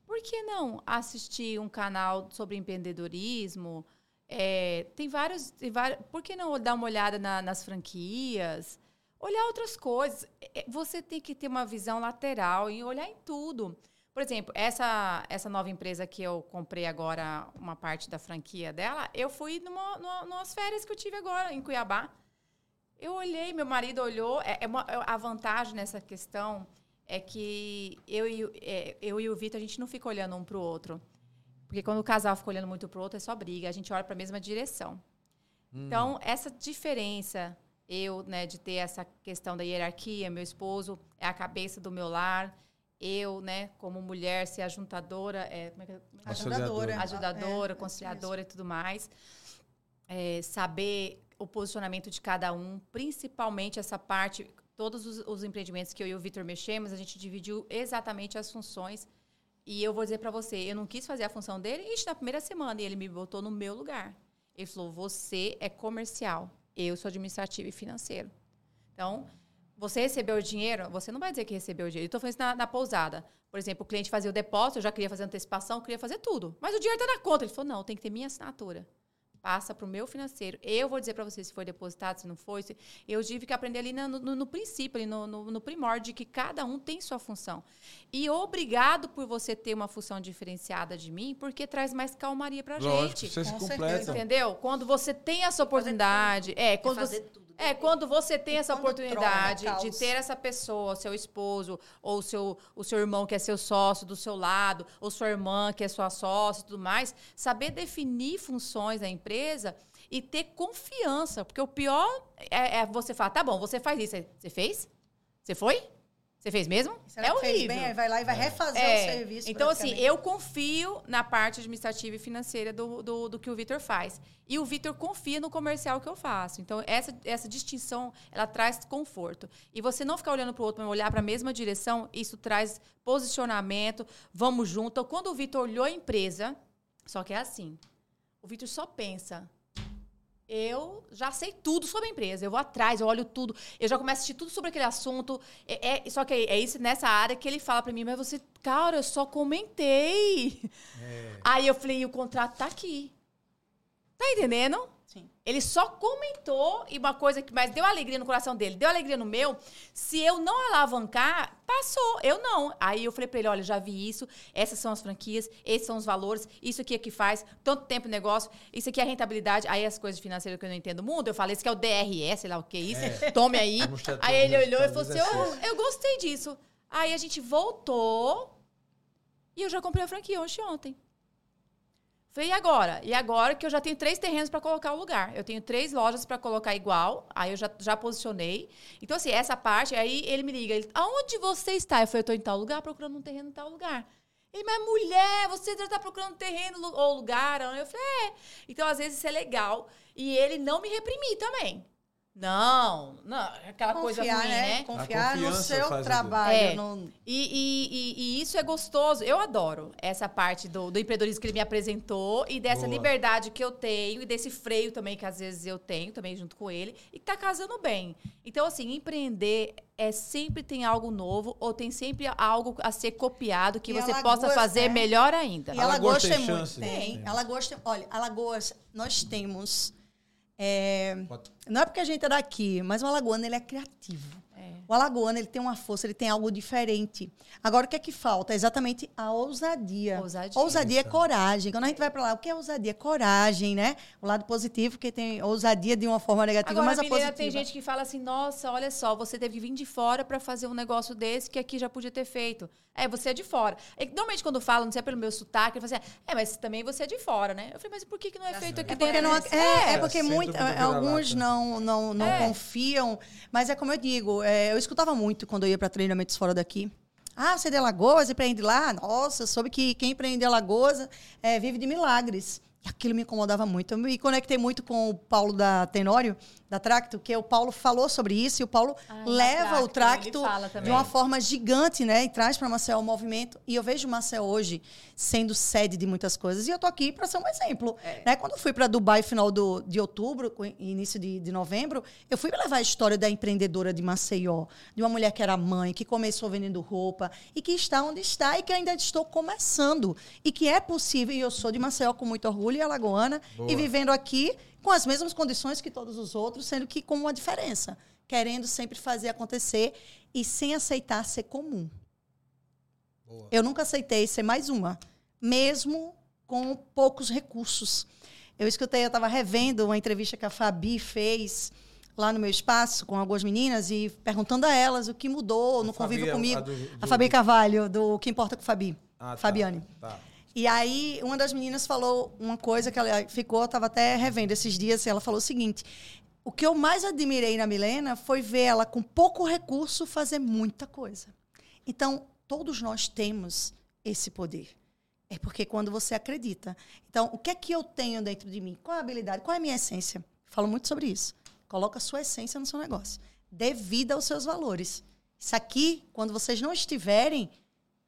Por que não assistir um canal sobre empreendedorismo? É, tem, vários, tem vários. Por que não dar uma olhada na, nas franquias? Olhar outras coisas. É, você tem que ter uma visão lateral e olhar em tudo. Por exemplo, essa, essa nova empresa que eu comprei agora, uma parte da franquia dela, eu fui numa, numa, férias que eu tive agora em Cuiabá. Eu olhei, meu marido olhou. É, é uma, é, a vantagem nessa questão é que eu e, é, eu e o Vitor, a gente não fica olhando um para o outro. Porque quando o casal fica olhando muito pro outro, é só briga. A gente olha para a mesma direção. Hum. Então, essa diferença, eu, né, de ter essa questão da hierarquia, meu esposo é a cabeça do meu lar, eu, né, como mulher, ser ajuntadora, é, como é que, é? ajudadora, ajudadora, é, conciliadora é e tudo mais. É, saber o posicionamento de cada um, principalmente essa parte, todos os, os empreendimentos que eu e o Vitor mexemos, a gente dividiu exatamente as funções e eu vou dizer para você, eu não quis fazer a função dele, e na primeira semana, e ele me botou no meu lugar. Ele falou: você é comercial, eu sou administrativo e financeiro. Então, você recebeu o dinheiro, você não vai dizer que recebeu o dinheiro. Eu estou falando isso na, na, pousada. Por exemplo, o cliente fazia o depósito, eu já queria fazer antecipação, queria fazer tudo. Mas o dinheiro está na conta. Ele falou: não, tem que ter minha assinatura passa para o meu financeiro. Eu vou dizer para você se foi depositado, se não foi. Se... Eu tive que aprender ali no, no, no princípio, ali no, no, no, primórdio, de que cada um tem sua função. E obrigado por você ter uma função diferenciada de mim, porque traz mais calmaria para a gente. Você se completa. Entendeu? Quando você tem essa oportunidade. É, quando você. Tudo. É, quando você tem essa oportunidade de ter essa pessoa, seu esposo, ou seu, o seu irmão que é seu sócio do seu lado, ou sua irmã que é sua sócia e tudo mais, saber definir funções da empresa e ter confiança. Porque o pior é, é você falar, tá bom, você faz isso. Você fez? Você foi? Você fez mesmo? é horrível. Bem, aí vai lá e vai é. refazer é. o serviço. Então, assim, eu confio na parte administrativa e financeira do, do, do que o Vitor faz. E o Vitor confia no comercial que eu faço. Então, essa, essa distinção, ela traz conforto. E você não ficar olhando para o outro, mas olhar para a mesma direção, isso traz posicionamento, vamos junto. Então, quando o Vitor olhou a empresa, só que é assim, o Vitor só pensa eu já sei tudo sobre a empresa. Eu vou atrás, eu olho tudo. Eu já começo a assistir tudo sobre aquele assunto. É, é só que é isso nessa área que ele fala para mim, mas você, cara, eu só comentei. É. Aí eu falei, o contrato tá aqui. Tá entendendo? Sim. Ele só comentou e uma coisa que mais deu alegria no coração dele, deu alegria no meu. Se eu não alavancar, passou. Eu não. Aí eu falei para ele: olha, já vi isso, essas são as franquias, esses são os valores, isso aqui é que faz, tanto tempo negócio, isso aqui é rentabilidade. Aí as coisas financeiras que eu não entendo muito, eu falei: isso que é o DRS, sei lá o que é isso, é. tome aí. aí ele olhou e falou assim: eu, eu gostei disso. Aí a gente voltou e eu já comprei a franquia ontem ontem. Falei, e agora? E agora que eu já tenho três terrenos para colocar o lugar. Eu tenho três lojas para colocar igual. Aí eu já, já posicionei. Então, assim, essa parte, aí ele me liga. Ele, Aonde você está? Eu falei, eu estou em tal lugar, procurando um terreno em tal lugar. Ele, mas mulher, você já está procurando terreno ou lugar? Eu falei, é. Então, às vezes, isso é legal. E ele não me reprimir também. Não, não, aquela Confiar, coisa ruim, né? né? Confiar no seu trabalho. É. No... E, e, e, e, isso é gostoso. Eu adoro essa parte do, do empreendedorismo que ele me apresentou e dessa Boa. liberdade que eu tenho e desse freio também que às vezes eu tenho, também junto com ele, e que tá casando bem. Então, assim, empreender é sempre tem algo novo ou tem sempre algo a ser copiado que e você possa fazer é. melhor ainda. E Alagoas, Alagoas tem muito. Tem. Alagoas tem. Olha, Alagoas, nós temos é, não é porque a gente é daqui, mas o alagoano ele é criativo. É. O alagoano ele tem uma força, ele tem algo diferente. Agora o que é que falta? É exatamente a ousadia. Ousadia, ousadia é coragem. Quando a gente vai para lá, o que é ousadia? Coragem, né? O lado positivo que tem ousadia de uma forma negativa, Agora, mas a positiva. tem gente que fala assim: "Nossa, olha só, você teve que vir de fora para fazer um negócio desse que aqui já podia ter feito". É, você é de fora. E, normalmente, quando falam, não sei, é pelo meu sotaque, ele fala assim, é, mas também você é de fora, né? Eu falei, mas por que, que não é feito aqui é dentro? Não, é, é, porque muito, alguns não, não, não é. confiam. Mas é como eu digo, é, eu escutava muito quando eu ia para treinamentos fora daqui. Ah, você é de Alagoas, empreende lá? Nossa, soube que quem empreende em Alagoas é, vive de milagres. E aquilo me incomodava muito. Eu me conectei muito com o Paulo da Tenório, da Tracto, que o Paulo falou sobre isso e o Paulo ah, leva o Tracto de uma forma gigante, né? E traz para Marcel o movimento. E eu vejo Marcel hoje sendo sede de muitas coisas. E eu tô aqui para ser um exemplo. É. Né? Quando eu fui para Dubai final do, de outubro, início de, de novembro, eu fui levar a história da empreendedora de Maceió, de uma mulher que era mãe, que começou vendendo roupa e que está onde está e que ainda estou começando. E que é possível, e eu sou de Maceió com muito orgulho e alagoana, Boa. e vivendo aqui com as mesmas condições que todos os outros, sendo que com uma diferença, querendo sempre fazer acontecer e sem aceitar ser comum. Boa. Eu nunca aceitei ser mais uma, mesmo com poucos recursos. Eu escutei, eu estava revendo uma entrevista que a Fabi fez lá no meu espaço com algumas meninas e perguntando a elas o que mudou a no Fabi convívio é comigo. A, do, do, a Fabi Carvalho, do Que Importa com Fabi. Ah, tá, Fabiane. Tá. E aí, uma das meninas falou uma coisa que ela ficou, estava até revendo esses dias, e ela falou o seguinte: o que eu mais admirei na Milena foi ver ela com pouco recurso fazer muita coisa. Então, todos nós temos esse poder. É porque quando você acredita. Então, o que é que eu tenho dentro de mim? Qual é a habilidade? Qual é a minha essência? Falo muito sobre isso. Coloca a sua essência no seu negócio. Dê vida aos seus valores. Isso aqui, quando vocês não estiverem,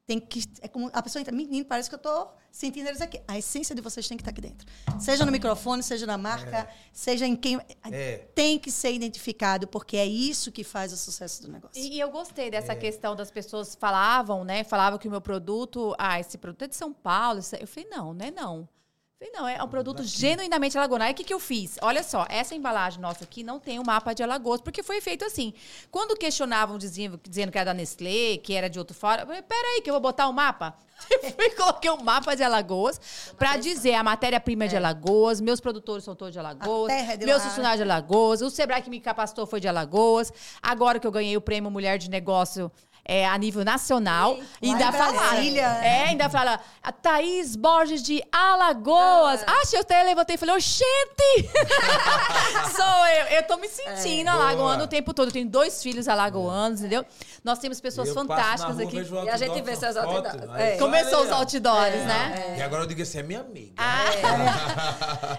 tem que. É como a pessoa entra, menino, parece que eu estou sentindo eles aqui. A essência de vocês tem que estar aqui dentro. Seja no microfone, seja na marca, é. seja em quem. É. Tem que ser identificado, porque é isso que faz o sucesso do negócio. E, e eu gostei dessa é. questão das pessoas falavam, né? Falavam que o meu produto. Ah, esse produto é de São Paulo. Eu falei, não, não é não. Falei, não, é um produto Daqui. genuinamente. Aí o que, que eu fiz? Olha só, essa embalagem nossa aqui não tem o um mapa de Alagoas, porque foi feito assim. Quando questionavam, diziam, dizendo que era da Nestlé, que era de outro fora, eu falei, peraí, que eu vou botar o um mapa? e coloquei o um mapa de Alagoas para dizer a matéria-prima é. de Alagoas, meus produtores são todos de Alagoas, é de meus funcionários de Alagoas, o Sebrae que me capacitou foi de Alagoas. Agora que eu ganhei o prêmio Mulher de Negócio é, a nível nacional. E ainda fala. É, ainda fala. A Thaís Borges de Alagoas. Ah, ah eu até levantei e falei, oxente! Sou eu. Eu tô me sentindo é. o tempo todo. Eu tenho dois filhos alagoanos, entendeu? Nós temos pessoas fantásticas rua, aqui. E a gente vê seus outdoors. É. Começou os outdoors, é, né? E agora eu digo assim, é minha amiga. Ah,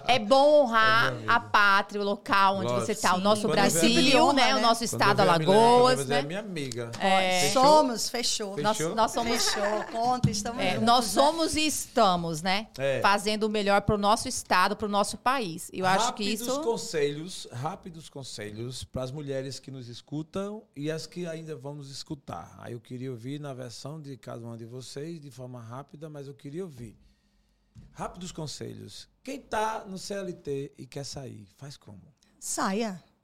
é. bom honrar a pátria, o local onde Lógico, você está. O nosso Quando Brasil, né? O né? nosso estado Alagoas. Né? É minha amiga. É. Somos, fechou. fechou. Nós, nós somos. Fechou, conta, estamos é, Nós né? somos e estamos, né? É. Fazendo o melhor para o nosso estado, para o nosso país. Eu rápidos acho que isso. conselhos, rápidos conselhos para as mulheres que nos escutam e as que ainda vão nos escutar. Aí eu queria ouvir na versão de cada uma de vocês, de forma rápida, mas eu queria ouvir. Rápidos conselhos. Quem está no CLT e quer sair, faz como? Saia.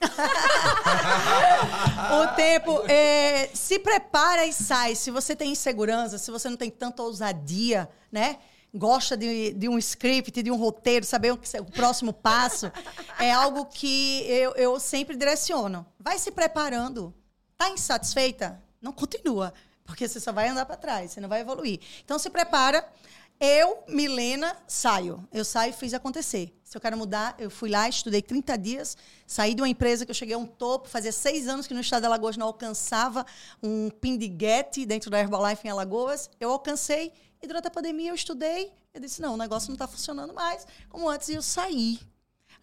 o tempo. É, se prepara e sai. Se você tem insegurança, se você não tem tanta ousadia, né? Gosta de, de um script, de um roteiro, saber o, que, o próximo passo, é algo que eu, eu sempre direciono. Vai se preparando. Tá insatisfeita? Não continua, porque você só vai andar para trás, você não vai evoluir. Então se prepara. Eu, Milena, saio. Eu saio e fiz acontecer. Se eu quero mudar, eu fui lá, estudei 30 dias, saí de uma empresa que eu cheguei a um topo, fazia seis anos que no estado de Alagoas não alcançava um pindiguete dentro da Herbalife em Alagoas. Eu alcancei e durante a pandemia eu estudei. Eu disse, não, o negócio não está funcionando mais como antes e eu saí.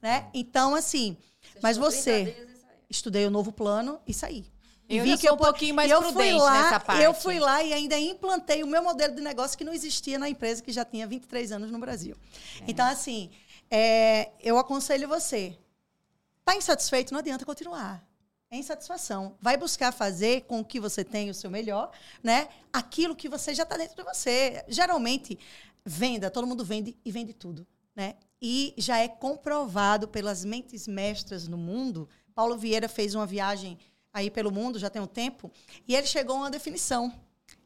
Né? Então, assim, você mas você... Estudei o novo plano e saí. Eu vi que eu um pouquinho mais eu fui lá, nessa parte. Eu fui lá e ainda implantei o meu modelo de negócio que não existia na empresa que já tinha 23 anos no Brasil. É. Então, assim, é, eu aconselho você. Está insatisfeito? Não adianta continuar. É insatisfação. Vai buscar fazer com que você tenha o seu melhor, né? Aquilo que você já está dentro de você. Geralmente, venda, todo mundo vende e vende tudo, né? E já é comprovado pelas mentes mestras no mundo. Paulo Vieira fez uma viagem aí pelo mundo já tem um tempo, e ele chegou a uma definição.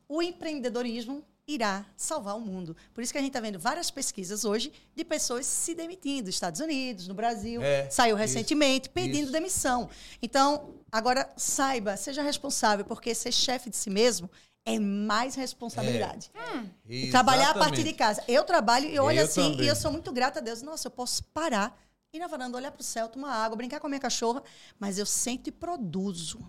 O empreendedorismo irá salvar o mundo. Por isso que a gente está vendo várias pesquisas hoje de pessoas se demitindo, nos Estados Unidos, no Brasil, é, saiu recentemente isso, pedindo isso. demissão. Então, agora saiba, seja responsável, porque ser chefe de si mesmo é mais responsabilidade. É. Hum. E trabalhar a partir de casa. Eu trabalho e olho assim, também. e eu sou muito grata a Deus. Nossa, eu posso parar ir na varanda, olhar para o céu, tomar água, brincar com a minha cachorra, mas eu sento e produzo.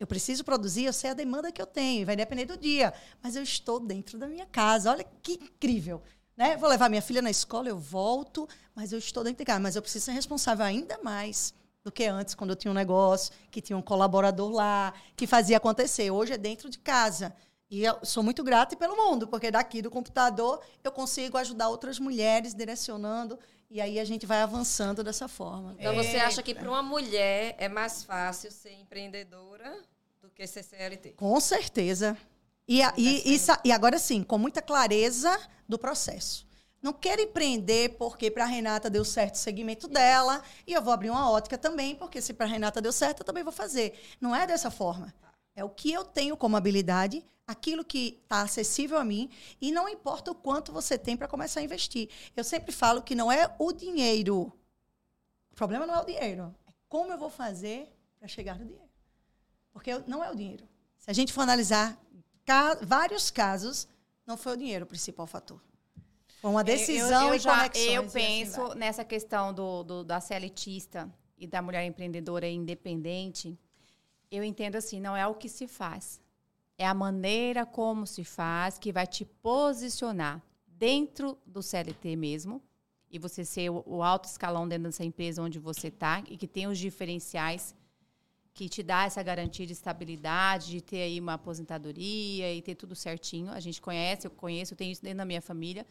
Eu preciso produzir, eu sei a demanda que eu tenho, vai depender do dia, mas eu estou dentro da minha casa. Olha que incrível. Né? Vou levar minha filha na escola, eu volto, mas eu estou dentro de casa. Mas eu preciso ser responsável ainda mais do que antes, quando eu tinha um negócio, que tinha um colaborador lá, que fazia acontecer. Hoje é dentro de casa. E eu sou muito grata pelo mundo, porque daqui do computador eu consigo ajudar outras mulheres direcionando e aí a gente vai avançando dessa forma. Então você acha que para uma mulher é mais fácil ser empreendedora do que ser CLT? Com certeza. E, e, e, e agora sim, com muita clareza do processo. Não quero empreender porque para a Renata deu certo o segmento Isso. dela e eu vou abrir uma ótica também, porque se para a Renata deu certo, eu também vou fazer. Não é dessa forma. É o que eu tenho como habilidade, aquilo que está acessível a mim, e não importa o quanto você tem para começar a investir. Eu sempre falo que não é o dinheiro. O problema não é o dinheiro. É como eu vou fazer para chegar no dinheiro. Porque não é o dinheiro. Se a gente for analisar ca vários casos, não foi o dinheiro o principal fator. Foi uma decisão eu, eu, eu e já, conexões. Eu assim penso assim nessa questão do, do, da CLTista e da mulher empreendedora independente eu entendo assim, não é o que se faz. É a maneira como se faz que vai te posicionar dentro do CLT mesmo e você ser o, alto escalão dentro dessa empresa onde você está e que tem os diferenciais que te dá essa garantia de estabilidade, de ter aí uma aposentadoria e ter tudo certinho. A gente conhece, eu conheço, eu tenho isso dentro da minha família.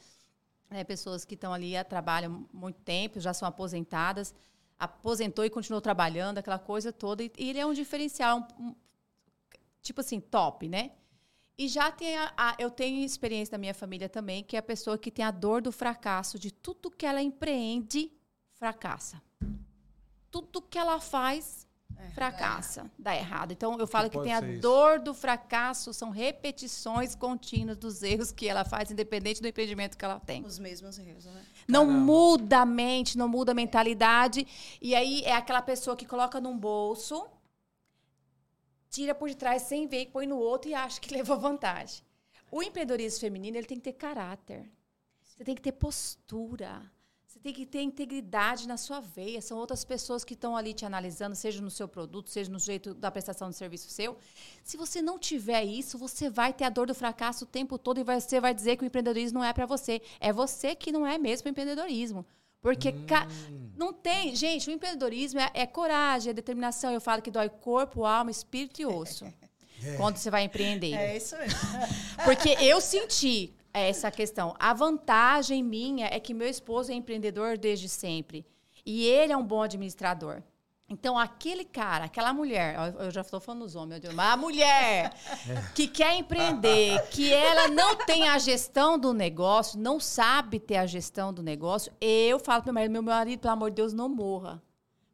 Né, pessoas que estão ali, trabalham muito tempo, já são aposentadas, aposentou e continuou trabalhando, aquela coisa toda. E, ele é um diferencial, um, um, tipo assim, top, né? E já tem a, a, eu tenho experiência da minha família também, que é a pessoa que tem a dor do fracasso, de tudo que ela empreende, fracassa. Tudo que ela faz, é, fracassa, é. dá errado. Então, eu falo que, que tem a isso. dor do fracasso, são repetições contínuas dos erros que ela faz, independente do empreendimento que ela tem. Os mesmos erros, né? Não Caramba. muda a mente, não muda a mentalidade. E aí é aquela pessoa que coloca num bolso, tira por detrás sem ver, põe no outro e acha que levou vantagem. O empreendedorismo feminino ele tem que ter caráter. Você tem que ter postura tem que ter integridade na sua veia. São outras pessoas que estão ali te analisando, seja no seu produto, seja no jeito da prestação de serviço seu. Se você não tiver isso, você vai ter a dor do fracasso o tempo todo e você vai dizer que o empreendedorismo não é para você. É você que não é mesmo empreendedorismo. Porque hum. não tem. Gente, o empreendedorismo é, é, coragem, é determinação. Eu falo que dói corpo, alma, espírito e osso. É. Quando você vai empreender. É isso mesmo. Porque eu senti essa questão. A vantagem minha é que meu esposo é empreendedor desde sempre. E ele é um bom administrador. Então, aquele cara, aquela mulher, eu já estou falando dos homens, mas a mulher que quer empreender, que ela não tem a gestão do negócio, não sabe ter a gestão do negócio, eu falo para meu marido, meu marido, pelo amor de Deus, não morra.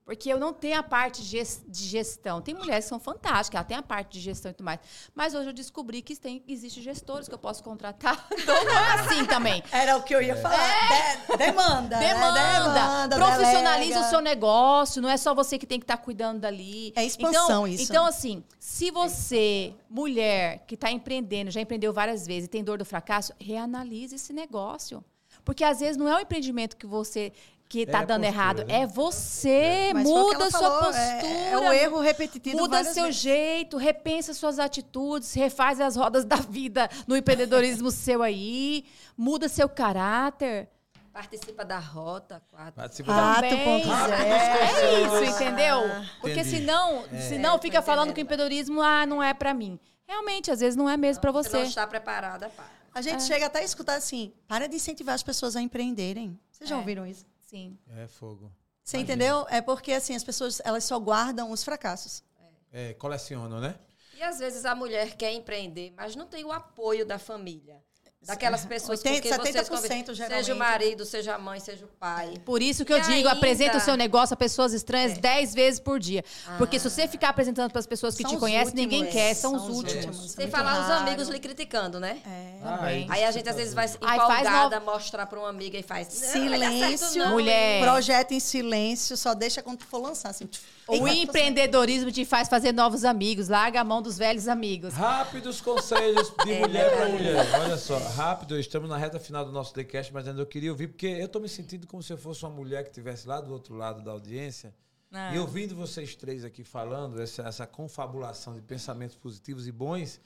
Porque eu não tenho a parte de gestão. Tem mulheres que são fantásticas, ela tem a parte de gestão e tudo mais. Mas hoje eu descobri que tem, existe gestores que eu posso contratar. Então não é assim também. Era o que eu ia falar. É. De, demanda. Demanda. Né? demanda Profissionaliza delega. o seu negócio. Não é só você que tem que estar tá cuidando dali. É expansão então, isso. Então, assim, se você, mulher, que está empreendendo, já empreendeu várias vezes e tem dor do fracasso, reanalise esse negócio. Porque às vezes não é o empreendimento que você que está é dando postura, errado. Né? É você. Mas muda sua falou, postura. É, é, o erro repetitivo. Muda seu vezes. jeito, repensa suas atitudes, refaz as rodas da vida no empreendedorismo seu aí, muda seu caráter. Participa da rota 4. Participa ah, da rota. É, é isso, entendeu? Porque Entendi. senão, é. senão fica falando que o empreendedorismo ah, não é para mim. Realmente, às vezes não é mesmo para você. Você não está preparada para. A gente é. chega até a escutar assim: para de incentivar as pessoas a empreenderem. Vocês já é. ouviram isso? Sim. É fogo. Você Imagina. entendeu? É porque assim as pessoas elas só guardam os fracassos. É, colecionam, né? E às vezes a mulher quer empreender, mas não tem o apoio da família. Daquelas pessoas 80, com quem 70% vocês geralmente. Seja o marido, seja a mãe, seja o pai. Por isso que e eu digo, ainda... apresenta o seu negócio a pessoas estranhas é. 10 vezes por dia. Ah. Porque se você ficar apresentando para as pessoas que são te conhecem, últimos, ninguém quer, são, são os últimos. últimos. Sem falar raro. os amigos lhe criticando, né? É. Aí a gente às vezes vai empolgada no... mostrar para uma amiga e faz silêncio, mulher. Projeto em silêncio, só deixa quando for lançar assim. O empreendedorismo te faz fazer novos amigos. Larga a mão dos velhos amigos. Rápidos conselhos de é mulher para mulher. Olha só, rápido, estamos na reta final do nosso podcast, mas ainda eu queria ouvir, porque eu estou me sentindo como se eu fosse uma mulher que estivesse lá do outro lado da audiência. Ah. E ouvindo vocês três aqui falando, essa, essa confabulação de pensamentos positivos e bons,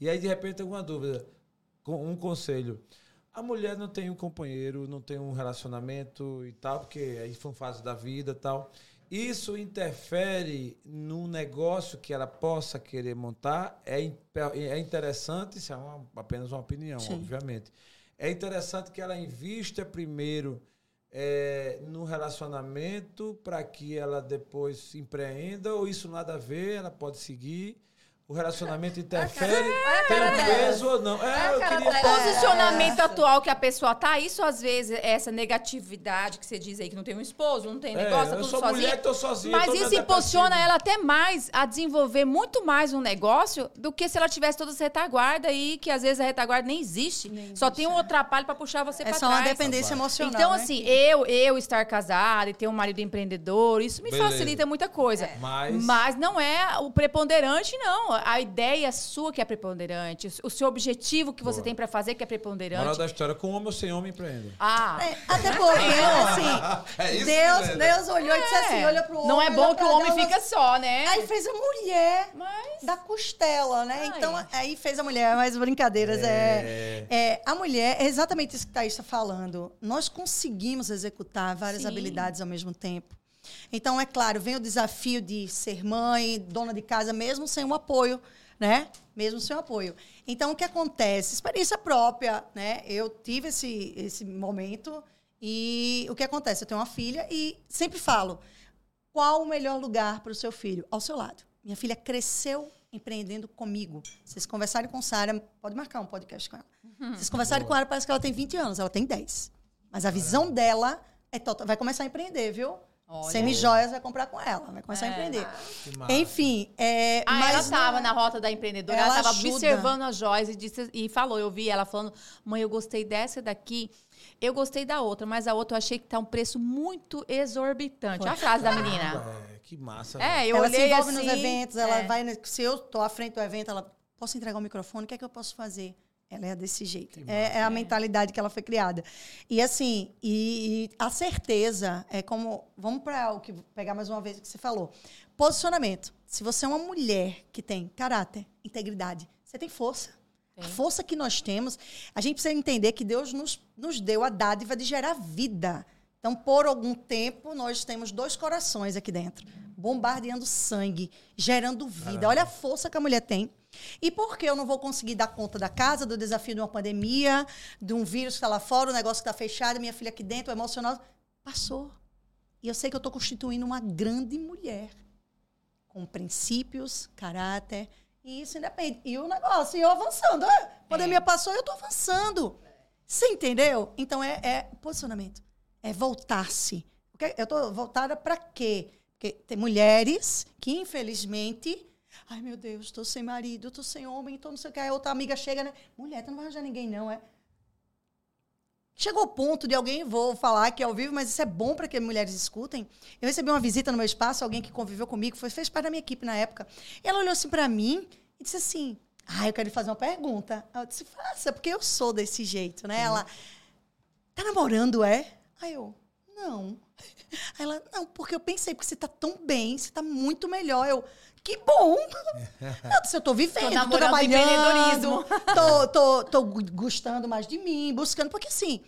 e aí de repente alguma dúvida, um conselho. A mulher não tem um companheiro, não tem um relacionamento e tal, porque aí foi uma fase da vida e tal. Isso interfere no negócio que ela possa querer montar? É, é interessante, isso é uma, apenas uma opinião, Sim. obviamente. É interessante que ela invista primeiro é, no relacionamento para que ela depois empreenda, ou isso nada a ver, ela pode seguir o relacionamento interfere, tem um peso ou não. É, eu queria... O posicionamento é. atual que a pessoa tá, isso às vezes, é essa negatividade que você diz aí, que não tem um esposo, não tem é, negócio, tá tudo sozinha. Mulher, tô sozinha. Mas isso impulsiona ela até mais a desenvolver muito mais um negócio do que se ela tivesse toda essa retaguarda aí, que às vezes a retaguarda nem existe. Nem só existe. tem um outro atrapalho para puxar você é para trás. É só uma dependência emocional. Então, né? assim, eu, eu estar casada e ter um marido empreendedor, isso me Beleza. facilita muita coisa. É. Mas... Mas não é o preponderante, não a ideia sua que é preponderante, o seu objetivo que você Boa. tem para fazer que é preponderante. Moral da história, com homem ou sem homem empreende. Ah. É, até porque, assim, é isso Deus, Deus olhou é. e disse assim, olha pro homem. Não é bom que o homem fica só, né? Aí fez a mulher mas... da costela, né? Ai. Então, aí fez a mulher, mas brincadeiras. É. é, é a mulher, é exatamente isso que Thaís está falando. Nós conseguimos executar várias Sim. habilidades ao mesmo tempo. Então, é claro, vem o desafio de ser mãe, dona de casa, mesmo sem um apoio, né? Mesmo sem um apoio. Então, o que acontece? Experiência própria, né? Eu tive esse, esse momento e o que acontece? Eu tenho uma filha e sempre falo, qual o melhor lugar para o seu filho? Ao seu lado. Minha filha cresceu empreendendo comigo. Vocês conversarem com Sara, pode marcar um podcast com ela. Uhum. Vocês conversarem Boa. com ela, parece que ela tem 20 anos, ela tem 10. Mas a visão dela é total. Vai começar a empreender, viu? Semi-joias vai comprar com ela, vai começar é. a empreender. Enfim, é, ah, mas ela estava na rota da empreendedora, ela estava observando as joias e, disse, e falou, eu vi ela falando, mãe, eu gostei dessa daqui, eu gostei da outra, mas a outra eu achei que tá um preço muito exorbitante. Olha a frase da menina. É, que massa. É, eu ela olhei se envolve assim, nos eventos, ela é. vai, se eu tô à frente do evento, ela, posso entregar o microfone, o que é que eu posso fazer? Ela é desse jeito. É, é, a mentalidade que ela foi criada. E assim, e, e a certeza é como. Vamos para o que pegar mais uma vez o que você falou. Posicionamento. Se você é uma mulher que tem caráter, integridade, você tem força. Sim. A força que nós temos, a gente precisa entender que Deus nos, nos deu a dádiva de gerar vida. Então, por algum tempo, nós temos dois corações aqui dentro, bombardeando sangue, gerando vida. Caramba. Olha a força que a mulher tem. E por que eu não vou conseguir dar conta da casa, do desafio de uma pandemia, de um vírus que está lá fora, o negócio que está fechado, minha filha aqui dentro, o emocional? Passou. E eu sei que eu estou constituindo uma grande mulher. Com princípios, caráter. E isso independe. E o negócio, e eu avançando. A pandemia é. passou e eu estou avançando. Você entendeu? Então é, é posicionamento. É voltar-se. Eu estou voltada para quê? Porque tem mulheres que, infelizmente, ai meu Deus, estou sem marido, estou sem homem, estou não sei o que. Aí outra amiga chega, né? Mulher, tu não vai arranjar ninguém, não, é? Chegou o ponto de alguém, vou falar aqui ao vivo, mas isso é bom para que mulheres escutem. Eu recebi uma visita no meu espaço, alguém que conviveu comigo, foi, fez parte da minha equipe na época. E ela olhou assim para mim e disse assim: Ah, eu quero lhe fazer uma pergunta. Eu disse: Faça, porque eu sou desse jeito, né? Uhum. Ela, tá namorando, é? Aí eu, não. Aí ela, não, porque eu pensei, porque você tá tão bem, você tá muito melhor. Eu, que bom! Eu disse, eu tô vivendo, tô, tô trabalhando, tô, tô, tô gostando mais de mim, buscando, porque assim,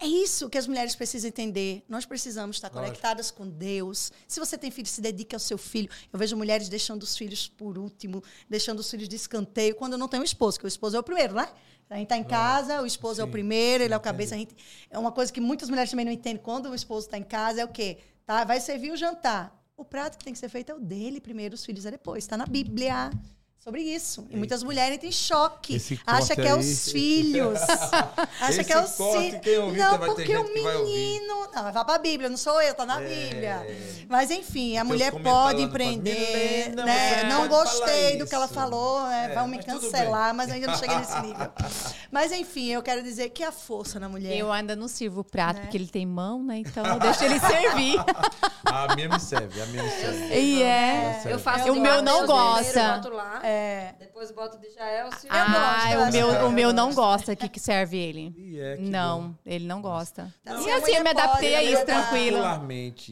é isso que as mulheres precisam entender. Nós precisamos estar Lógico. conectadas com Deus. Se você tem filho, se dedique ao seu filho. Eu vejo mulheres deixando os filhos por último, deixando os filhos de escanteio, quando não tem um esposo, porque o esposo é o primeiro, né? A gente está em casa, o esposo sim, é o primeiro, ele é o cabeça. A gente, é uma coisa que muitas mulheres também não entendem. Quando o esposo está em casa, é o quê? Tá, vai servir o jantar. O prato que tem que ser feito é o dele primeiro, os filhos é depois. Está na Bíblia sobre isso. E muitas mulheres têm choque. Acha que é os filhos. Acha que é os filhos. Não, porque o menino. Não, vai pra Bíblia, não sou eu, tá na é... Bíblia. Mas enfim, a mulher pode empreender. Milena, né? Não gostei do que ela falou, né? é, vão me cancelar, mas ainda não cheguei nesse nível. mas enfim, eu quero dizer que a força na mulher. Eu ainda não sirvo o prato, né? porque ele tem mão, né? Então deixa ele servir. a minha me serve, a minha me serve. E é. Eu faço o meu não gosta. É. Depois boto de Jael. Se ah, gosto, o meu, o meu não gosta que, que serve ele. É, não, bom. ele não gosta. Não, e assim, eu me adaptei a isso, tranquilo.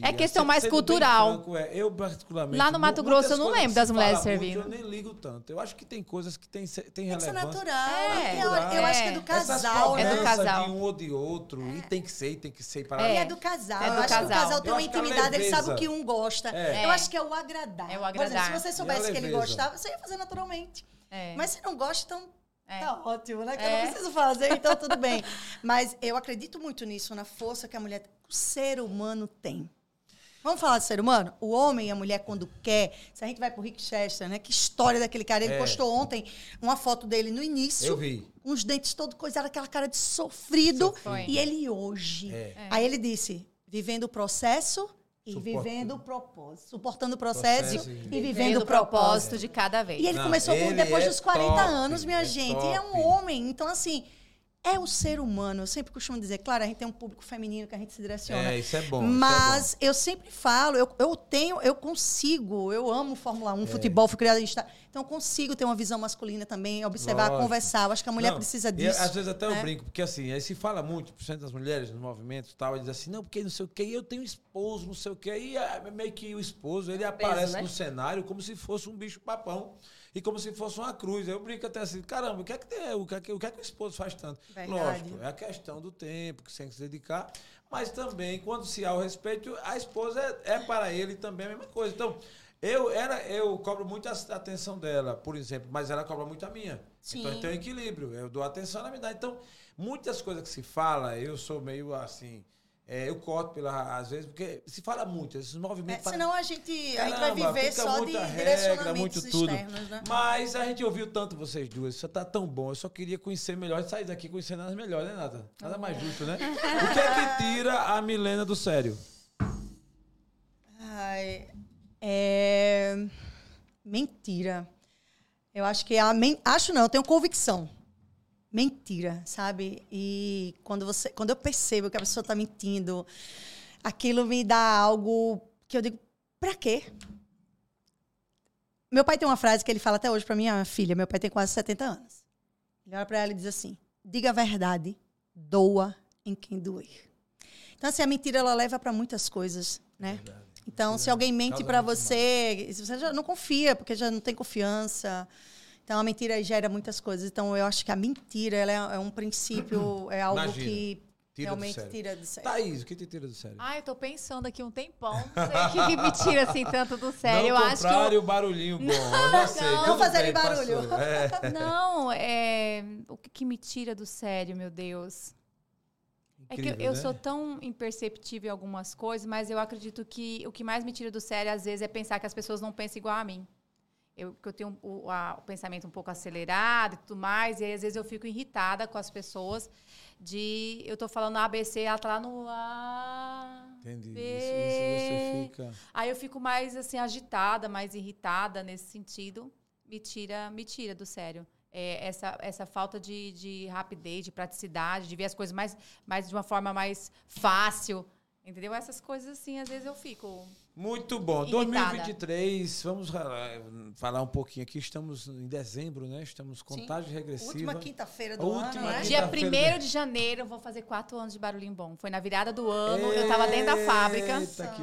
É questão mais cultural. Franco, é, eu, particularmente. Lá no Mato Grosso, eu não lembro das mulheres servindo. Eu nem ligo tanto. Eu acho que tem coisas que tem, tem relevância. Isso é natural. É. Eu, eu acho que é do casal, né? É do casal. de um ou de outro. E tem que ser, tem que ser. Para é. é do casal. É do eu acho casal. que o casal tem uma intimidade, ele sabe o que um gosta. Eu acho que é o agradar. É o agradar. se você soubesse que ele gostava, você ia fazer naturalmente. É. Mas se não gosta, então é. tá ótimo, né? Que é. eu não é. preciso fazer, então tudo bem. Mas eu acredito muito nisso, na força que a mulher, o ser humano tem. Vamos falar de ser humano? O homem e a mulher, quando quer. Se a gente vai pro Rick Chester, né? Que história daquele cara. Ele é. postou ontem uma foto dele no início. Eu vi. Com os dentes todo coisados, aquela cara de sofrido. Sofrido. E ele hoje. É. Aí ele disse: vivendo o processo e vivendo o propósito, suportando o processo, processo e, e vivendo o propósito de cada vez. E ele Não, começou ele depois é dos 40 top, anos, minha é gente. Top. E é um homem. Então, assim, é o ser humano. Eu sempre costumo dizer, claro, a gente tem um público feminino que a gente se direciona. É, isso é bom. Mas é bom. eu sempre falo, eu, eu tenho, eu consigo, eu amo Fórmula 1, é. futebol, fui criada em estado. Então eu consigo ter uma visão masculina também, observar, Lógico. conversar. Eu acho que a mulher não, precisa disso. E, às vezes até eu né? brinco, porque assim, aí se fala muito, por cento das mulheres no movimento e tal, e diz assim, não, porque não sei o que, eu tenho esposo, não sei o que, e é meio que o esposo, ele é aparece né? no cenário como se fosse um bicho papão e como se fosse uma cruz. Eu brinco até assim, caramba, o que é que, o que, é que, o que, é que o esposo faz tanto? Verdade. Lógico, é a questão do tempo, que tem que se dedicar, mas também, quando se há o respeito, a esposa é, é para ele também a mesma coisa. Então, eu, era, eu cobro muito a atenção dela, por exemplo, mas ela cobra muito a minha. Sim. Então tem um equilíbrio. Eu dou atenção na minha. Então, muitas coisas que se fala, eu sou meio assim. É, eu corto pela, às vezes, porque se fala muito, esses movimentos. É, senão a gente, Caramba, a gente vai viver só de regra, muito tudo. Externos, né? Mas a gente ouviu tanto vocês duas, isso tá tão bom. Eu só queria conhecer melhor e sair daqui conhecendo as melhores, né, Nada? Nada mais justo, né? o que é que tira a Milena do sério? Ai, é. Mentira. Eu acho que é a. Men... Acho não, eu tenho convicção mentira, sabe? E quando você, quando eu percebo que a pessoa está mentindo, aquilo me dá algo que eu digo, para quê? Meu pai tem uma frase que ele fala até hoje para minha filha, meu pai tem quase 70 anos. Ele olha para ela e diz assim: "Diga a verdade, doa em quem doer". Então assim, a mentira ela leva para muitas coisas, né? Verdade. Então, se alguém mente para você, você já não confia, porque já não tem confiança, então, a mentira gera muitas coisas. Então, eu acho que a mentira ela é, é um princípio, é algo Imagina. que tira realmente do tira do sério. Thaís, o que te tira do sério? Ah, eu tô pensando aqui um tempão. Não sei o que, que me tira assim tanto do sério. Não eu acho que eu... o barulhinho bom. Não, eu sei. Não, não fazer barulho. É. Não, é... o que, que me tira do sério, meu Deus? Incrível, é que eu, eu né? sou tão imperceptível em algumas coisas, mas eu acredito que o que mais me tira do sério, às vezes, é pensar que as pessoas não pensam igual a mim. Eu, que eu tenho o, a, o pensamento um pouco acelerado e tudo mais, e aí, às vezes eu fico irritada com as pessoas de eu tô falando ABC, ela tá lá no A. Entendi. B, isso, isso você fica. Aí eu fico mais assim agitada, mais irritada nesse sentido. Me tira, me tira do sério é, essa, essa falta de, de rapidez, de praticidade, de ver as coisas mais, mais de uma forma mais fácil. Entendeu? Essas coisas assim, às vezes eu fico muito bom. Irritada. 2023, vamos eh, falar um pouquinho aqui. Estamos em dezembro, né? Estamos contagem Sim. regressiva. Última quinta-feira do última ano, né? Dia 1 de janeiro, vou fazer quatro anos de Barulhinho Bom. Foi na virada do ano, Eita, eu estava dentro da fábrica.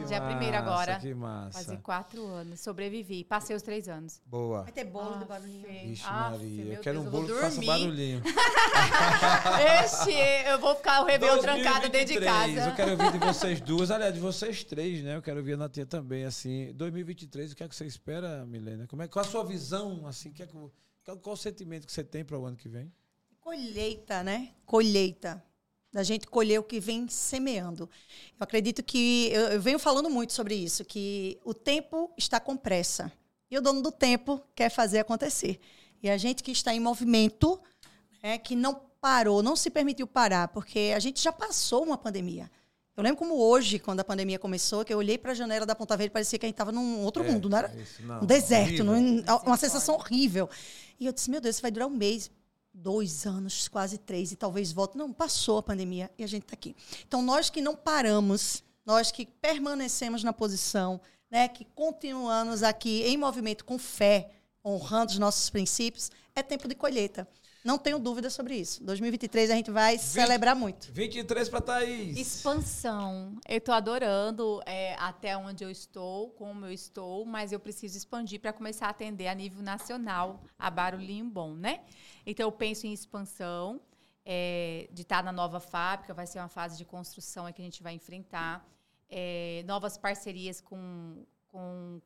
Dia 1 agora. Que massa. Fazer quatro anos. Sobrevivi. Passei os três anos. Boa. Vai ter bolo ah, de barulhinho. Ixi, Maria. eu quero Deus, um bolo que faça barulhinho. este, eu vou ficar o Réveillon trancado dentro de casa. Eu quero ouvir de vocês duas, aliás, de vocês três, né? Eu quero ouvir a Também, assim. 2023, o que é que você espera, Milena? Como é, qual a sua visão, assim? Que é, qual, qual o sentimento que você tem para o ano que vem? Colheita, né? Colheita. Da gente colher o que vem semeando. Eu acredito que. Eu, eu venho falando muito sobre isso, que o tempo está com pressa. E o dono do tempo quer fazer acontecer. E a gente que está em movimento, é, que não parou, não se permitiu parar, porque a gente já passou uma pandemia. Eu lembro como hoje, quando a pandemia começou, que eu olhei para a janela da Ponta Verde e parecia que a gente estava num outro é, mundo, não era isso, não. um deserto, num, uma sensação horrível. E eu disse, meu Deus, isso vai durar um mês, dois anos, quase três, e talvez volte. Não, passou a pandemia e a gente está aqui. Então, nós que não paramos, nós que permanecemos na posição, né, que continuamos aqui em movimento com fé, honrando os nossos princípios, é tempo de colheita. Não tenho dúvida sobre isso. 2023 a gente vai 20, celebrar muito. 23 para Thaís. Expansão. Eu estou adorando é, até onde eu estou, como eu estou, mas eu preciso expandir para começar a atender a nível nacional a barulhinho bom, né? Então eu penso em expansão, é, de estar tá na nova fábrica, vai ser uma fase de construção que a gente vai enfrentar. É, novas parcerias com, com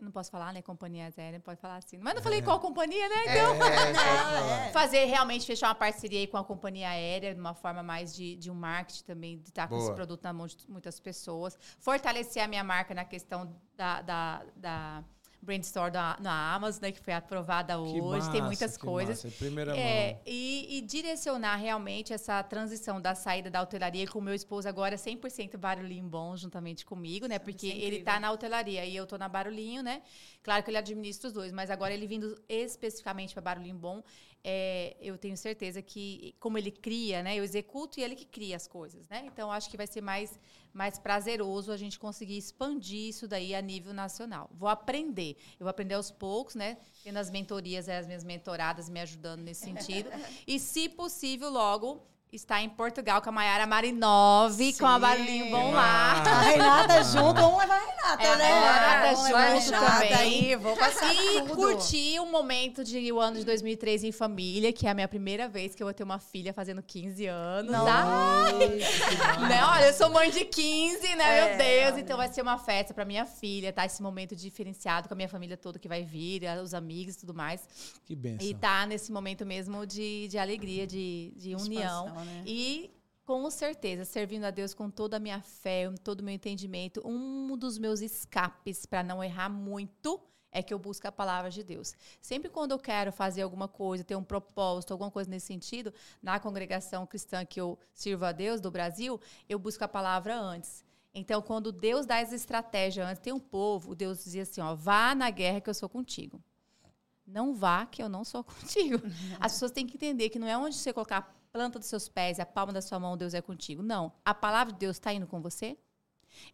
não posso falar, né? Companhia aérea, pode falar assim. Mas não falei é. qual companhia, né? Então, é, não, é. fazer realmente fechar uma parceria aí com a companhia aérea, de uma forma mais de, de um marketing também, de estar Boa. com esse produto na mão de muitas pessoas. Fortalecer a minha marca na questão da, da, da Brandstore da, na Amazon, né, que foi aprovada que hoje, massa, tem muitas coisas. Massa. Primeira é, mão. E, e, direcionar realmente essa transição da saída da hotelaria com o meu esposo agora 100% barulhinho bom juntamente comigo, né? Porque é ele está na hotelaria e eu estou na barulhinho, né? Claro que ele administra os dois, mas agora ele vindo especificamente para barulhinho bom, é, eu tenho certeza que, como ele cria, né? Eu executo e ele que cria as coisas, né? Então, acho que vai ser mais, mais prazeroso a gente conseguir expandir isso daí a nível nacional. Vou aprender. Eu vou aprender aos poucos, né? Tendo as mentorias, as minhas mentoradas me ajudando nesse sentido. e, se possível, logo está em Portugal com a Mayara Marinove, Sim. com a Barulhinho Bom lá. A Renata junto, vamos levar a Renata, é, né? A Renata junto também. Aí, vou passar e tudo. curtir o momento de o ano de 2003 em família, que é a minha primeira vez que eu vou ter uma filha fazendo 15 anos. Não. Ai! né? Olha, eu sou mãe de 15, né? É, Meu Deus, então vai ser uma festa para minha filha, tá? Esse momento diferenciado com a minha família toda que vai vir, os amigos e tudo mais. Que benção. E tá nesse momento mesmo de, de alegria, de, de união né? E com certeza, servindo a Deus com toda a minha fé, todo o meu entendimento, um dos meus escapes para não errar muito é que eu busco a palavra de Deus. Sempre quando eu quero fazer alguma coisa, ter um propósito, alguma coisa nesse sentido, na congregação cristã que eu sirvo a Deus do Brasil, eu busco a palavra antes. Então, quando Deus dá essa estratégia antes, tem um povo, Deus dizia assim: ó, vá na guerra que eu sou contigo. Não vá que eu não sou contigo. As pessoas têm que entender que não é onde você colocar planta dos seus pés, a palma da sua mão, Deus é contigo. Não. A palavra de Deus está indo com você?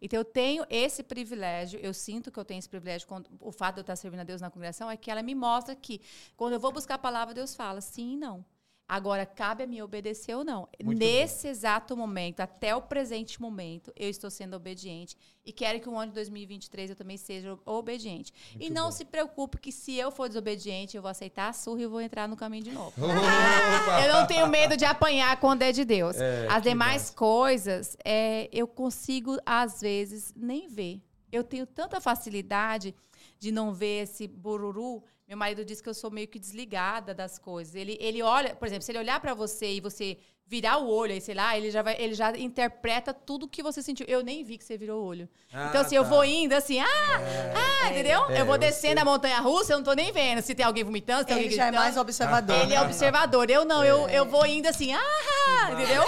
Então, eu tenho esse privilégio, eu sinto que eu tenho esse privilégio, o fato de eu estar servindo a Deus na congregação, é que ela me mostra que, quando eu vou buscar a palavra, Deus fala sim e não. Agora, cabe a mim obedecer ou não. Muito Nesse bom. exato momento, até o presente momento, eu estou sendo obediente e quero que o ano de 2023 eu também seja obediente. Muito e não bom. se preocupe que se eu for desobediente, eu vou aceitar a surra e vou entrar no caminho de novo. eu não tenho medo de apanhar quando é de Deus. É, As demais bom. coisas, é, eu consigo, às vezes, nem ver. Eu tenho tanta facilidade de não ver esse bururu Meu marido diz que eu sou meio que desligada das coisas. Ele, ele olha, por exemplo, se ele olhar para você e você virar o olho, aí, sei lá, ele já, vai, ele já interpreta tudo que você sentiu. Eu nem vi que você virou o olho. Ah, então, assim, tá. eu vou indo assim, ah, é, ah, entendeu? É, eu vou descendo você... a montanha russa, eu não tô nem vendo se tem alguém vomitando, se tem ele alguém já é mais observador. Ele é observador. Eu não, é. eu, eu vou indo assim, ah, entendeu?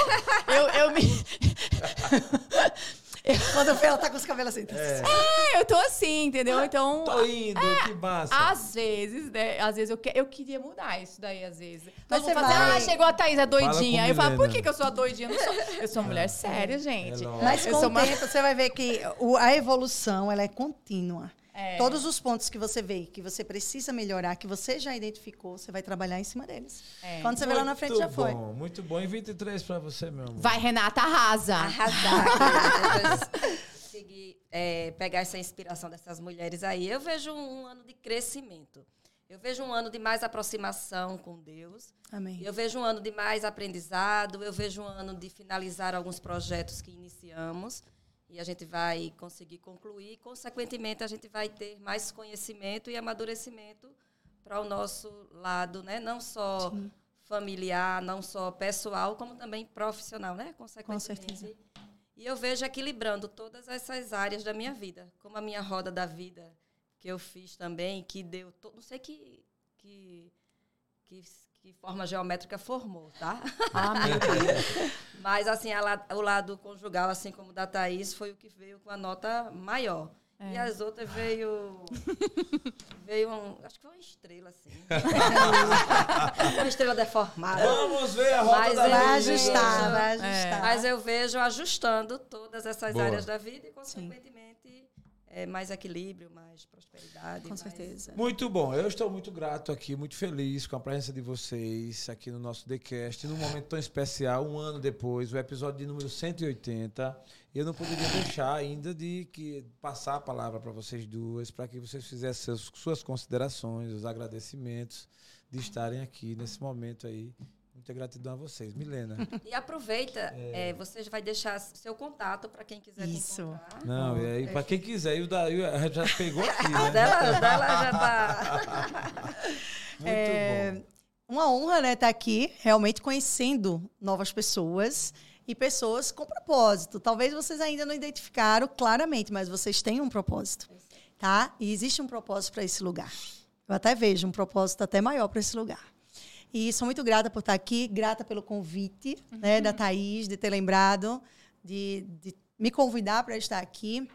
Eu, eu me. Quando vê, ela tá com os cabelos assim. É, é eu tô assim, entendeu? Então. Tô indo, é, que massa. Às vezes, né? Às vezes eu, que, eu queria mudar isso daí, às vezes. Mas você fala, vai... ah, chegou a Thaís, é doidinha. Aí eu falo, por que, que eu sou a doidinha? Eu, sou, eu sou mulher séria, é gente. É Mas com o tempo, você vai ver que a evolução, ela é contínua. É. Todos os pontos que você vê que você precisa melhorar, que você já identificou, você vai trabalhar em cima deles. É. Quando você muito vê lá na frente, já foi. Bom, muito bom. E 23 para você, meu amor. Vai, Renata, arrasa. Arrasar. conseguir é, pegar essa inspiração dessas mulheres aí. Eu vejo um ano de crescimento. Eu vejo um ano de mais aproximação com Deus. Amém. Eu vejo um ano de mais aprendizado. Eu vejo um ano de finalizar alguns projetos que iniciamos e a gente vai conseguir concluir. Consequentemente, a gente vai ter mais conhecimento e amadurecimento para o nosso lado, né? Não só Sim. familiar, não só pessoal, como também profissional, né? Consequentemente. Com certeza. E eu vejo equilibrando todas essas áreas da minha vida, como a minha roda da vida que eu fiz também, que deu, to... não sei que que, que que forma geométrica formou, tá? Ah, meu Deus. Mas, assim, o lado conjugal, assim como o da Thaís, foi o que veio com a nota maior. É. E as outras veio. veio um. Acho que foi uma estrela, assim. uma estrela deformada. Vamos ver a rota Mas da Vai ajustar, vai ajustar. É. Mas eu vejo ajustando todas essas Boa. áreas da vida e, consequentemente, é, mais equilíbrio, mais prosperidade. Com mais... certeza. Muito bom. Eu estou muito grato aqui, muito feliz com a presença de vocês aqui no nosso TheCast, num momento tão especial, um ano depois, o episódio de número 180. Eu não poderia deixar ainda de que passar a palavra para vocês duas, para que vocês fizessem suas considerações, os agradecimentos de estarem aqui nesse momento aí Muita gratidão a vocês. Milena. E aproveita, é... É, você vai deixar seu contato para quem quiser Isso. Encontrar. Não, e aí, para quem quiser, e o Daí já pegou aqui, né? dela, dela já tá. Muito é, bom. Uma honra, né, estar tá aqui, realmente conhecendo novas pessoas e pessoas com propósito. Talvez vocês ainda não identificaram claramente, mas vocês têm um propósito, tá? E existe um propósito para esse lugar. Eu até vejo um propósito até maior para esse lugar. E sou muito grata por estar aqui, grata pelo convite uhum. né, da Thaís, de ter lembrado, de, de me convidar para estar aqui.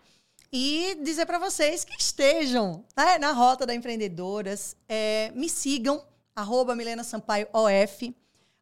E dizer para vocês que estejam né, na Rota da Empreendedoras. É, me sigam, arroba Milena Sampaio OF.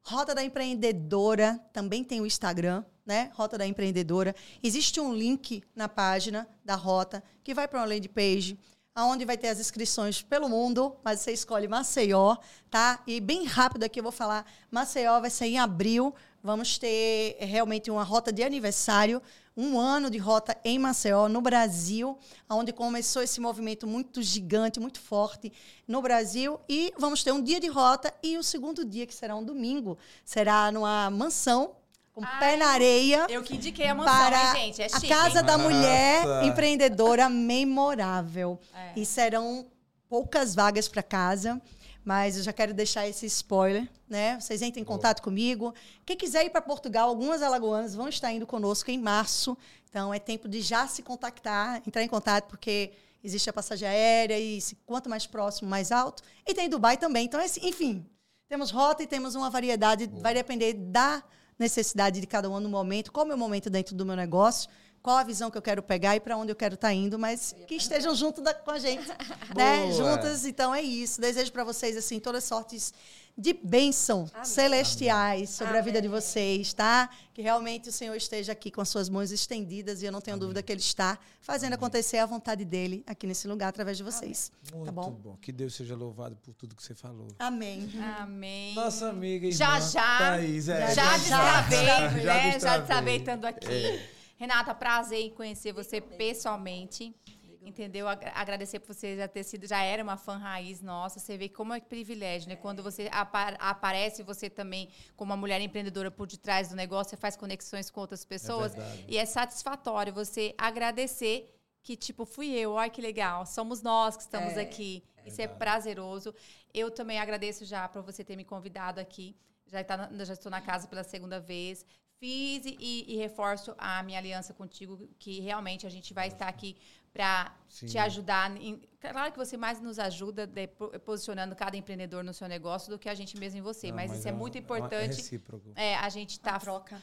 Rota da Empreendedora, também tem o Instagram, né? Rota da Empreendedora. Existe um link na página da Rota que vai para uma landing page aonde vai ter as inscrições pelo mundo, mas você escolhe Maceió, tá? E bem rápido aqui eu vou falar, Maceió vai ser em abril, vamos ter eh, realmente uma rota de aniversário, um ano de rota em Maceió, no Brasil, onde começou esse movimento muito gigante, muito forte no Brasil. E vamos ter um dia de rota e o segundo dia, que será um domingo, será numa mansão com Ai, pé na areia. Eu que indiquei a mansão, para hein, gente? É chique, a Casa hein? da Mulher Nossa. Empreendedora Memorável. É. E serão poucas vagas para casa. Mas eu já quero deixar esse spoiler, né? Vocês entrem em contato comigo. Quem quiser ir para Portugal, algumas alagoanas vão estar indo conosco em março. Então é tempo de já se contactar, entrar em contato, porque existe a passagem aérea e se, quanto mais próximo, mais alto. E tem Dubai também. Então, assim, enfim, temos rota e temos uma variedade, Boa. vai depender da necessidade de cada um no momento, qual é o meu momento dentro do meu negócio, qual a visão que eu quero pegar e para onde eu quero estar tá indo, mas que estejam junto da, com a gente, né? Juntas, então é isso. Desejo para vocês assim todas sortes de bênção Amém. celestiais sobre Amém. a vida de vocês, tá? Que realmente o Senhor esteja aqui com as suas mãos estendidas e eu não tenho Amém. dúvida que Ele está fazendo acontecer a vontade dele aqui nesse lugar através de vocês. Tá Muito tá bom? bom? Que Deus seja louvado por tudo que você falou. Amém. Amém. Nossa amiga irmã já já Thaís, é, já, já destravei, né? Já destravei estando aqui. É. Renata, prazer em conhecer você pessoalmente entendeu? Agradecer por você já ter sido, já era uma fã raiz nossa. Você vê como é privilégio, né? Quando você apa aparece, você também, como uma mulher empreendedora por detrás do negócio, você faz conexões com outras pessoas. É e é satisfatório você agradecer que, tipo, fui eu, olha que legal, somos nós que estamos é, aqui, Isso é prazeroso. Eu também agradeço já por você ter me convidado aqui. Já, tá já estou na casa pela segunda vez. Fiz e, e, reforço a minha aliança contigo, que realmente a gente vai estar aqui para te ajudar. Em, claro que você mais nos ajuda de, posicionando cada empreendedor no seu negócio do que a gente mesmo em você. Não, mas, mas, isso é, é muito é importante. É, a gente está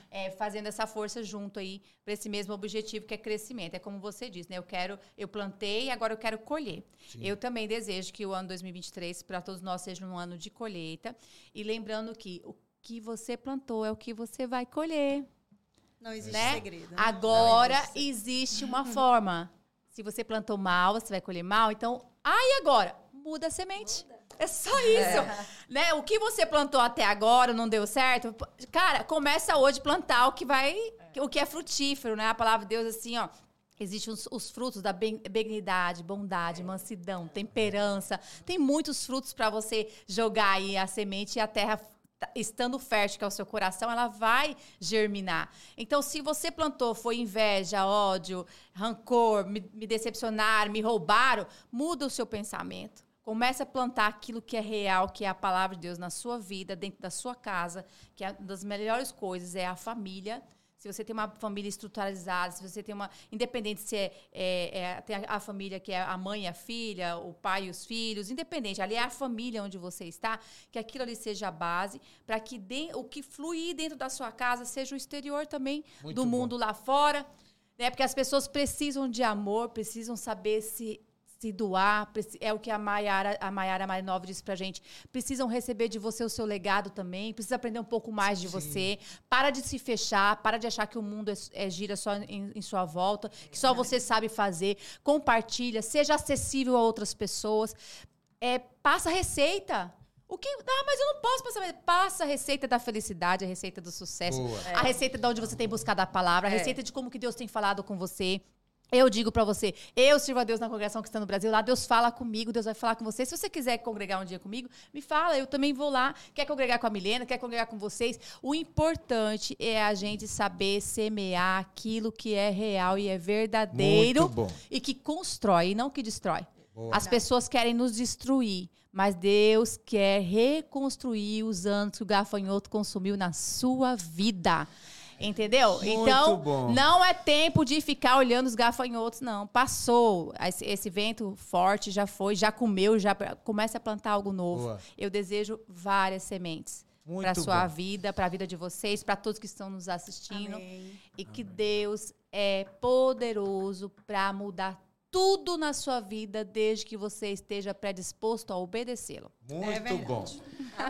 é, fazendo essa força junto aí para esse mesmo objetivo que é crescimento. É como você disse, né? Eu quero, eu plantei, agora eu quero colher. Sim. Eu também desejo que o ano 2023 para todos nós seja um ano de colheita e lembrando que o que você plantou é o que você vai colher. Não existe né? segredo. Né? Agora existe. existe uma forma se você plantou mal, você vai colher mal. Então, aí ah, agora? Muda a semente. Muda. É só isso. É. Né? O que você plantou até agora não deu certo. Cara, começa hoje a plantar o que vai. É. O que é frutífero, né? A palavra de Deus, assim, ó. Existem os, os, frutos da benignidade, bondade, mansidão, temperança. Tem muitos frutos para você jogar aí a semente e a terra estando fértil, que é o seu coração, ela vai germinar. Então, se você plantou, foi inveja, ódio, rancor, me, me decepcionaram, me roubaram, muda o seu pensamento. Comece a plantar aquilo que é real, que é a palavra de Deus na sua vida, dentro da sua casa, que é uma das melhores coisas é a família se você tem uma família estruturalizada, se você tem uma. Independente se é, é, é tem a, a, família que é a mãe e a filha, o pai e os filhos, independente, ali é a família onde você está, que aquilo ali seja a base, para que de, o que fluir dentro da sua casa seja o exterior também Muito do mundo bom. lá fora. Né? Porque as pessoas precisam de amor, precisam saber se se doar, é o que a Maiara, a Maiara Marinova disse pra gente. Precisam receber de você o seu legado também, precisa aprender um pouco mais de Sim. você. Para de se fechar, para de achar que o mundo é, é gira só em, em, sua volta, que só você sabe fazer. Compartilha, seja acessível a outras pessoas. É, passa receita. O que. Ah, mas eu não posso passar. Passa a receita da felicidade, a receita do sucesso, é. a receita de onde você tem buscado a palavra, a é. receita de como que Deus tem falado com você. Eu digo para você, eu sirvo a Deus na congregação que está no Brasil, lá Deus fala comigo, Deus vai falar com você. Se você quiser congregar um dia comigo, me fala, eu também vou lá. Quer congregar com a Milena, quer congregar com vocês. O importante é a gente saber semear aquilo que é real e é verdadeiro e que constrói, e não que destrói. Boa. As pessoas querem nos destruir, mas Deus quer reconstruir os anos que o gafanhoto consumiu na sua vida. Entendeu? Muito então, bom. não é tempo de ficar olhando os gafanhotos, não. Passou. Esse, esse vento forte já foi, já comeu, já começa a plantar algo novo. Boa. Eu desejo várias sementes para a sua bom. vida, para a vida de vocês, para todos que estão nos assistindo. Amém. E Amém. que Deus é poderoso para mudar tudo na sua vida, desde que você esteja predisposto a obedecê-lo. Muito é bom.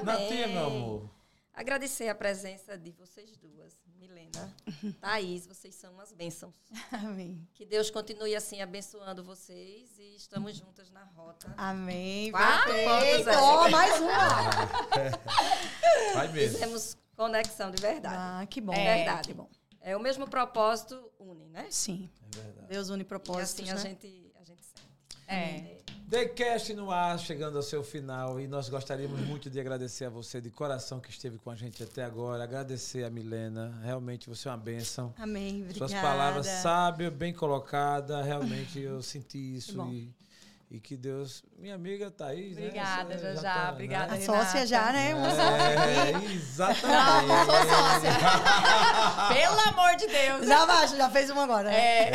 Natinha, meu amor. Agradecer a presença de vocês duas, Milena, Thaís, vocês são umas bênçãos. Amém. Que Deus continue assim abençoando vocês e estamos juntas na rota. Amém. Quatro pontos. Oh, mais uma. Vai mesmo. Fizemos conexão de verdade. Ah, que bom. É verdade. Que bom. É o mesmo propósito une, né? Sim. É verdade. Deus une propósitos, e assim né? a gente a gente sente. É. TheCast no ar, chegando ao seu final. E nós gostaríamos muito de agradecer a você de coração que esteve com a gente até agora. Agradecer a Milena. Realmente você é uma bênção. Amém. Obrigada. Suas palavras sábias, bem colocadas. Realmente eu senti isso. E e que Deus. Minha amiga Thaís. Tá Obrigada, né? já, já. Tá, Obrigada, né? A sócia já, né? É, exatamente. Não, sou sócia. Pelo amor de Deus. Já baixo, já fez uma agora. Né? É.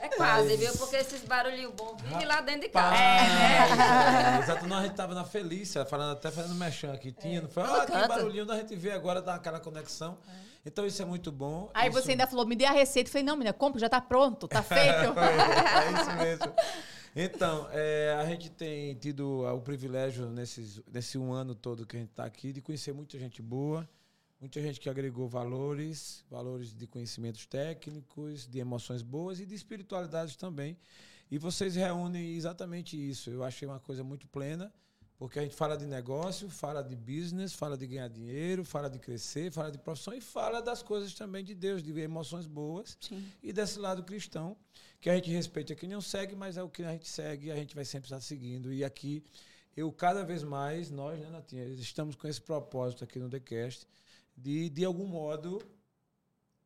é. É quase, viu? Porque esses barulhinhos bons vivem lá dentro de casa. É, é. é. Exato, nós a gente tava na Felícia, falando até fazendo mexão aqui. Tinha, é. não foi? Ah, que barulhinho, a gente vê agora, dá aquela conexão. É. Então isso é muito bom. Aí isso... você ainda falou, me dê a receita. Eu falei, não, menina, compra, já tá pronto, tá feito. é isso mesmo. Então, é, a gente tem tido o privilégio nesses, nesse um ano todo que a gente está aqui de conhecer muita gente boa, muita gente que agregou valores, valores de conhecimentos técnicos, de emoções boas e de espiritualidade também. E vocês reúnem exatamente isso. Eu achei uma coisa muito plena, porque a gente fala de negócio, fala de business, fala de ganhar dinheiro, fala de crescer, fala de profissão e fala das coisas também de Deus, de emoções boas Sim. e desse lado cristão que a gente respeita quem não segue, mas é o que a gente segue e a gente vai sempre estar seguindo. E aqui, eu cada vez mais, nós, né, Natinha, estamos com esse propósito aqui no TheCast de, de algum modo,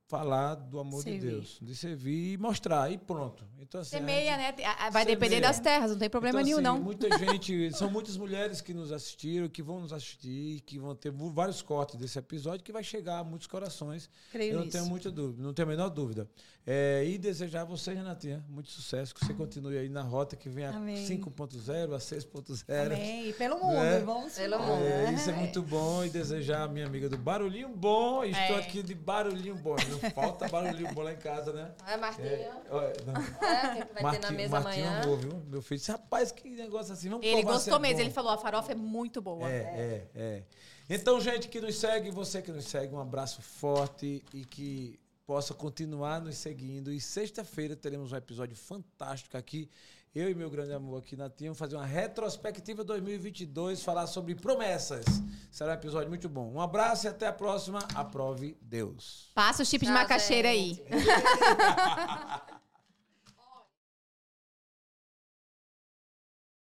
falar do amor servir. de Deus, de servir e mostrar, e pronto. Então, assim, Semeia, né? Vai semeia. depender das terras, não tem problema então, nenhum, assim, não. Muita gente, são muitas mulheres que nos assistiram, que vão nos assistir, que vão ter vários cortes desse episódio, que vai chegar a muitos corações. Creio Eu não tenho muita dúvida, não tenho a menor dúvida. É, e desejar a você, Renatinha, muito sucesso, que você continue aí na rota que vem a 5.0, a 6.0. Amém. E pelo mundo, né? vamos pelo mundo. É, isso é muito bom. E desejar a minha amiga do Barulhinho Bom. Estou é. aqui de Barulhinho Bom. Não falta barulhinho bom lá em casa, né? É, Marquinhos. É, é, que vai ter na mesa Marquinho amanhã. amou, viu? Meu filho disse, rapaz, que negócio assim. Vamos ele gostou mesmo. Ele falou, a farofa é muito boa. É, é, é. Então, gente que nos segue, você que nos segue, um abraço forte e que possa continuar nos seguindo. E sexta-feira teremos um episódio fantástico aqui. Eu e meu grande amor aqui na TIM fazer uma retrospectiva 2022, falar sobre promessas. Será um episódio muito bom. Um abraço e até a próxima. Aprove Deus. Passa o chip Tchau, de macaxeira gente. aí.